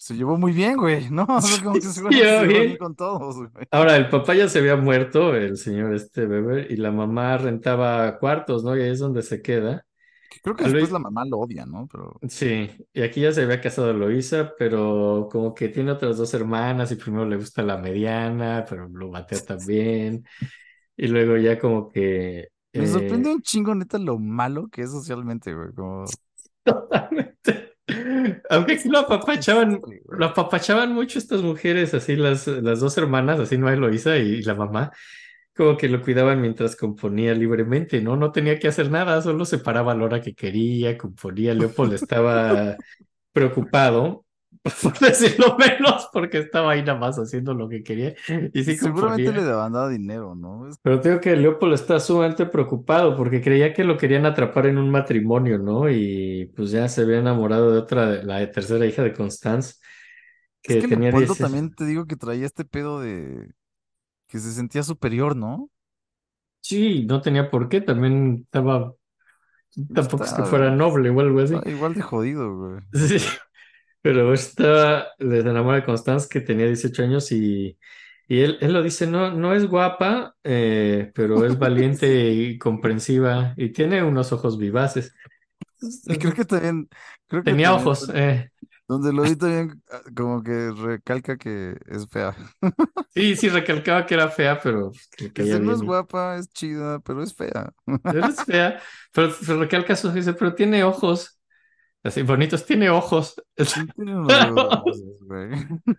se llevó muy bien, güey, ¿no? O sea, como que sí, seguramente se llevó bien bien. con todos, güey. Ahora, el papá ya se había muerto, el señor este Weber, y la mamá rentaba cuartos, ¿no? Y ahí es donde se queda. Que Creo que A después la mamá lo odia, ¿no? Pero Sí, y aquí ya se había casado Eloísa, pero como que tiene otras dos hermanas y primero le gusta la mediana, pero lo batea también. Y luego ya como que... me eh, sorprende un chingo, neta, lo malo que es socialmente, güey. Como, totalmente. Aunque aquí lo ¿qué apapachaban, hiciste, lo apapachaban mucho estas mujeres, así las, las dos hermanas, así no Eloísa y, la mamá, como que lo cuidaban mientras componía libremente, ¿no? No tenía que hacer nada, solo se paraba a la hora que quería, componía. Leopold estaba preocupado, por decirlo menos, porque estaba ahí nada más haciendo lo que quería y sí seguramente le daban dado dinero, ¿no? Es- Pero tengo que Leopold está sumamente preocupado porque creía que lo querían atrapar en un matrimonio, ¿no? Y pues ya se había enamorado de otra, la tercera hija de Constance, Es que que tenía Leopoldo 10. también te digo que traía este pedo de que se sentía superior, ¿no? Sí, no tenía por qué, también estaba, tampoco es que fuera noble o algo así. igual de jodido, güey. Sí, pero estaba, les enamora de Constance que tenía 18 años y, y él, él lo dice, no, no es guapa, eh, pero es valiente y comprensiva y tiene unos ojos vivaces. Y creo que también, creo que Tenía también, ojos, eh. donde lo vi también, ah, como que recalca que es fea. Sí, sí, recalcaba que era fea, pero pues, que no es guapa, es chida, pero es fea. Eres fea, pero se recalca eso, dice, pero tiene ojos. Así bonitos, tiene ojos. Güey.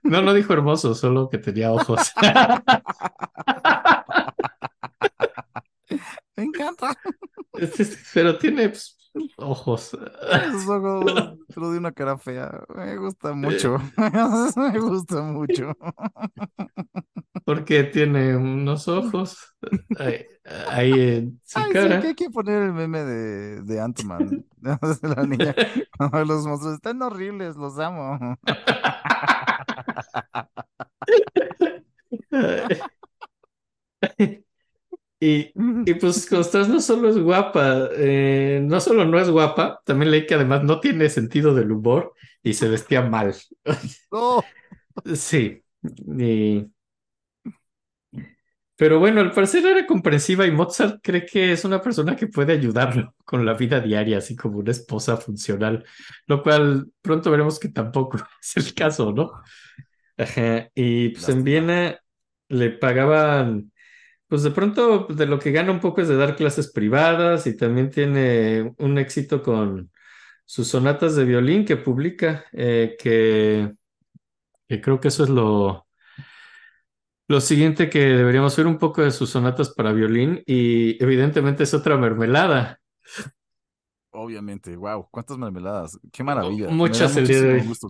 No, no dijo hermoso, solo que tenía ojos. Me encanta. Pero tiene pues, ojos. Esos ojos, pero de una cara fea. Me gusta mucho. Me gusta mucho. Porque tiene unos ojos ahí, ahí en su Ay, sí, que hay cara. que poner el meme de, de Ant-Man. De la niña. Los monstruos están horribles, los amo. Y, y pues Constance no solo es guapa, eh, no solo no es guapa, también leí que además no tiene sentido del humor y se vestía mal. No. Sí, y- pero bueno, al parecer era comprensiva y Mozart cree que es una persona que puede ayudarlo con la vida diaria, así como una esposa funcional, lo cual pronto veremos que tampoco es el caso, ¿no? Ajá, y pues en. Viena le pagaban, pues de pronto de lo que gana un poco es de dar clases privadas y también tiene un éxito con sus sonatas de violín que publica, eh, que, que creo que eso es lo, Lo siguiente que deberíamos ver un poco de sus sonatas para violín y evidentemente es otra mermelada. Obviamente, wow, cuántas mermeladas, qué maravilla. Me Muchas el día de hoy. gusto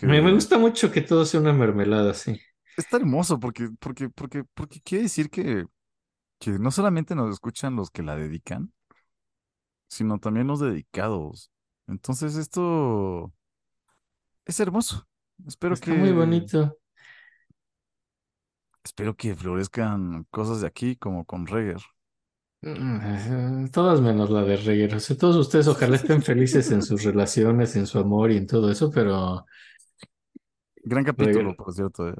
Me, me gusta mucho que todo sea una mermelada, sí. Está hermoso porque, porque, porque, porque quiere decir que, que no solamente nos escuchan los que la dedican, sino también los dedicados. Entonces esto es hermoso. Espero Está muy que, bonito. espero que florezcan cosas de aquí como con Reger. Mm, Todas menos la de Reguero. O sea, todos ustedes ojalá estén felices en sus relaciones, en su amor y en todo eso, pero Gran capítulo, por cierto. eh.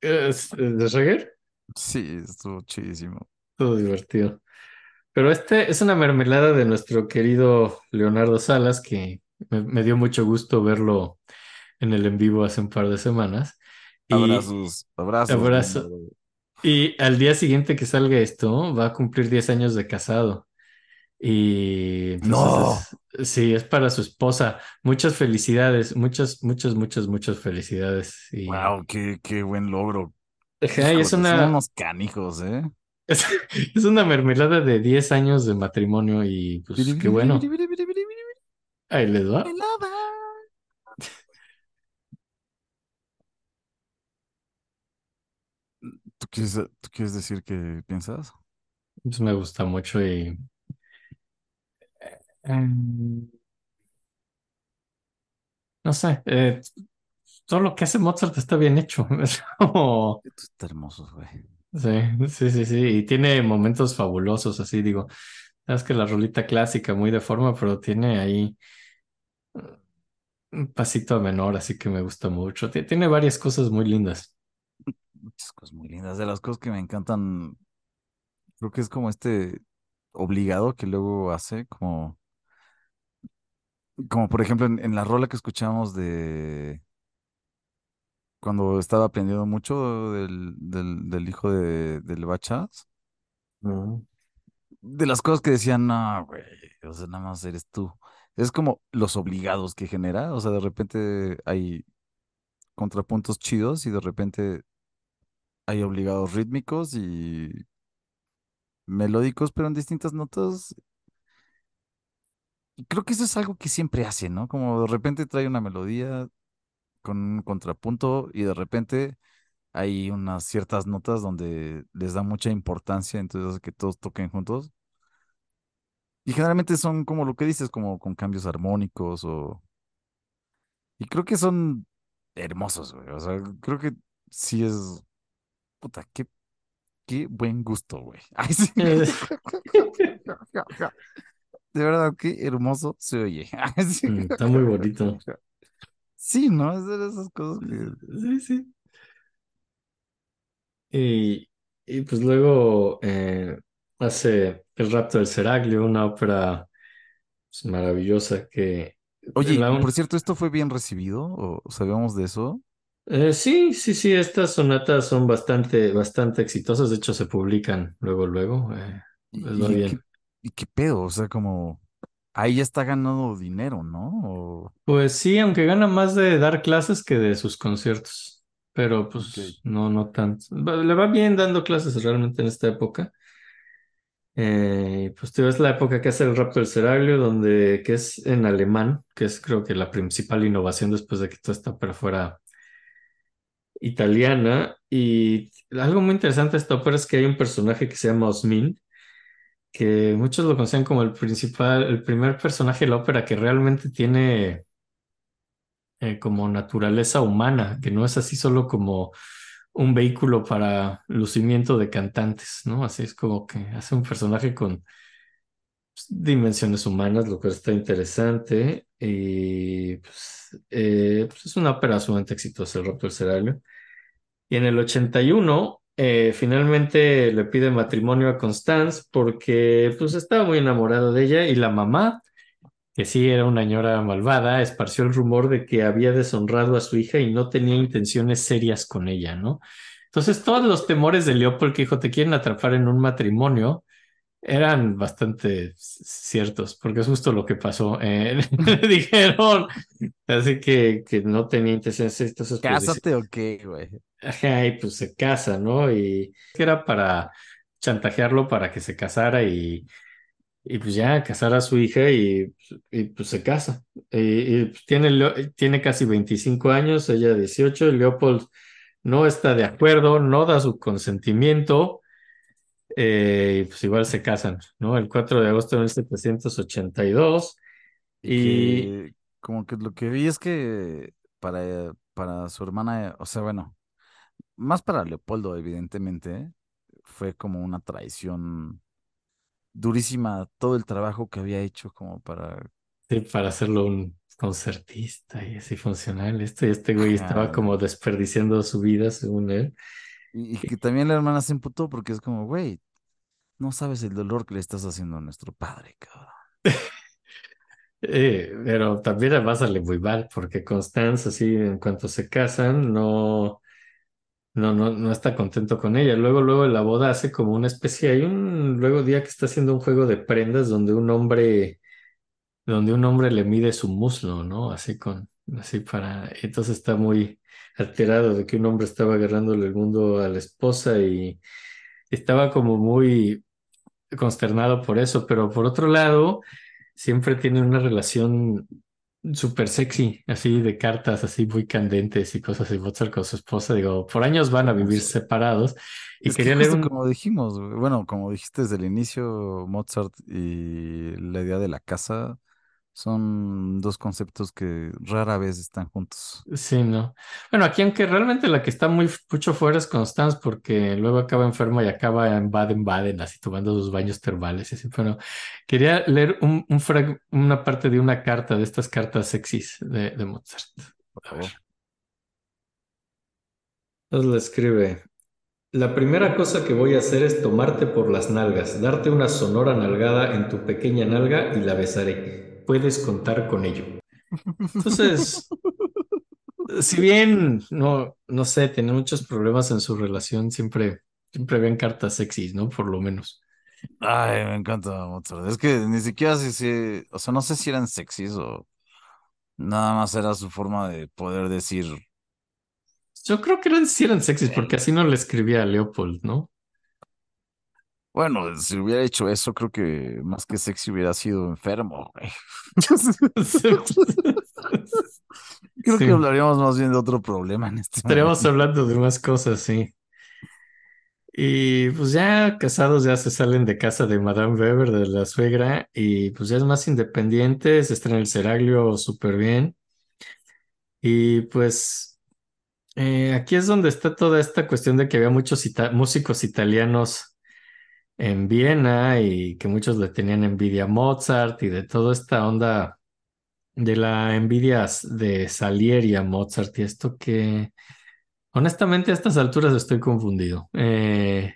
¿Es- ¿de Reguero? Sí, estuvo chidísimo. Todo divertido. Pero este es una mermelada de nuestro querido Leonardo Salas, que me, me dio mucho gusto verlo en el en vivo hace un par de semanas. Y Abrazos, abrazos, abrazo. Y al día siguiente que salga esto, va a cumplir 10 años de casado. Y No, es, sí, es para su esposa. Muchas felicidades, muchas, muchas, muchas, muchas felicidades. Y wow, qué, qué buen logro. es son una, unos canijos, ¿eh? es, es una mermelada de 10 años de matrimonio y pues qué bueno. Ahí les va. ¿Tú quieres, tú quieres decir qué piensas? Pues me gusta mucho y em, no sé, eh, todo lo que hace Mozart está bien hecho. Es como- Esto está hermoso, güey. sí, sí, sí, sí. Y tiene momentos fabulosos, así digo. Sabes que la rolita clásica, muy de forma, pero tiene ahí un pasito a menor, así que me gusta mucho. Ti- Tiene varias cosas muy lindas. Muchas cosas muy lindas. De las cosas que me encantan, creo que es como este obligado que luego hace, como, como por ejemplo en, en la rola que escuchamos de cuando estaba aprendiendo mucho del, del, del hijo de, del Bachas, de las cosas que decían, no, güey, o sea, nada más eres tú. Es como los obligados que genera, o sea, de repente hay contrapuntos chidos y de repente hay obligados rítmicos y melódicos, pero en distintas notas. Creo que eso es algo que siempre hace, ¿no? Como de repente trae una melodía con un contrapunto y de repente hay unas ciertas notas donde les da mucha importancia, entonces que todos toquen juntos. Y generalmente son como lo que dices, como con cambios armónicos o... Y creo que son hermosos, güey. O sea, creo que sí es... Puta, qué, qué buen gusto, güey. Ay, sí. Eh, De verdad, qué hermoso se oye. Sí. mm, Está muy bonito. Sí, ¿no? Es de esas cosas que... Sí, sí. Y, y pues luego eh, hace El rapto del Seraglio, una ópera pues, maravillosa que Oye, la y por cierto, ¿esto fue bien recibido? ¿O sabíamos de eso? eh, sí, sí, sí, estas sonatas son bastante, bastante exitosas, de hecho se publican luego, luego, eh, ¿Y, les va y qué. Y qué pedo? O sea, como... Ahí ya está ganando dinero, ¿no? O... Pues sí, aunque gana más de dar clases que de sus conciertos, pero pues no, no tanto. Le va bien dando clases realmente en esta época. Eh, pues tú ves la época que hace el Rapto del Seraglio, donde, que es en alemán, que es creo que la principal innovación después de que toda esta ópera fuera italiana. Y algo muy interesante de esta ópera es que hay un personaje que se llama Osmin, que muchos lo consideran como el principal, el primer personaje de la ópera que realmente tiene eh, como naturaleza humana, que no es así solo como un vehículo para lucimiento de cantantes, ¿no? Así es como que hace un personaje con pues, dimensiones humanas, lo que está interesante. Y pues, eh, pues, es una ópera sumamente exitosa, El Rapto del Seraglio. Y en el 81, eh, finalmente le pide matrimonio a Constance porque pues estaba muy enamorado de ella y la mamá, que sí era una ñora malvada, esparció el rumor de que había deshonrado a su hija y no tenía intenciones serias con ella, ¿no? Entonces todos los temores de Leopold que dijo, te quieren atrapar en un matrimonio, eran bastante ciertos, porque es justo lo que pasó. Eh, le dijeron, así que, que no tenía intenciones, entonces pues ¿Cásate o qué, güey? ajá, y pues se casa, ¿no? Y era para chantajearlo para que se casara y, y pues ya casar a su hija y, y, pues se casa. Y, y, pues, tiene, tiene casi 25 años, ella 18, y Leopold no está de acuerdo, no da su consentimiento, eh, y pues igual se casan, ¿no? El 4 de agosto de 1782. Y Y que como que lo que vi es que para, para su hermana, o sea, bueno, más para Leopoldo, evidentemente, fue como una traición durísima todo el trabajo que había hecho como para... sí, para hacerlo un concertista y así funcional, este, este güey estaba como desperdiciando su vida, según él. Y, y que también la hermana se emputó porque es como, güey, no sabes el dolor que le estás haciendo a nuestro padre, cabrón. Eh, pero también además sale muy mal, porque Constance, así, en cuanto se casan, no, no, no, no está contento con ella. Luego, luego la boda hace como una especie, hay un luego día que está haciendo un juego de prendas donde un hombre, donde un hombre le mide su muslo, ¿no? Así con, así para, entonces está muy alterado de que un hombre estaba agarrándole el mundo a la esposa y estaba como muy consternado por eso, pero por otro lado, siempre tienen una relación súper sexy, así de cartas, así muy candentes y cosas así, Mozart con su esposa, digo, por años van a vivir separados y Es que quería leer un, como dijimos, bueno, como dijiste desde el inicio, Mozart y la idea de la casa son dos conceptos que rara vez están juntos. sí, ¿no? Bueno, aquí aunque realmente la que está muy mucho fuera es Constance porque luego acaba enferma y acaba en Baden-Baden, así tomando sus baños termales, y así, pero quería leer un, un frag- una parte de una carta, de estas cartas sexys de, de Mozart. Por A ver. favor. Entonces le escribe. La primera cosa que voy a hacer es tomarte por las nalgas, darte una sonora nalgada en tu pequeña nalga y la besaré. Puedes contar con ello. Entonces, si bien no, no sé, tenía muchos problemas en su relación, siempre, siempre ven cartas sexys, ¿no? Por lo menos. Ay, me encanta Mozart. Es que ni siquiera si, o sea, no sé si eran sexys o nada más era su forma de poder decir, Yo creo que eran, sí eran sexys, porque "Ven". así no le escribía a Leopold, ¿no? Bueno, si hubiera hecho eso, creo que más que sexy hubiera sido enfermo, güey. Creo que hablaríamos más bien de otro problema en este estaríamos momento. hablando de más cosas, sí. Y pues ya casados ya se salen de casa de Madame Weber, de la suegra, y pues ya es más independiente, se estrena el Seraglio súper bien. Y pues eh, aquí es donde está toda esta cuestión de que había muchos ita- músicos italianos en Viena y que muchos le tenían envidia a Mozart y de toda esta onda de la envidia de Salieri a Mozart y esto que honestamente a estas alturas estoy confundido. Eh,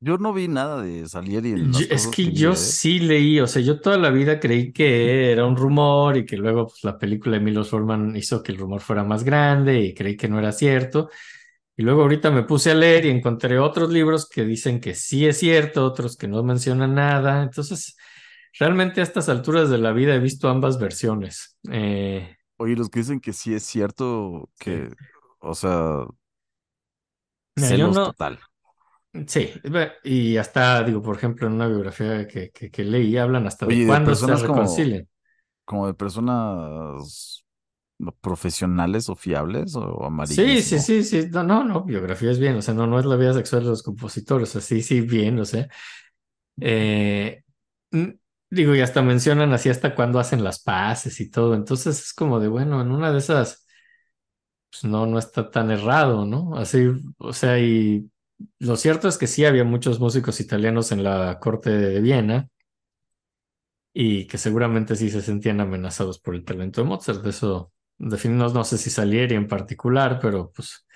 Yo no vi nada de Salieri en Yo- las es cosas que vi, yo ¿eh? sí leí, o sea, yo toda la vida creí que era un rumor y que luego pues, la película de Milos Forman hizo que el rumor fuera más grande y creí que no era cierto. Y luego ahorita me puse a leer y encontré otros libros que dicen que sí es cierto, otros que no mencionan nada. Entonces, realmente a estas alturas de la vida he visto ambas versiones. Eh, Oye, los que dicen que sí es cierto sí. que, o sea, Mira, celos no, total. sí, y hasta, digo, por ejemplo, en una biografía que, que, que leí, hablan hasta de Oye, de cuándo se como, reconcilian. como de personas profesionales o fiables o Sí, sí, amarillismo. sí, sí, no, no, no, biografía es bien, o sea, no, no es la vida sexual de los compositores, o sea, sí, sí, bien, o sea, eh, digo, y hasta mencionan así hasta cuándo hacen las paces y todo, entonces es como de, bueno, en una de esas, pues no, no está tan errado, ¿no? Así, o sea, y lo cierto es que sí había muchos músicos italianos en la corte de Viena y que seguramente sí se sentían amenazados por el talento de Mozart, de eso, definimos, no sé si Salieri en particular, pero pues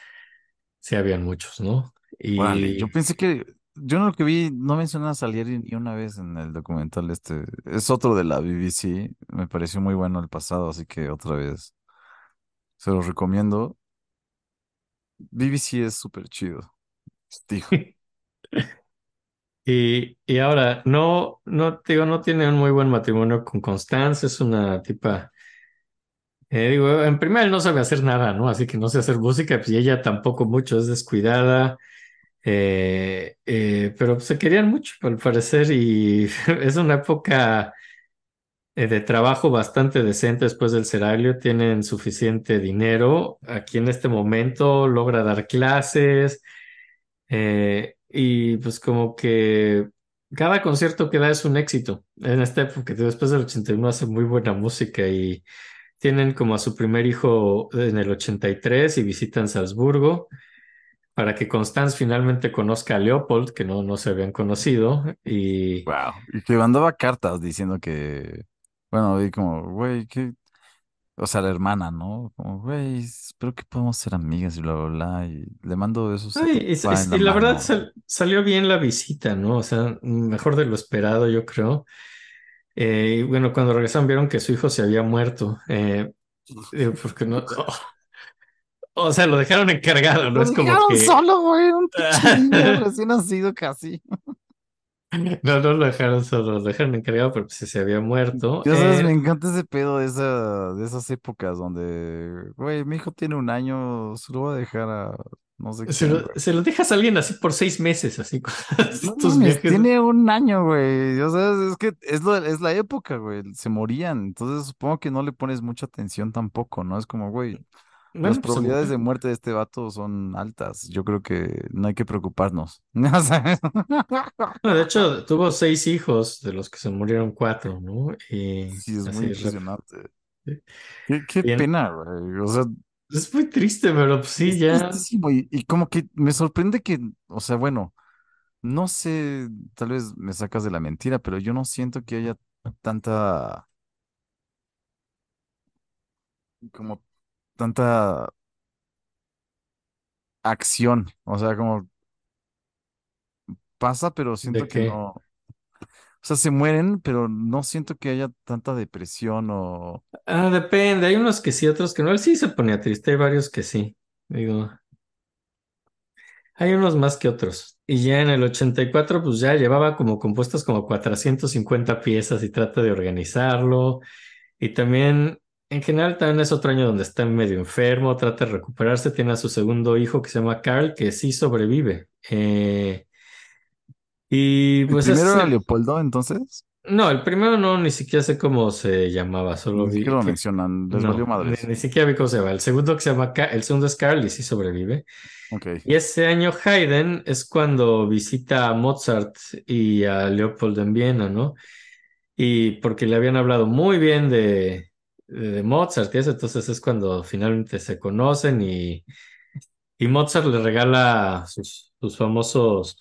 sí habían muchos, ¿no? Y yo pensé que, yo no lo que vi, no mencionaba a Salieri ni una vez en el documental este. Es otro de la BBC, me pareció muy bueno el pasado, así que otra vez se los recomiendo. BBC es súper chido, dijo. Y, y ahora, no, no, digo, no tiene un muy buen matrimonio con Constance, es una tipa Eh, digo, en primera él no sabe hacer nada, ¿no? Así que no sé hacer música, pues y ella tampoco mucho, es descuidada, eh, eh, pero pues, se querían mucho, al parecer, y es una época eh, de trabajo bastante decente después del Seraglio, tienen suficiente dinero. Aquí en este momento logra dar clases y pues como que cada concierto que da es un éxito. En esta época, después del 81 hace muy buena música y tienen como a su primer hijo en el 83 y visitan Salzburgo para que Constance finalmente conozca a Leopold, que no, no se habían conocido. Y Wow. Y que mandaba cartas diciendo que, bueno, y como, güey, que, o sea, la hermana, ¿no? Como, güey, espero que podamos ser amigas y bla, bla, bla. Y le mando esos y Ay, y, la verdad sal- salió bien la visita, ¿no? O sea, mejor de lo esperado, yo creo. Eh, y bueno, cuando regresaron vieron que su hijo se había muerto, eh, eh, porque no, o sea, lo dejaron encargado, ¿no? Lo Es como dejaron que, solo, güey, un niño recién nacido casi. no, no lo dejaron solo, lo dejaron encargado, pero pues se había muerto. Ya sabes, me Eh, encanta ese pedo de esa, de esas épocas donde, güey, mi hijo tiene un año, se lo voy a dejar a no sé se quién, lo, se lo dejas a alguien así por seis meses, así, con No tus mames, viajes. tiene un año, güey. O sea, es que es, lo, es la época, güey. Se morían. Entonces supongo que no le pones mucha atención tampoco, ¿no? Es como, güey, las Bueno, pues se probabilidades de muerte de este vato son altas. Yo creo que no hay que preocuparnos. ¿No? No, de hecho, tuvo seis hijos, de los que se murieron cuatro, ¿no? Y Sí, es muy así, rep- impresionante. Qué, qué pena, güey. O sea, Es muy triste, pero pues sí, es ya. Y, y como que me sorprende que, o sea, bueno, no sé, tal vez me sacas de la mentira, pero yo no siento que haya tanta, como tanta acción. O sea, como pasa, pero ¿De siento que no. O sea, se mueren, pero no siento que haya tanta depresión o. Ah, depende. Hay unos que sí, otros que no. Él sí se ponía triste, hay varios que sí. Digo, hay unos más que otros. Y ya en el 84 pues ya llevaba como compuestas como 450 piezas y trata de organizarlo. Y también, en general, también es otro año donde está medio enfermo, trata de recuperarse. Tiene a su segundo hijo que se llama Carl, que sí sobrevive. Eh, y El pues primero es era el Leopoldo, entonces. No, el primero no, ni siquiera sé cómo se llamaba, solo Ni siquiera vi lo que mencionan, les valió no, ni, madres. ni siquiera vi cómo se llama. El segundo que se llama, el segundo es Carl y sí sobrevive. Y ese año Haydn es cuando visita a Mozart y a Leopold en Viena, ¿no? Y porque le habían hablado muy bien de, de, de Mozart y eso, entonces es cuando finalmente se conocen y, y Mozart le regala sus, sus famosos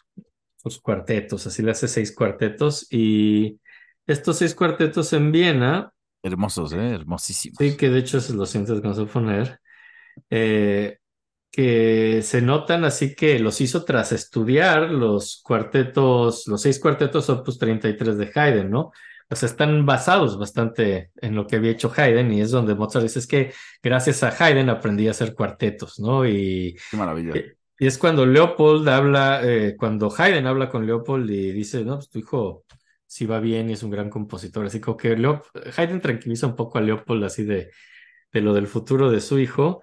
sus cuartetos, así le hace seis cuartetos y estos seis cuartetos en Viena, Hermosos, ¿eh? sí, Hermosísimos. que de hecho se los sientes que vamos a poner, eh, que se notan así que los hizo tras estudiar los cuartetos, los seis cuartetos opus 33 de Haydn, ¿no? O sea, están basados bastante en lo que había hecho Haydn y es donde Mozart dice, es que gracias a Haydn aprendí a hacer cuartetos, ¿no? Y Qué maravilla. y y es cuando Leopold habla, eh, cuando Haydn habla con Leopold y dice, no, pues tu hijo sí va bien y es un gran compositor. Así como que Leop- Haydn tranquiliza un poco a Leopold así de, de lo del futuro de su hijo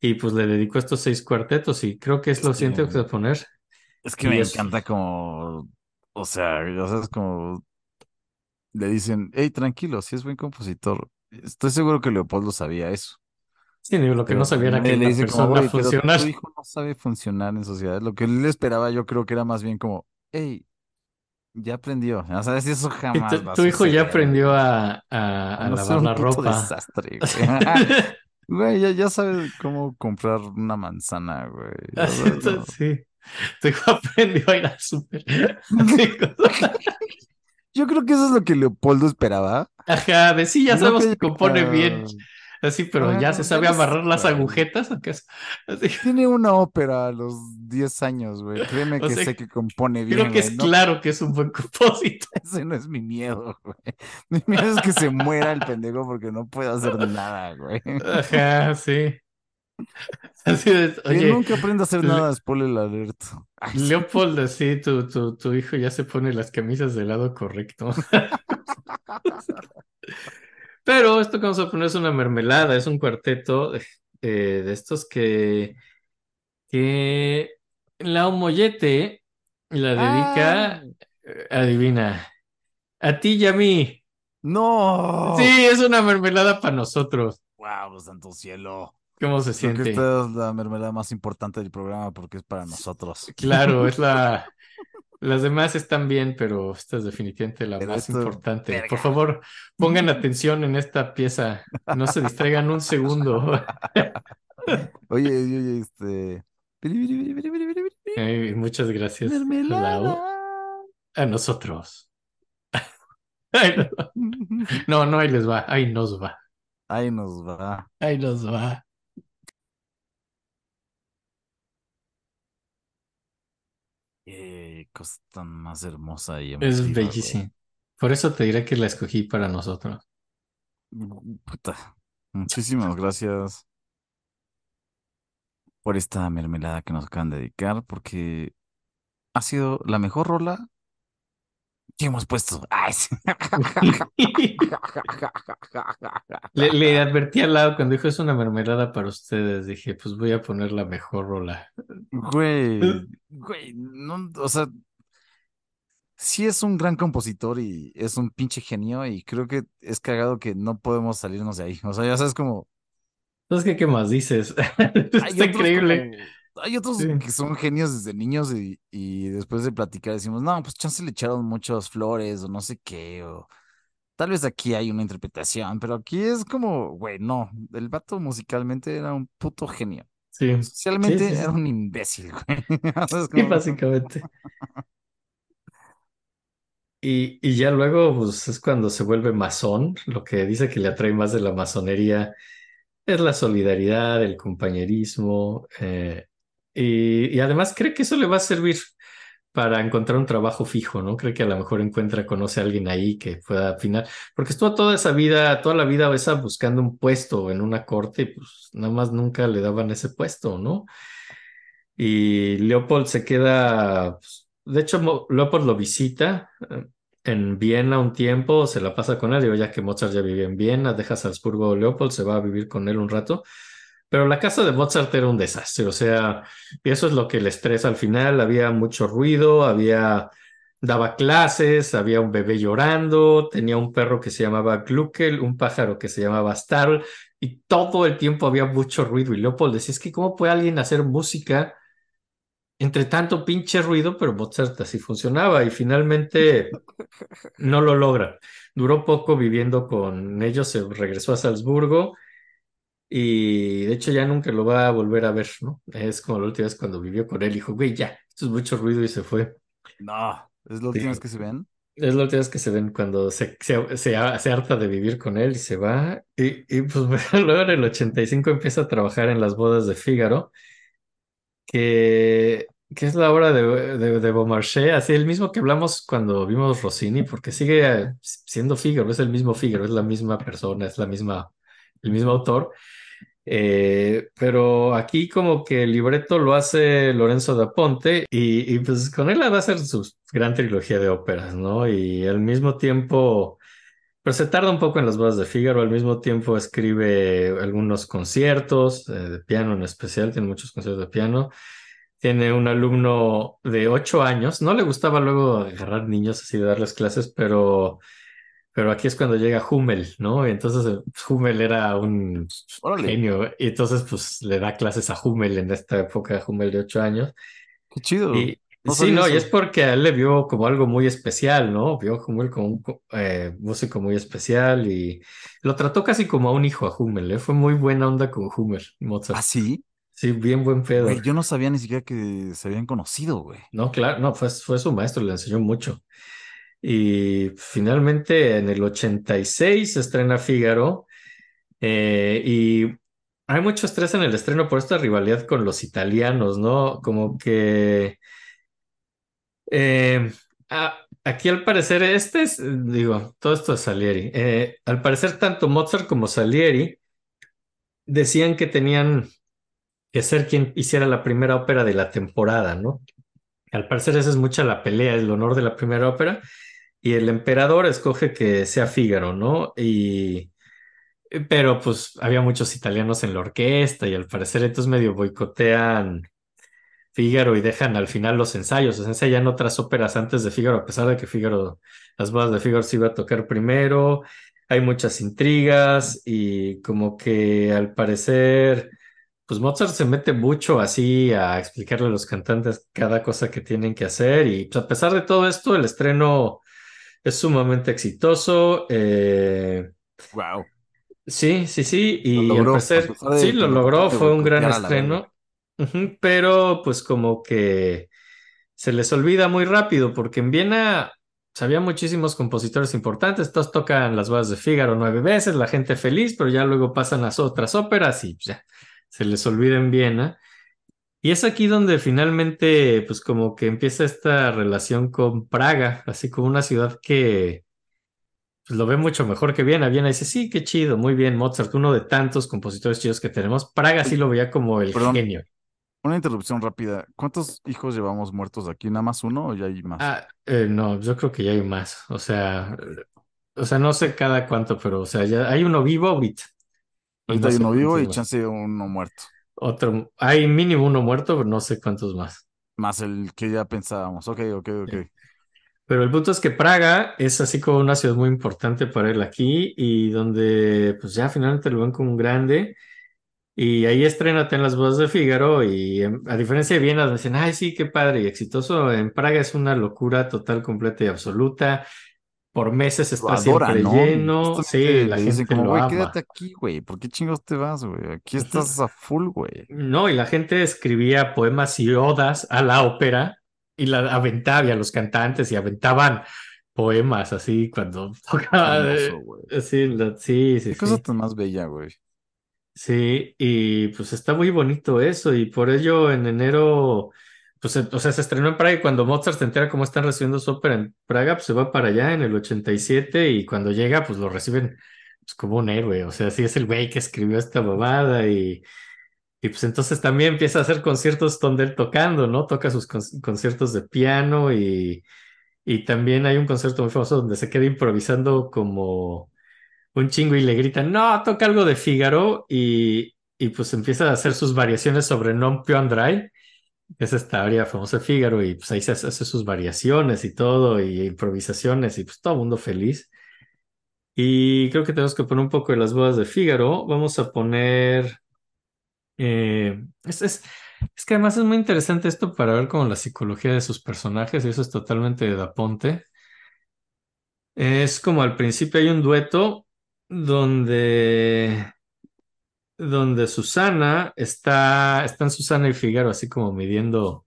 y pues le dedicó estos seis cuartetos y creo que es Es lo siguiente que va a poner. es que me es, encanta como, o sea, ya sabes, como le dicen, hey, tranquilo, si es buen compositor. Estoy seguro que Leopoldo sabía eso. Sí, digo, lo que no sabía era que le como, tu hijo no sabe funcionar en sociedad. Lo que él esperaba, yo creo que era más bien como, hey, ya aprendió. O sea, si eso jamás tu, va a tu hijo ya aprendió a, a, A a no ser lavar un la ropa. desastre, güey. Güey, ya, ya sabe cómo comprar una manzana, güey. No. sí, tu hijo aprendió a ir al súper. Yo creo que eso es lo que Leopoldo esperaba. Ajá, de sí, ya sabemos que que compone bien, así, pero Ajá, ya se sabe amarrar las agujetas, ¿o qué es? Así, Tiene una ópera a los 10 años, güey. Créeme o que sea, sé que compone creo bien, que güey. es No, claro que es un buen propósito. ese no es mi miedo, güey. Mi miedo es que se muera el pendejo porque no puede hacer nada, güey. Ajá, sí. Así Que oye, nunca aprenda a hacer nada, spoiler alert. Ay, sí. Leopold, así, tu, tu, tu hijo ya se pone las camisas del lado correcto. Pero esto que vamos a poner es una mermelada, es un cuarteto eh, de estos que, que la Mollete la Ah, dedica, eh, adivina, a ti y a mí. Sí, no. es una mermelada para nosotros. Wow, santo cielo. ¿Cómo se Creo que siente? esta es la mermelada más importante del programa porque es para nosotros. Claro, es la... Las demás están bien, pero esta es definitivamente la Pero más importante. Por favor, pongan atención en esta pieza. No se distraigan un segundo. Oye, oye, este. Ay, muchas gracias. Lau. A nosotros. No, no, ahí les va. Ahí nos va. Ahí nos va. Ahí nos va. Qué cosa tan más hermosa y Es emotiva, güey. bellísimo. Por eso te diré que la escogí para nosotros. Puta. Muchísimas gracias por esta mermelada que nos acaban de dedicar, porque ha sido la mejor rola hemos puesto. Ay, sí. Le, le advertí al lado cuando dijo es una mermelada para ustedes. Dije, pues voy a poner la mejor rola. Güey, güey, no, o sea, sí es un gran compositor y es un pinche genio y creo que es cagado que no podemos salirnos de ahí. O sea, ya sabes como, ¿Sabes qué, qué más dices? Está increíble. como, hay otros Sí, que son genios desde niños y, y después de platicar decimos, no, pues chance le echaron muchas flores o no sé qué, o tal vez aquí hay una interpretación, pero aquí es como, güey, no, el vato musicalmente era un puto genio. sí, Socialmente sí, era un imbécil, güey. ¿Sabes cómo? básicamente. Y, y ya luego, pues es cuando se vuelve masón. Lo que dice que le atrae más de la masonería es la solidaridad, el compañerismo. eh, y, además cree que eso le va a servir para encontrar un trabajo fijo, ¿no? Cree que a lo mejor encuentra, conoce a alguien ahí que pueda afinar. Porque estuvo toda esa vida, toda la vida esa buscando un puesto en una corte, pues nada más nunca le daban ese puesto, ¿no? Y Leopold se queda, pues, de hecho, Leopold lo visita eh, en Viena un tiempo, se la pasa con él, ya que Mozart ya vivía en Viena, deja Salzburgo, Leopold se va a vivir con él un rato, pero la casa de Mozart era un desastre, o sea, eso es lo que le estresa al final, había mucho ruido, había, daba clases, había un bebé llorando, tenía un perro que se llamaba Gluckel, un pájaro que se llamaba Starl, y todo el tiempo había mucho ruido, y Leopold decía, es que ¿cómo puede alguien hacer música? entre tanto pinche ruido, pero Mozart así funcionaba y finalmente no lo logra. Duró poco viviendo con ellos, se regresó a Salzburgo y de hecho ya nunca lo va a volver a ver, ¿no? Es como la última vez cuando vivió con él, dijo, güey, ya, esto es mucho ruido y se fue. No, es la Sí. última vez que se ven. Es la última vez que se ven cuando se, se, se, se harta de vivir con él y se va. Y, y pues luego en el 85 empieza a trabajar en las bodas de Fígaro que, que es la obra de, de, de Beaumarchais, así el mismo que hablamos cuando vimos Rossini, porque sigue siendo Fígaro, es el mismo Fígaro, es la misma persona, es la misma, el mismo autor. Eh, pero aquí como que el libreto lo hace Lorenzo da Ponte y, y pues con él va a hacer su gran trilogía de óperas, ¿no? Y al mismo tiempo, pero se tarda un poco en las bodas de Fígaro, al mismo tiempo escribe algunos conciertos eh, de piano en especial, tiene muchos conciertos de piano. Tiene un alumno de ocho años. No le gustaba luego agarrar niños así de darles clases, pero, pero aquí es cuando llega Hummel, ¿no? Y entonces eh, Hummel era un Órale, genio. Y entonces pues le da clases a Hummel en esta época, Hummel de ocho años. qué chido. Y No sí, no, y es eso. porque a él le vio como algo muy especial, ¿no? Vio a Hummel como un eh, músico muy especial y lo trató casi como a un hijo a Hummel, ¿eh? Fue muy buena onda con Hummel, ¿Ah, Mozart. sí? Sí, bien buen pedo. Güey, yo no sabía ni siquiera que se habían conocido, güey. No, claro, no, fue, fue su maestro, le enseñó mucho. Y finalmente en el 86 se estrena Fígaro eh, y hay mucho estrés en el estreno por esta rivalidad con los italianos, ¿no? Como que eh, aquí al parecer este es, digo, todo esto es Salieri. Eh, al parecer tanto Mozart como Salieri decían que tenían que ser quien hiciera la primera ópera de la temporada, ¿no? Al parecer esa es mucha la pelea, el honor de la primera ópera. Y el emperador escoge que sea Fígaro, ¿no? Y, Pero pues había muchos italianos en la orquesta y al parecer entonces medio boicotean Fígaro y dejan al final los ensayos. O sea, ensayan otras óperas antes de Fígaro, a pesar de que Fígaro, las bodas de Fígaro se iba a tocar primero. Hay muchas intrigas y como que al parecer, pues Mozart se mete mucho así a explicarle a los cantantes cada cosa que tienen que hacer. Y pues, a pesar de todo esto, el estreno es sumamente exitoso. Eh, Wow. Sí, sí, sí, Lo y al logró, parecer sí lo lo logró, fue un gran estreno, pero pues como que se les olvida muy rápido, porque en Viena pues, había muchísimos compositores importantes, todos tocan las bodas de Fígaro nueve veces, la gente feliz, pero ya luego pasan las otras óperas y pues, ya se les olvida en Viena. Y es aquí donde finalmente pues como que empieza esta relación con Praga, así como una ciudad que pues lo ve mucho mejor que Viena. Viena dice, sí, qué chido, muy bien, Mozart, uno de tantos compositores chidos que tenemos. Praga sí lo veía como el perdón, genio. una interrupción rápida. ¿Cuántos hijos llevamos muertos aquí? ¿Nada más uno o ya hay más? Ah, eh, no, yo creo que ya hay más. O sea, o sea, no sé cada cuánto, pero o sea, ya hay uno vivo ahorita Ahorita no hay uno vivo y más. chance uno muerto. Otro, hay mínimo uno muerto, pero no sé cuántos más. Más el que ya pensábamos. Ok, ok, ok. Sí. Pero el punto es que Praga es así como una ciudad muy importante para él aquí y donde pues ya finalmente lo ven como un grande. Y ahí estrénate en las bodas de Fígaro y em, a diferencia de Viena, dicen, ay, sí, qué padre y exitoso, en Praga es una locura total, completa y absoluta. Por meses está adora, siempre ¿no? lleno, sí, la gente como, lo güey, quédate aquí, güey. ¿Por qué chingos te vas, güey? Aquí estás a full, güey. No, y la gente escribía poemas y odas a la ópera y la aventaba y a los cantantes y aventaban poemas así cuando tocaba. eh, güey. Sí, la- sí, sí, Qué cosa sí. tan más bella, güey. Sí, y pues está muy bonito eso, y por ello en enero, pues o sea, se estrenó en Praga y cuando Mozart se entera cómo están recibiendo su ópera en Praga, pues se va para allá en el 87 y cuando llega, pues lo reciben pues, como un héroe, o sea, sí es el güey que escribió esta babada y, y pues entonces también empieza a hacer conciertos donde él tocando, ¿no? Toca sus con- conciertos de piano y, y también hay un concierto muy famoso donde se queda improvisando como un chingo y le gritan, no, toca algo de Fígaro y, y pues empieza a hacer sus variaciones sobre Non andrai, que es esta área famosa de Fígaro y pues ahí se hace, sus variaciones y todo y improvisaciones y pues todo mundo feliz. Y creo que tenemos que poner un poco de las bodas de Fígaro. Vamos a poner... eh, es, es, es que además es muy interesante esto para ver como la psicología de sus personajes y eso es totalmente de Da Ponte. Es como al principio hay un dueto donde donde Susana está, están Susana y Figaro así como midiendo,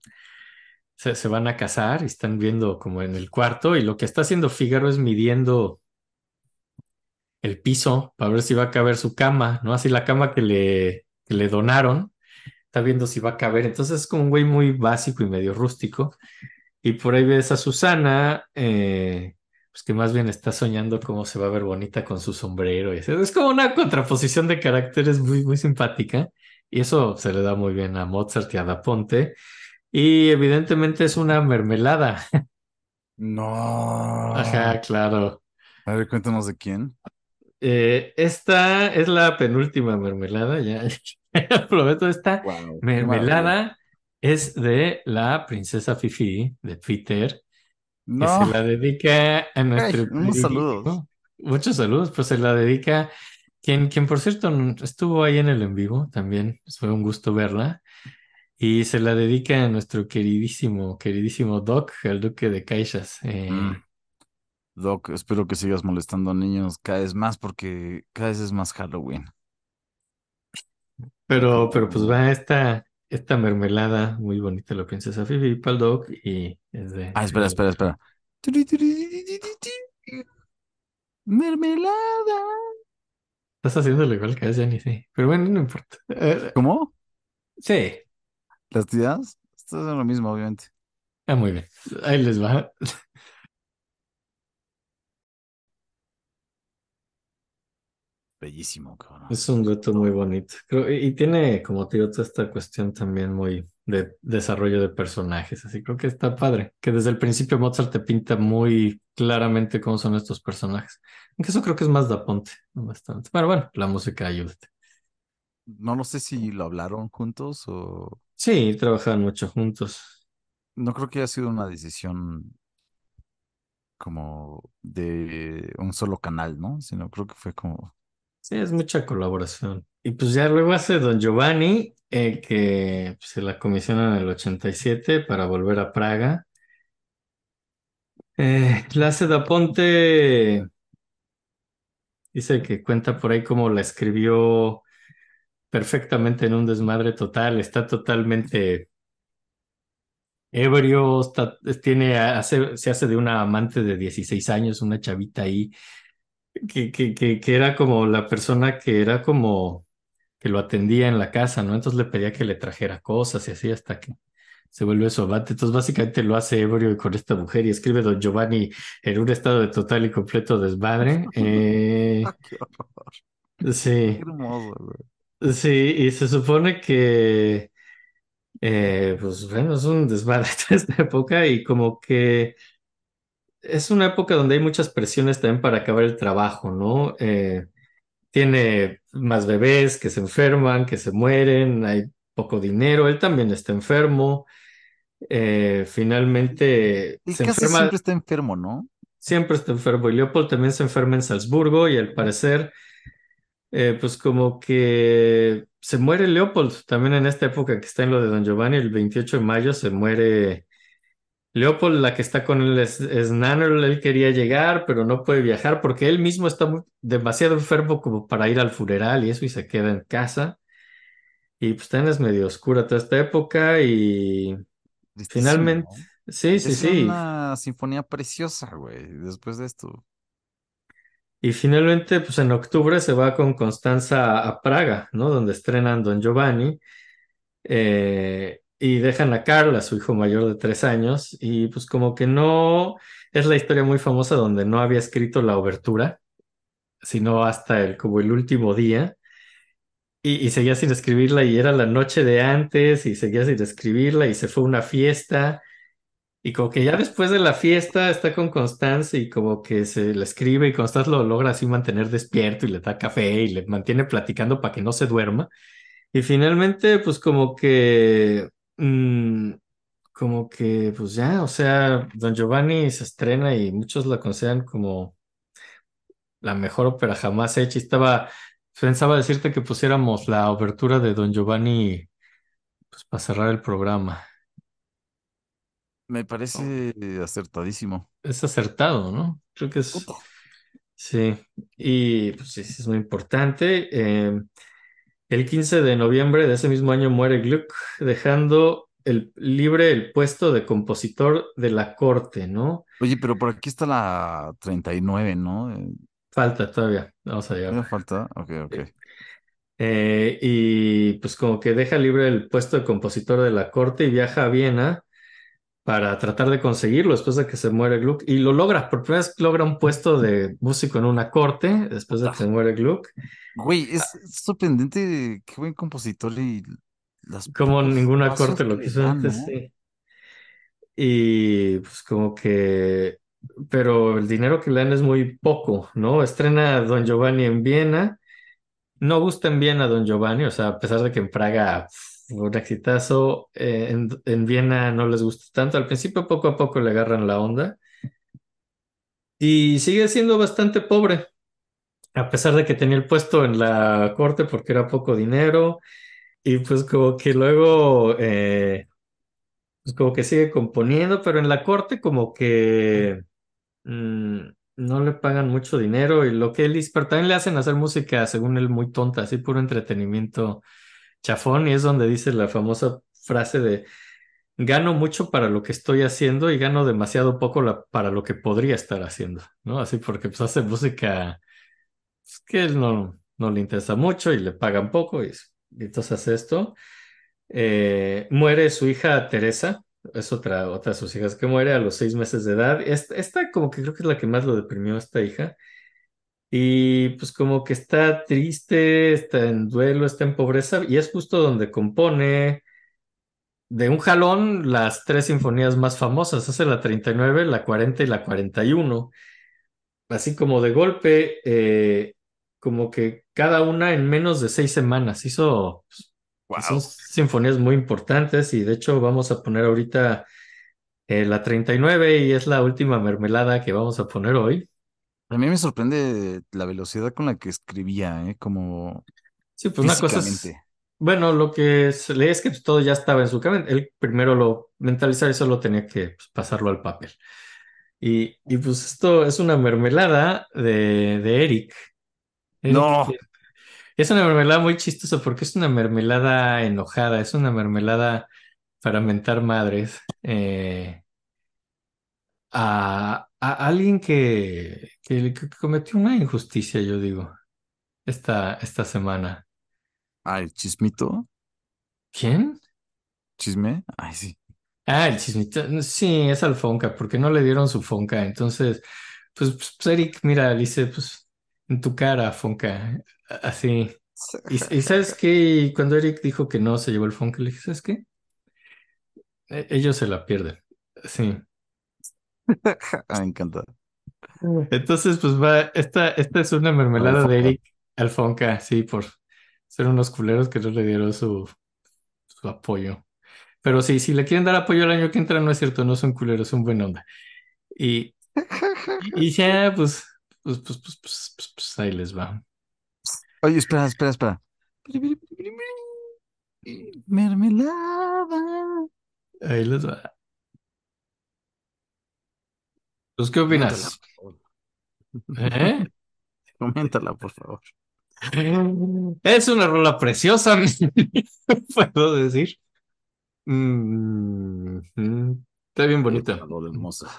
se, se van a casar y están viendo como en el cuarto y lo que está haciendo Figaro es midiendo el piso para ver si va a caber su cama, ¿no? Así la cama que le, que le donaron, está viendo si va a caber, entonces es como un güey muy básico y medio rústico y por ahí ves a Susana, eh, pues que más bien está soñando cómo se va a ver bonita con su sombrero. Y es como una contraposición de caracteres muy, muy simpática. Y eso se le da muy bien a Mozart y a Da Ponte. Y evidentemente es una mermelada. No. Ajá, claro. A ver, cuéntanos de quién. Eh, esta es la penúltima mermelada, ya, ya prometo, esta Wow, mermelada es de la princesa Fifi, de Peter, que se No. la dedica a Hey, nuestro unos saludos. queridísimo. Muchos saludos, pues se la dedica, quien, quien por cierto estuvo ahí en el en vivo también, fue un gusto verla, y se la dedica a nuestro queridísimo, queridísimo Doc, el duque de Caixas. Mm, Eh, Doc, espero que sigas molestando a niños cada vez más porque cada vez es más Halloween. pero, pero pues va esta, esta mermelada muy bonita, la princesa Fifi para el Doc, y es de, Ah, espera, espera, espera. Mermelada. Estás haciéndolo igual que a Jenny, sí, pero bueno, no importa. Eh, ¿Cómo? sí, ¿Las tías? Esto es lo mismo, obviamente. ah, muy bien, ahí les va. Bellísimo, cabrón. Es un dueto muy bonito. Creo, y, y tiene, como te digo, toda esta cuestión también muy de desarrollo de personajes. Así creo que está padre. Que desde el principio Mozart te pinta muy claramente cómo son estos personajes. Aunque eso creo que es más da Ponte, ¿no? bastante. Pero bueno, la música ayuda. No lo sé si lo hablaron juntos o Sí, trabajan mucho juntos. no creo que haya sido una decisión como de un solo canal, ¿no? Sino creo que fue como Sí, es mucha colaboración. Y pues ya luego hace Don Giovanni, eh, que pues, se la comisiona en el 87 para volver a Praga. Eh, la hace dice que cuenta por ahí cómo la escribió perfectamente en un desmadre total, está totalmente ebrio, tiene, hace, se hace de una amante de 16 años, una chavita ahí, que, que, que, que era como la persona que era como que lo atendía en la casa, ¿no? Entonces le pedía que le trajera cosas y así hasta que se vuelve su amante. Entonces básicamente lo hace ebrio con esta mujer y escribe Don Giovanni en un estado de total y completo desmadre. Eh, ¡Ah, qué horror! Qué sí, hermoso, güey. sí, y se supone que, eh, pues bueno, es un desmadre toda esta época y como que es una época donde hay muchas presiones también para acabar el trabajo, ¿no? Eh, tiene más bebés que se enferman, que se mueren, hay poco dinero, él también está enfermo, eh, finalmente Y se casi enferma, siempre está enfermo, ¿no? siempre está enfermo, y Leopold también se enferma en Salzburgo y al parecer, eh, pues como que se muere Leopold, también en esta época que está en lo de Don Giovanni, el 28 de mayo se muere Leopold, la que está con él es, es Nannerl, él quería llegar, pero no puede viajar porque él mismo está muy- demasiado enfermo como para ir al funeral y eso y se queda en casa. Y pues también es medio oscura toda esta época y finalmente, sí, sí, hacía sí. una sinfonía preciosa, güey, después de esto. Y finalmente, pues en octubre se va con Constanza a Praga, ¿no? Donde estrenan Don Giovanni eh, y dejan a Carl, a su hijo mayor de tres años, y pues como que no, es la historia muy famosa donde no había escrito la obertura sino hasta el, como el último día. Y, y seguía sin escribirla y era la noche de antes y seguía sin escribirla y se fue a una fiesta. Y como que ya después de la fiesta está con Constance y como que se le escribe y Constance lo logra así mantener despierto y le da café y le mantiene platicando para que no se duerma. Y finalmente pues como que... mm, como que pues ya, o sea, Don Giovanni se estrena y muchos la consideran como la mejor ópera jamás hecha. Y estaba, pensaba decirte que pusiéramos la obertura de Don Giovanni, pues para cerrar el programa. Me Oh. parece acertadísimo. Es acertado, ¿no? Creo que es, sí. Y pues sí es muy importante. Eh, el 15 de noviembre de ese mismo año muere Gluck, dejando el, libre el puesto de compositor de la corte, ¿no? Oye, pero por aquí está la 39, ¿no? Falta todavía, vamos a llegar. ¿Todavía falta? Ok, ok. Eh, y pues como que deja libre el puesto de compositor de la corte y viaja a Viena para tratar de conseguirlo después de que se muere Gluck. Y lo logra, por primera vez logra un puesto de músico en una corte después de que se muere Gluck. Güey, es, sorprendente qué buen compositor y los Como ninguna corte lo quiso antes, ¿no? sí. Y pues como que, pero el dinero que le dan es muy poco, ¿no? Estrena Don Giovanni en Viena. No gusta en Viena Don Giovanni, o sea, a pesar de que en Praga un exitazo, eh, en, en Viena no les gusta tanto. Al principio poco a poco le agarran la onda. Y sigue siendo bastante pobre, a pesar de que tenía el puesto en la corte porque era poco dinero. Y pues como que luego, eh, pues como que sigue componiendo, pero en la corte como que mm, no le pagan mucho dinero. Y lo que él dice, pero también le hacen hacer música, según él, muy tonta, así puro entretenimiento chafón, y es donde dice la famosa frase de gano mucho para lo que estoy haciendo y gano demasiado poco para lo que podría estar haciendo, ¿no? Así porque pues hace música pues, que no, no le interesa mucho y le pagan poco y, y entonces hace esto. Eh, muere su hija Teresa, es otra, otra de sus hijas que muere a los seis meses de edad. Esta, esta como que creo que es la que más lo deprimió, esta hija. Y pues como que está triste, está en duelo, está en pobreza, y es justo donde compone de un jalón las tres sinfonías más famosas. Hace la 39, la 40 y la 41. Así como de golpe, eh, como que cada una en menos de seis semanas. Hizo, pues, son Wow. sinfonías muy importantes y de hecho vamos a poner ahorita eh, la 39 y es la última mermelada que vamos a poner hoy. A mí me sorprende la velocidad con la que escribía, ¿eh? Como Sí, pues una cosa es, bueno, lo que se lee es que todo ya estaba en su cabeza. Él primero lo mentalizaba y solo tenía que pues, pasarlo al papel. Y, y pues esto es una mermelada de, de Eric. Eric No. es una mermelada muy chistosa porque es una mermelada enojada, es una mermelada para mentar madres eh, a, a alguien que, que, que cometió una injusticia, yo digo, esta, esta semana. Ay, chismito. ¿Quién? Chisme. Ay, sí. Ah, el chismito. Sí, es al Fonca, porque no le dieron su Fonca. Entonces, pues, pues, pues, Eric, mira, dice, pues, en tu cara, Fonca. Así. Y, y ¿sabes qué? Y Cuando Eric dijo que no se llevó el Fonca, le dije, ¿sabes qué? E- ellos se la pierden. Sí. Ah, me encanta. Entonces, pues va, esta, esta es una mermelada de. Eric al Fonca, sí, por ser unos culeros que no le dieron su, su apoyo. Pero sí, si le quieren dar apoyo el año que entra, no es cierto, no son culeros, son buena onda. Y, y y ya, pues, pues, pues, pues, pues, pues, pues, ahí les va. Oye, espera, espera, espera. Mermelada. Ahí les va. Pues, ¿qué opinas? ¿Eh? Coméntala, por favor. Es una rola preciosa, puedo decir. Mm, está bien bonita. una rola hermosa.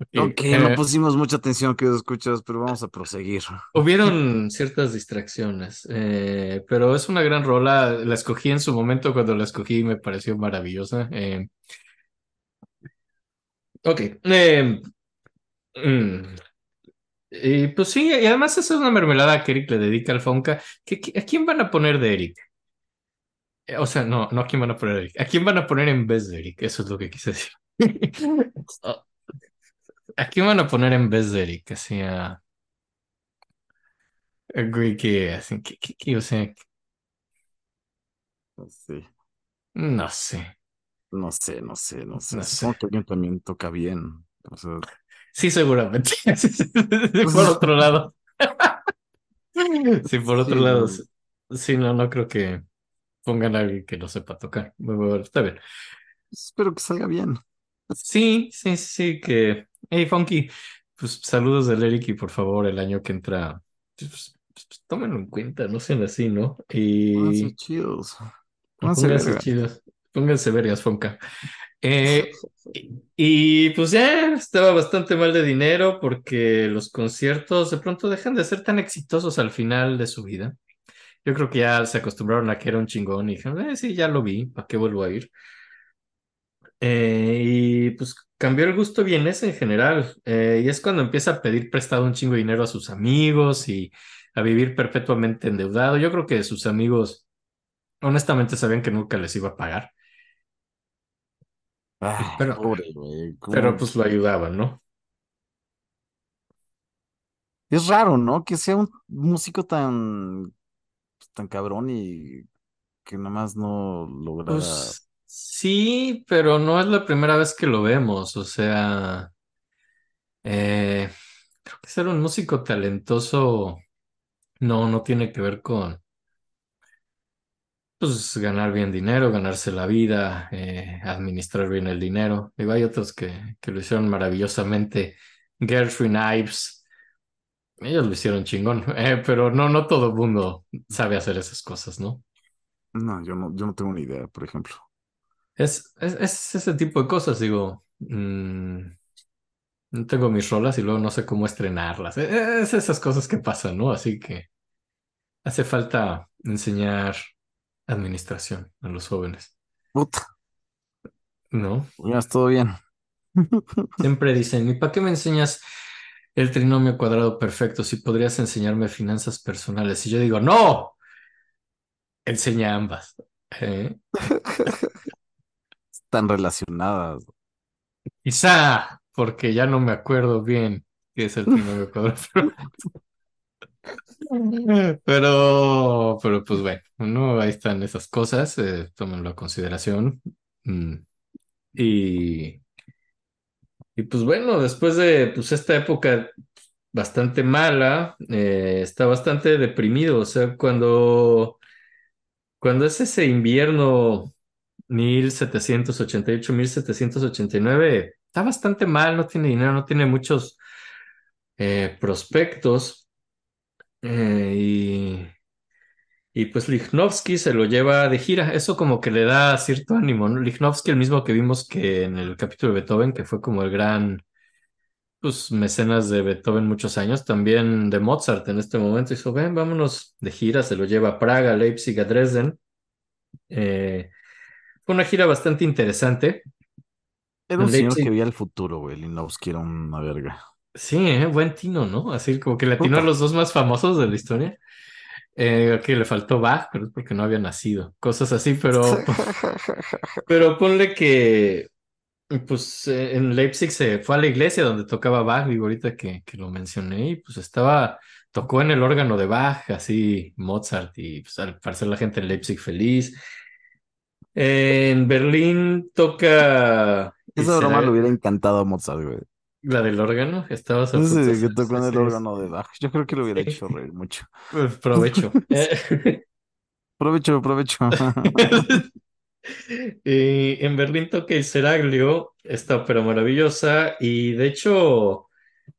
Ok, no eh, pusimos mucha atención, que escuchas, pero vamos a proseguir. hubieron ciertas distracciones, eh, pero es una gran rola. La escogí en su momento cuando la escogí y me pareció maravillosa. Eh, ok. eh, mm, y pues sí, y además esa es una mermelada que Eric le dedica al Fonca. ¿Qué- qué- ¿A quién van a poner de Eric? Eh, O sea, no, no a quién van a poner a Eric. ¿A quién van a poner en vez de Eric? Eso es lo que quise decir. ¿A quién van a poner en vez de Eric? Así a, a que, así, que, que- que, o sea, Sí, no sé, no sé, no sé, no sé. no sé. Supongo que alguien también toca bien. O sea, Sí, seguramente. Por otro lado. Sí, por otro sí, lado. no, Sí, no, no creo que pongan a alguien que no sepa tocar. Está bien. espero que salga bien. Sí, sí, sí, que. Hey, Funky, pues saludos del Eric y por favor, el año que entra, pues, pues, pues, tómenlo en cuenta, no sean así, ¿no? Pónganse Y, chidos. Pónganse pónganse verga. chidos, pónganse vergas, Fonca. Eh, y, y, pues ya estaba bastante mal de dinero porque los conciertos de pronto dejan de ser tan exitosos al final de su vida. Yo creo que ya se acostumbraron a que era un chingón y dijeron, eh, sí, ya lo vi, ¿para qué vuelvo a ir? Eh, y pues cambió el gusto vienés en general. eh, y es cuando empieza a pedir prestado un chingo de dinero a sus amigos y a vivir perpetuamente endeudado. Yo creo que sus amigos honestamente sabían que nunca les iba a pagar, Ay, pero, pobre, güey. pero pues lo ayudaban, ¿no? Es raro, ¿no? Que sea un músico tan, tan cabrón y que nada más no lograra. Pues sí, pero no es la primera vez que lo vemos. O sea, eh, creo que ser un músico talentoso no, no tiene que ver con pues, ganar bien dinero, ganarse la vida, eh, administrar bien el dinero. Digo, hay otros que, que lo hicieron maravillosamente. Gershwin Ives, ellos lo hicieron chingón, eh, pero no, no todo el mundo sabe hacer esas cosas, ¿no? No, yo no, yo no tengo ni idea, por ejemplo. Es, es, es ese tipo de cosas, digo. mm, no tengo mis rolas y luego no sé cómo estrenarlas. Eh, Es esas cosas que pasan, ¿no? Así que hace falta enseñar administración a los jóvenes, Puta, ¿no? ya todo bien. Siempre dicen, ¿y para qué me enseñas el trinomio cuadrado perfecto si podrías enseñarme finanzas personales? Y yo digo, no, enseña ambas. ¿eh? Están relacionadas. Quizá porque ya no me acuerdo bien qué es el trinomio cuadrado. Pero, pero pues bueno, no, ahí están esas cosas, eh, tómenlo a consideración. Mm. Y, y pues bueno, después de pues, esta época bastante mala, eh, está bastante deprimido. O sea, cuando, cuando es ese invierno 1788, 1789, está bastante mal, no tiene dinero, no tiene muchos eh, prospectos. Eh, y, y pues Lichnowsky se lo lleva de gira. Eso como que le da cierto ánimo, ¿no? Lichnowsky, el mismo que vimos que en el capítulo de Beethoven, que fue como el gran pues, mecenas de Beethoven muchos años, también de Mozart en este momento. Dijo, ven, vámonos de gira. Se lo lleva a Praga, Leipzig, a Dresden. Eh, fue una gira bastante interesante. Era un señor que veía el futuro, güey. Linowski era una verga. sí, eh, buen tino, ¿no? Así como que le atinó a los dos más famosos de la historia. Eh, que le faltó Bach, pero es porque no había nacido. Cosas así, pero, pero ponle que, pues eh, en Leipzig se fue a la iglesia donde tocaba Bach, digo ahorita que, que lo mencioné, y pues estaba, tocó en el órgano de Bach, así Mozart, y pues al parecer la gente en Leipzig feliz. En Berlín toca Esa broma le hubiera encantado a Mozart, güey. la del órgano, estabas a que tocó en el órgano de Bach. Yo creo que le hubiera hecho reír mucho. Pues, provecho. Provecho, provecho. Y en Berlín toca el Seraglio, esta ópera maravillosa, y de hecho,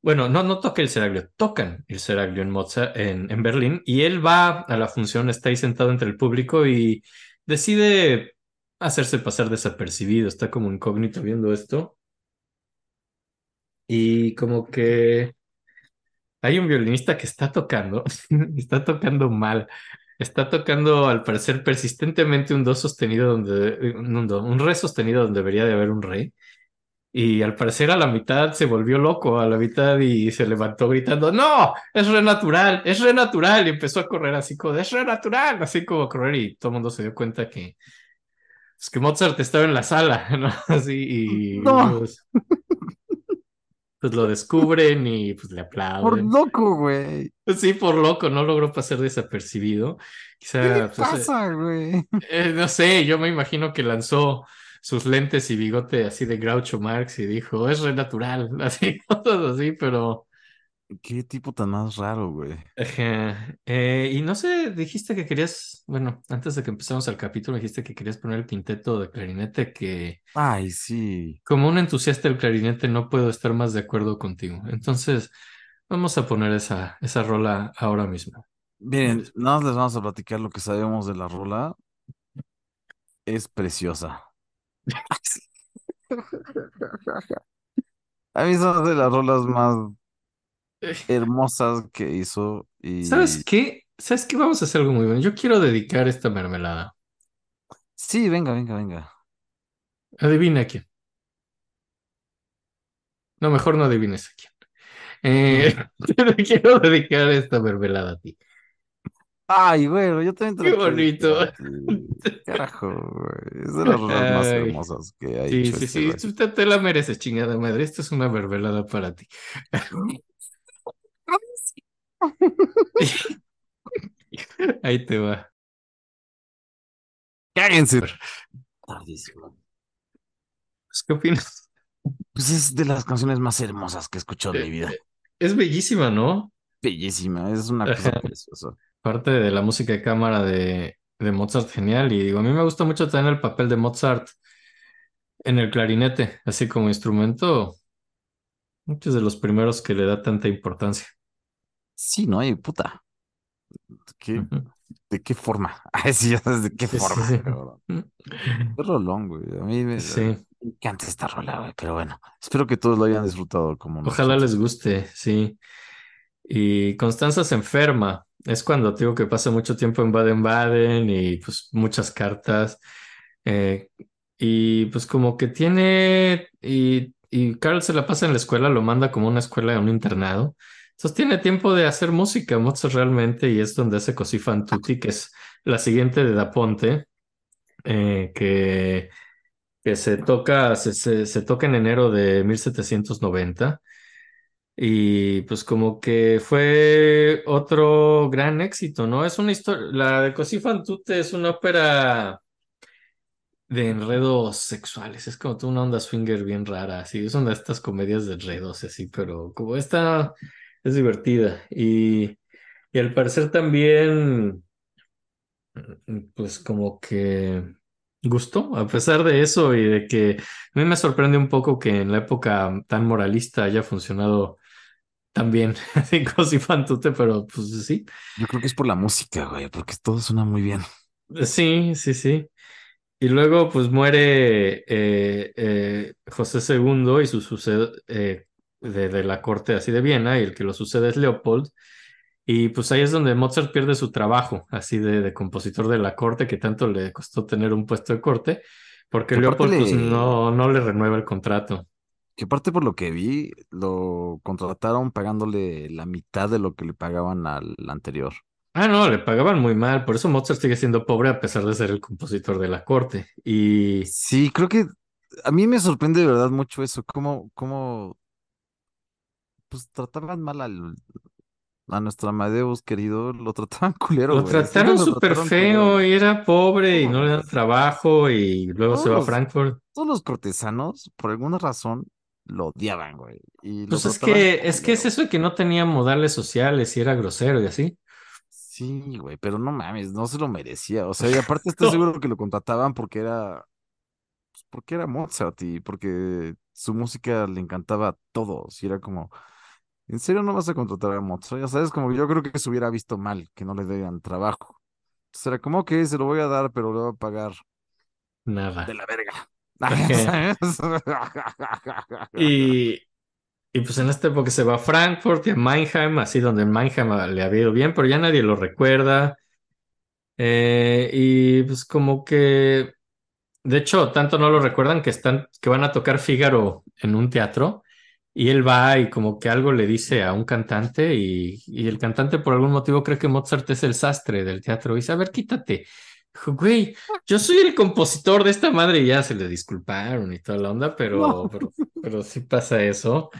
bueno, no, no toca el Seraglio, tocan el Seraglio en Mozart, en, en Berlín, y él va a la función, está ahí sentado entre el público y decide hacerse pasar desapercibido, está como incógnito viendo esto, y como que hay un violinista que está tocando, está tocando mal. Está tocando, al parecer, persistentemente un do sostenido donde, un do, un re sostenido donde debería de haber un re. Y al parecer a la mitad se volvió loco, a la mitad y se levantó gritando, no, es re natural, es re natural. Y empezó a correr así como, es re natural, así como correr y todo el mundo se dio cuenta que, pues, que Mozart estaba en la sala, ¿no? Así, y No. pues, pues lo descubren y pues le Por aplauden. loco, güey. Sí, por loco, no logró pasar desapercibido. ¿Qué le Quizá, pues, eh, pasa, güey? eh, no sé, yo me imagino que lanzó sus lentes y bigote así de Groucho Marx y dijo, es re natural, así, cosas así, pero... Qué tipo tan más raro, güey. Eh, y no sé, dijiste que querías, bueno, antes de que empezamos el capítulo, dijiste que querías poner el quinteto de clarinete, que Ay, sí. como un entusiasta del clarinete no puedo estar más de acuerdo contigo. Entonces, vamos a poner esa, esa rola ahora mismo. Miren, nada más les vamos a platicar lo que sabemos de la rola. Es preciosa. A mí son de las rolas más hermosas que hizo y ¿Sabes qué? ¿Sabes qué? Vamos a hacer algo muy bueno. Yo quiero dedicar esta mermelada. sí, venga, venga, venga. Adivina a quién. No, mejor no adivines a quién. Eh, te quiero dedicar esta mermelada a ti. Ay, güey, yo también te Qué bonito. Carajo, güey. Es de las más hermosas que ha Sí, hecho sí, este sí. Tú te, la mereces, chingada madre. Esta es una mermelada para ti. Ahí te va. Cállense. Tardísimo. Pues, ¿Qué opinas? Pues es de las canciones más hermosas que he escuchado en mi vida. Es bellísima, ¿no? Bellísima, es una cosa preciosa. Parte de la música de cámara de, de Mozart, genial. Y digo, a mí me gusta mucho también el papel de Mozart en el clarinete, así como instrumento. Muchos de los primeros que le da tanta importancia. Sí, ¿no? Y puta. ¿Qué-. ¿De qué forma? Ay, sí, de qué Sí, forma, sí. Qué rolón, güey. A mí me, Sí. me encanta esta rola, güey. Pero bueno, espero que todos lo hayan disfrutado como Ojalá nosotros. les guste, sí. Y Constanza se enferma. Es cuando te digo que pasa mucho tiempo en Baden-Baden y pues muchas cartas. Eh, y pues como que tiene, y, y Carl se la pasa en la escuela, lo manda como una escuela, un internado. Entonces tiene tiempo de hacer música, Mozart realmente, y es donde hace Così fan tutti, que es la siguiente de Da Ponte, eh, que, que se toca, se, se, toca en enero de 1790. Y pues como que fue otro gran éxito, ¿no? Es una historia, la de Così fan tutte es una ópera de enredos sexuales, es como una onda swinger bien rara, así, es una de estas comedias de enredos, así, pero como esta es divertida y, y al parecer también, pues como que gustó, a pesar de eso y de que a mí me sorprende un poco que en la época tan moralista haya funcionado tan bien, así Così fan tutte, pero pues sí, Yo creo que es por la música, güey, porque todo suena muy bien. sí, sí, sí. Y luego, pues muere eh, eh, José II y su sucede eh, de, de la corte así de Viena, y el que lo sucede es Leopold. Y pues ahí es donde Mozart pierde su trabajo, así de, de compositor de la corte, que tanto le costó tener un puesto de corte, porque Leopold pues no, no le renueva el contrato. que aparte por lo que vi, lo contrataron pagándole la mitad de lo que le pagaban al anterior. Ah, no, le pagaban muy mal, por eso Mozart sigue siendo pobre a pesar de ser el compositor de la corte. Y Sí, creo que a mí me sorprende de verdad mucho eso, cómo, cómo pues trataban mal al, a nuestro Amadeus querido, lo trataban culero, Lo güey. Trataron súper culero. feo y era pobre y no le dan trabajo y luego se va a Frankfurt. todos los cortesanos, por alguna razón, lo odiaban, güey. Y Pues es que es que es eso de que no tenía modales sociales y era grosero y así. Sí, güey, pero no mames, no se lo merecía. O sea, y aparte estoy seguro que lo contrataban porque era, pues, porque era Mozart y porque su música le encantaba a todos. Y era como, ¿en serio no vas a contratar a Mozart? Ya sabes, como yo creo que se hubiera visto mal que no le dieran trabajo. Era como, que se lo voy a dar, pero le voy a pagar de Nada. la verga. Y, y pues en esta época se va a Frankfurt y a Mannheim, así donde en Mannheim le había ido bien, pero ya nadie lo recuerda. Eh, y pues como que, de hecho, tanto no lo recuerdan que están, que van a tocar Fígaro en un teatro. Y él va y como que algo le dice a un cantante y, y el cantante por algún motivo cree que Mozart es el sastre del teatro y dice, a ver, quítate. Güey, yo soy el compositor de esta madre y ya se le disculparon y toda la onda, No. pero, pero, pero sí pasa eso.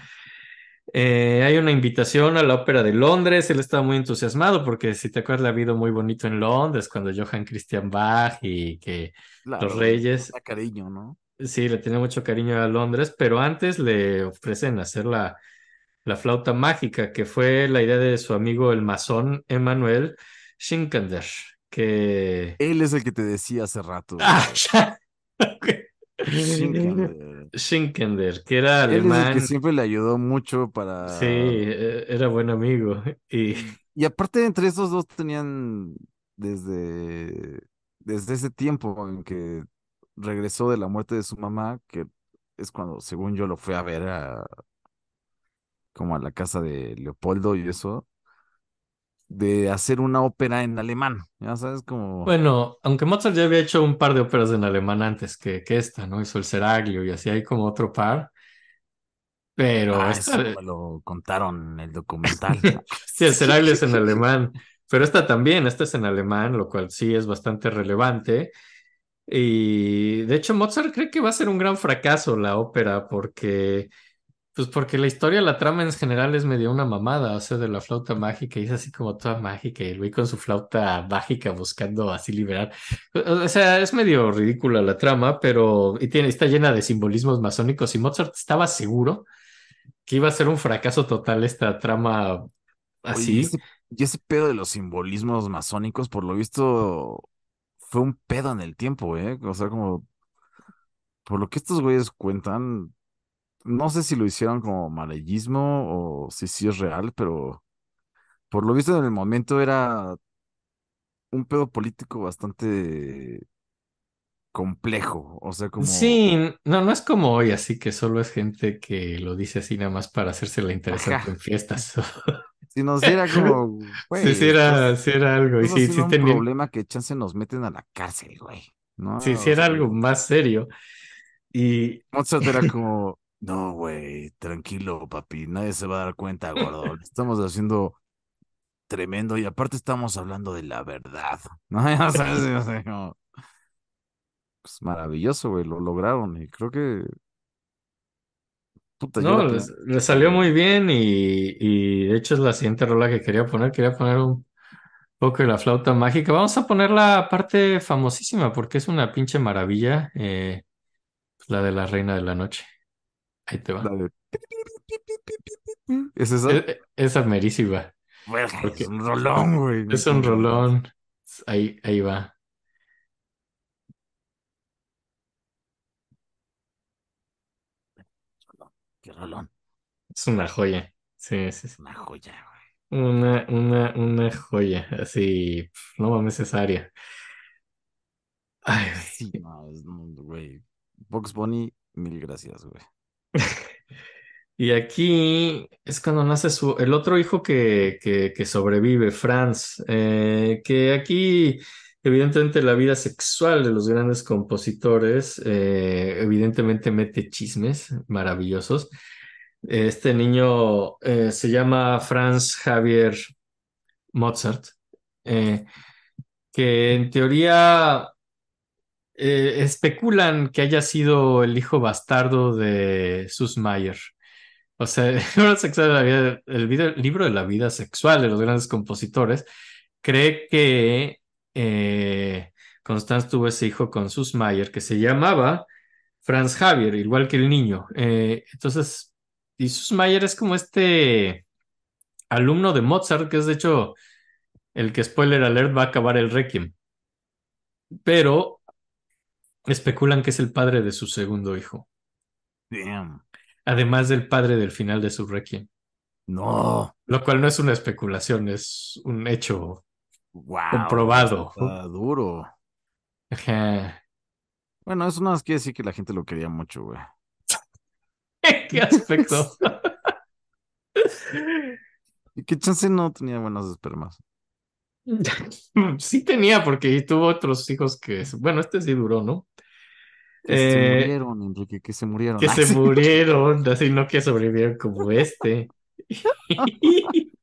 Eh, hay una invitación a la Ópera de Londres, él estaba muy entusiasmado porque si te acuerdas, le ha habido muy bonito en Londres cuando Johann Christian Bach y que los Claro, reyes cariño, ¿no? Sí, le tenía mucho cariño a Londres, pero antes le ofrecen hacer la, la flauta mágica, que fue la idea de su amigo el masón Emanuel Schinkender, que... Él es el que te decía hace rato, Ah, ya. Schinkender. Schinkender, que era Él es el que alemán, siempre le ayudó mucho sí, para... eh, era buen amigo. Y Y aparte entre esos dos tenían desde, desde ese tiempo en que regresó de la muerte de su mamá, que es cuando, según yo, lo fue a ver a, como a la casa de Leopoldo y eso, de hacer una ópera en alemán. Ya sabes, como... bueno, aunque Mozart ya había hecho un par de óperas en alemán antes que, que esta, ¿no? Hizo el Seraglio y así hay como otro par, pero Ah, esta, eso me lo contaron en el documental. Sí, el Seraglio es en alemán, pero esta también, esta es en alemán, lo cual sí es bastante relevante. Y de hecho, Mozart cree que va a ser un gran fracaso la ópera, porque, pues porque la historia, la trama en general es medio una mamada, o sea, de la flauta mágica, y es así como toda mágica, y güey con su flauta mágica buscando así liberar. O sea, es medio ridícula la trama, pero y tiene, está llena de simbolismos masónicos, y Mozart estaba seguro que iba a ser un fracaso total esta trama Oye, y así. ese, y ese pedo de los simbolismos masónicos, por lo visto, fue un pedo en el tiempo, ¿eh? O sea, como, por lo que estos güeyes cuentan, no sé si lo hicieron como amarillismo o si sí es real, pero por lo visto en el momento era un pedo político bastante complejo. O sea, como, Sí, no, no es como hoy, así que solo es gente que lo dice así nada más para hacerse la interesante en fiestas. si nos diera como, güey, sí era, sí era algo. Y sí, un tenía, problema que chance nos meten a la cárcel, güey. ¿No? sí O era sea, algo más serio. Y Mozart era como, No, güey, tranquilo, papi, nadie se va a dar cuenta, gordo. Estamos haciendo tremendo y aparte estamos hablando de la verdad. No, ya sabes, o sea, como, pues maravilloso, güey, lo lograron y creo que, puta, No, les salió muy bien y, y de hecho es la siguiente rola que quería poner. Quería poner un poco de la flauta mágica. Vamos a poner la parte famosísima porque es una pinche maravilla, eh, la de la Reina de la Noche. Ahí te va. de... ¿Es esa? E- esa merísima, es un rolón, güey, es un rolón. Ahí, ahí va. Qué rolón, Es una joya. Sí, sí, sí. una joya, Una, una, una joya. Así, no mames esa área. Ay, güey. Sí, no, es, no, güey. Box Bunny, mil gracias, güey. Y aquí es cuando nace su, el otro hijo que, que, que sobrevive, Franz, eh, que aquí evidentemente la vida sexual de los grandes compositores eh, evidentemente mete chismes maravillosos. Este niño eh, se llama Franz Javier Mozart, eh, que en teoría especulan que haya sido el hijo bastardo de Sus Mayer. O sea, el libro de la vida sexual de los grandes compositores cree que eh, Constance tuvo ese hijo con Mayer que se llamaba Franz Javier, igual que el niño. Eh, entonces, y Mayer es como este alumno de Mozart, que es de hecho el que, spoiler alert, va a acabar el Requiem, pero especulan que es el padre de su segundo hijo, Damn. además del padre del final de su Requiem. No. Lo cual no es una especulación, es un hecho Wow, comprobado. está duro. Ajá. Bueno, eso no más quiere decir que la gente lo quería mucho, güey. ¿Qué aspecto? Y que chance no tenía buenas espermas. Sí tenía, porque tuvo otros hijos que, bueno, este sí duró, ¿no? Que se Eh, murieron, Enrique, que se murieron. que se murieron, así no que sobrevivieron como este.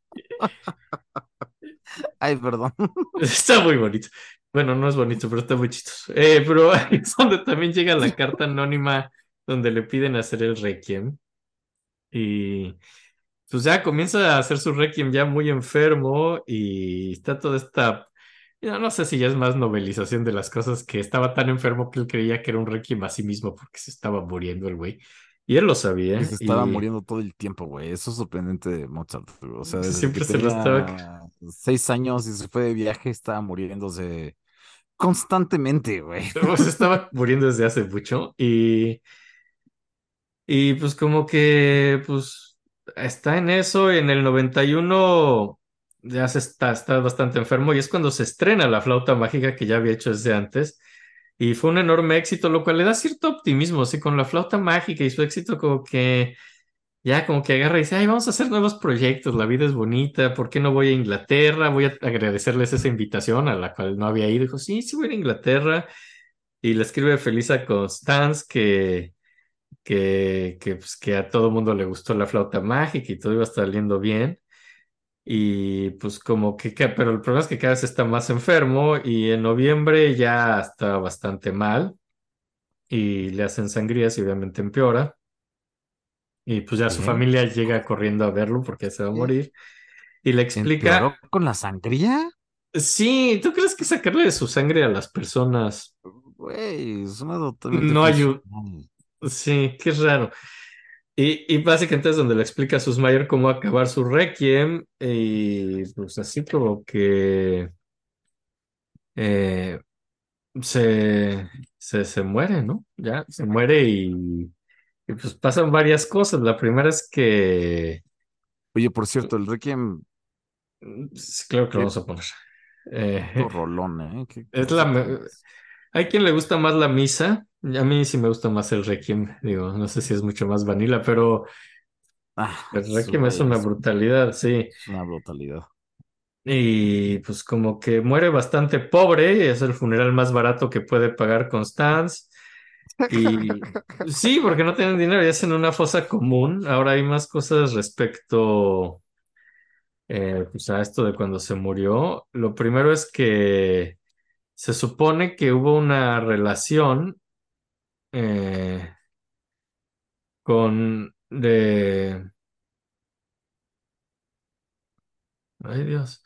Ay, perdón. Está muy bonito. Bueno, no es bonito, pero está muy chistoso. Eh, pero es donde también llega la carta anónima donde le piden hacer el requiem. Y pues ya comienza a hacer su requiem ya muy enfermo y está toda esta, yo no sé si ya es más novelización de las cosas que estaba tan enfermo que él creía que era un requiem a sí mismo porque se estaba muriendo el güey. Y él lo Que sabía se estaba y muriendo todo el tiempo, güey. Eso es sorprendente de Mozart. güey. O sea, desde que siempre se lo estaba... tenía seis años y se fue de viaje, estaba muriéndose constantemente, güey. o se estaba muriendo desde hace mucho y, y pues como que pues está en eso, en el 91 ya se está, está bastante enfermo y es cuando se estrena la flauta mágica que ya había hecho desde antes y fue un enorme éxito, lo cual le da cierto optimismo, sí, con la flauta mágica y su éxito como que ya como que agarra y dice, ay, vamos a hacer nuevos proyectos, la vida es bonita, ¿por qué no voy a Inglaterra? Voy a agradecerles esa invitación a la cual no había ido. Dijo, sí, sí voy a a Inglaterra. Y le escribe feliz a Constance que, que, que, pues, que a todo mundo le gustó la flauta mágica y todo iba saliendo bien. Y pues como que, que- pero el problema es que cada vez está más enfermo y en noviembre ya está bastante mal y le hacen sangrías y obviamente empeora. Y pues ya su familia llega corriendo a verlo porque se va a morir. Y le explica, ¿Empeoró con la sangría? sí, ¿tú crees que sacarle de su sangre a las personas Güey, suena totalmente no ayuda? Sí, qué raro. Y, y básicamente es donde le explica a Susmayer cómo acabar su requiem y pues así como que eh, se, se, se muere, ¿no? Ya, se muere y, y, pues pasan varias cosas. La primera es que, Oye, por cierto, el Requiem, sí, claro que lo vamos a poner. Eh, rolón, ¿eh? Qué es la, hay quien le gusta más la misa. A mí sí me gusta más el requiem. Digo, no sé si es mucho más vanilla, pero Ah, el requiem es una es, brutalidad, sí. es una brutalidad. Y pues como que muere bastante pobre, es el funeral más barato que puede pagar Constance. Y sí, porque no tienen dinero y hacen una fosa común. Ahora hay más cosas respecto eh, pues a esto de cuando se murió. Lo primero es que se supone que hubo una relación eh, con de... Ay Dios.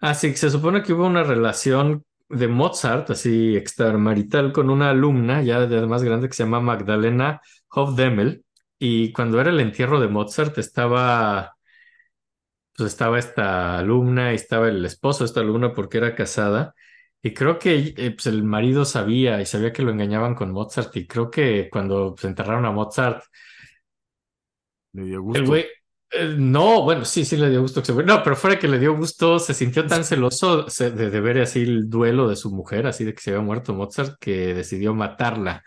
Ah, sí, se supone que hubo una relación de Mozart, así extramarital, con una alumna ya de más grande que se llama Magdalena Hofdemmel. Y cuando era el entierro de Mozart estaba, pues estaba esta alumna y estaba el esposo de esta alumna porque era casada. Y creo que eh, pues el marido sabía y sabía que lo engañaban con Mozart. Y creo que cuando se enterraron a Mozart, Le dio el gusto. güey, eh, no, bueno, sí, sí le dio gusto que se fue. No, pero fuera que le dio gusto, se sintió tan celoso de, de ver así el duelo de su mujer, así de que se había muerto Mozart, que decidió matarla.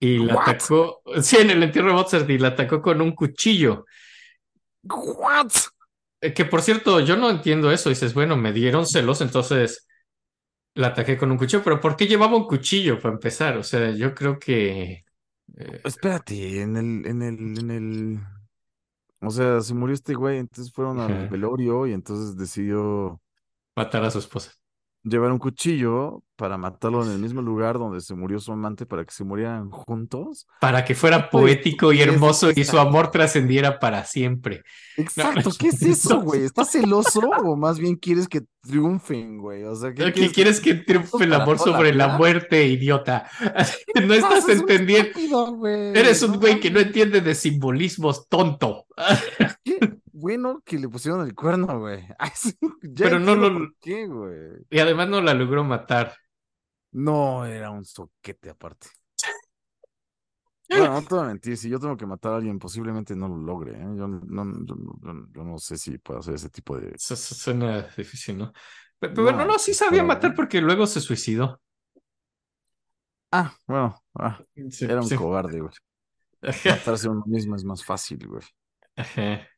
Y la ¿What? atacó, sí, en el entierro de Mozart, y la atacó con un cuchillo. ¿What? Eh, que por cierto, yo no entiendo eso. Dices, bueno, me dieron celos, entonces la ataqué con un cuchillo, pero ¿por qué llevaba un cuchillo para empezar? O sea, yo creo que eh, Espérate, en el, en el, en el. O sea, se murió este güey, entonces fueron al ajá, velorio y entonces decidió matar a su esposa. Llevar un cuchillo para matarlo en el mismo lugar donde se murió su amante para que se murieran juntos. Para que ¿Qué fuera poético y hermoso y su amor trascendiera para siempre. No, Exacto, ¿qué es eso, güey? ¿Estás celoso o más bien quieres que triunfen, güey? O sea, ¿qué ¿Qué quieres que quieres que juntos triunfe el amor la sobre la muerte, idiota? No Estás, entendiendo. Eres un güey que no entiende de simbolismos, tonto. Qué bueno que le pusieron el cuerno, güey. Pero no lo. por qué, güey. Y además no la logró matar. No, era un soquete aparte. Bueno, no te voy a mentir, si yo tengo que matar a alguien, posiblemente no lo logre, ¿eh? Yo no, yo no, yo- yo no sé si puedo hacer ese tipo de... Eso, eso suena difícil, ¿no? Pe- Pero, bueno, No, sí sabía matar porque luego se suicidó. Ah, bueno, ah, Sí, era un sí. cobarde, güey. Matarse a uno mismo es más fácil, güey. ajá.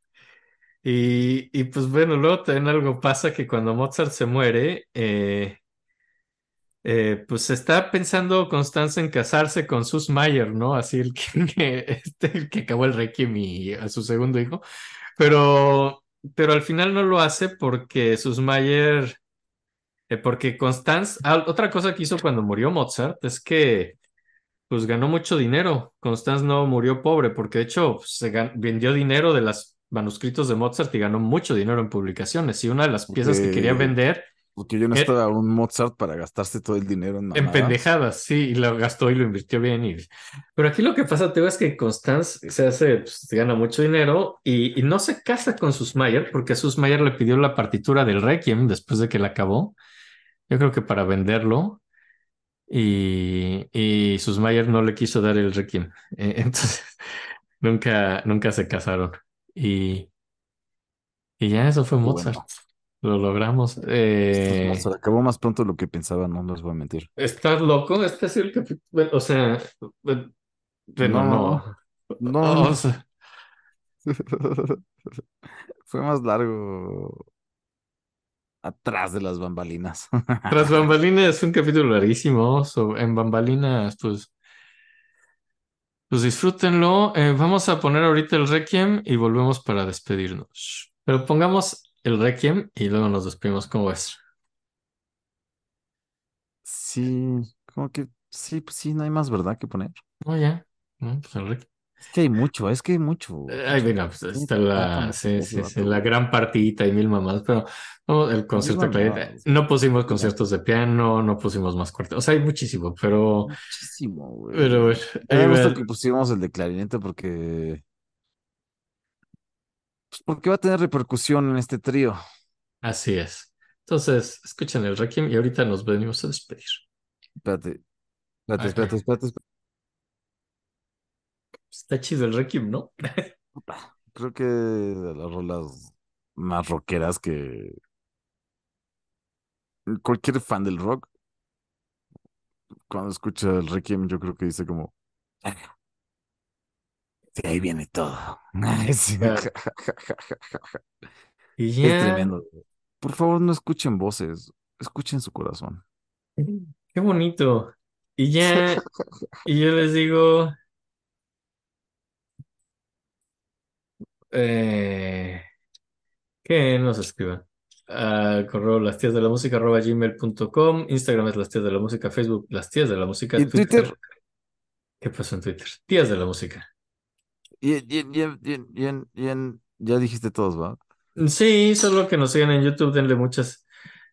Y, y pues bueno, luego también algo pasa que cuando Mozart se muere, eh, eh, pues está pensando Constanza en casarse con Sus Mayer, ¿no? Así el que, este, el que acabó el Requiem y a su segundo hijo. Pero, pero al final no lo hace porque Sus Mayer, eh, porque Constanz, ah, otra cosa que hizo cuando murió Mozart es que pues ganó mucho dinero. Constanz no murió pobre porque de hecho se vendió dinero de los manuscritos de Mozart y ganó mucho dinero en publicaciones. Y una de las piezas que quería vender porque yo no era estaba un Mozart para gastarse todo el dinero en pendejadas, sí, y lo gastó y lo invirtió bien. Y... Pero aquí lo que pasa, Teo, es que Constanz se hace, pues, se gana mucho dinero y, y no se casa con Susmayer porque Susmayer le pidió la partitura del Requiem después de que la acabó. Yo creo que para venderlo. y, y Susmayer no le quiso dar el Requiem. Eh, entonces, nunca, nunca se casaron. Y, y ya eso fue Qué Mozart. bueno. Lo logramos. Esto es Eh, Mozart. Acabó más pronto de lo que pensaba, no les voy a mentir. ¿estás loco? Este es el capítulo. bueno, O sea, bueno, bueno, No, no. no, O sea, Fue más largo atrás de las bambalinas. tras bambalinas es un capítulo larguísimo. so- en bambalinas, pues, pues disfrútenlo. Eh, vamos a poner ahorita el Requiem y volvemos para despedirnos. Pero pongamos el Requiem y luego nos despedimos. ¿Cómo ves? Sí, como que sí, pues sí, no hay más verdad que poner. Oh, ya. No, pues el Requiem. Es que hay mucho, es que hay mucho. Eh, Ay, venga, pues está la, sí, sí, la gran partidita y mil mamás, pero no, el concierto de mamadas. No pusimos conciertos de piano, no pusimos más cuartetos, o sea, hay muchísimo, pero, muchísimo, güey. pero bueno, A mí ahí me gusta que pusiéramos el de clarinete porque, pues porque va a tener repercusión en este trío. así es. Entonces, escuchen el Requiem y ahorita nos venimos a despedir. Espérate, espérate, espérate, espérate. Está chido el Requiem, ¿no? Creo que de las rolas más rockeras que cualquier fan del rock, cuando escucha el Requiem, yo creo que dice como, "Ah, de ahí viene todo. Sí. Ah, Y Es tremendo. Por favor, no escuchen voces, escuchen su corazón. qué bonito. Y ya, y yo les digo, eh, que nos escriban. Al correo las tías de la música arroba gmail.com, Instagram es las tías de la música, Facebook las tías de la música, Y Twitter, Twitter, ¿qué pasó en Twitter? Tías de la música. y, y, y, y, en- en- ya dijiste todos, ¿va? Sí, solo que nos sigan en YouTube, denle muchas,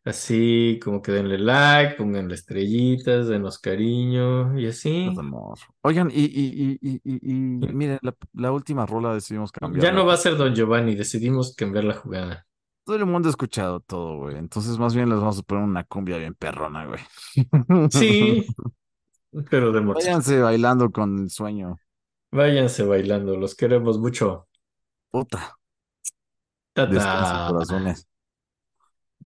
así como que denle like, pónganle estrellitas, denos cariño y así. amor. Oigan, y, y, y, y, y, y miren, la, la última rola decidimos Ya cambiarla. no va a ser Don Giovanni, decidimos cambiar la jugada. Todo el mundo ha escuchado todo, güey. Entonces, más bien les vamos a poner una cumbia bien perrona, güey. Sí, pero de Mozart. Váyanse bailando con el sueño. Váyanse bailando, los queremos mucho. Puta. Tata. Descansen, corazones.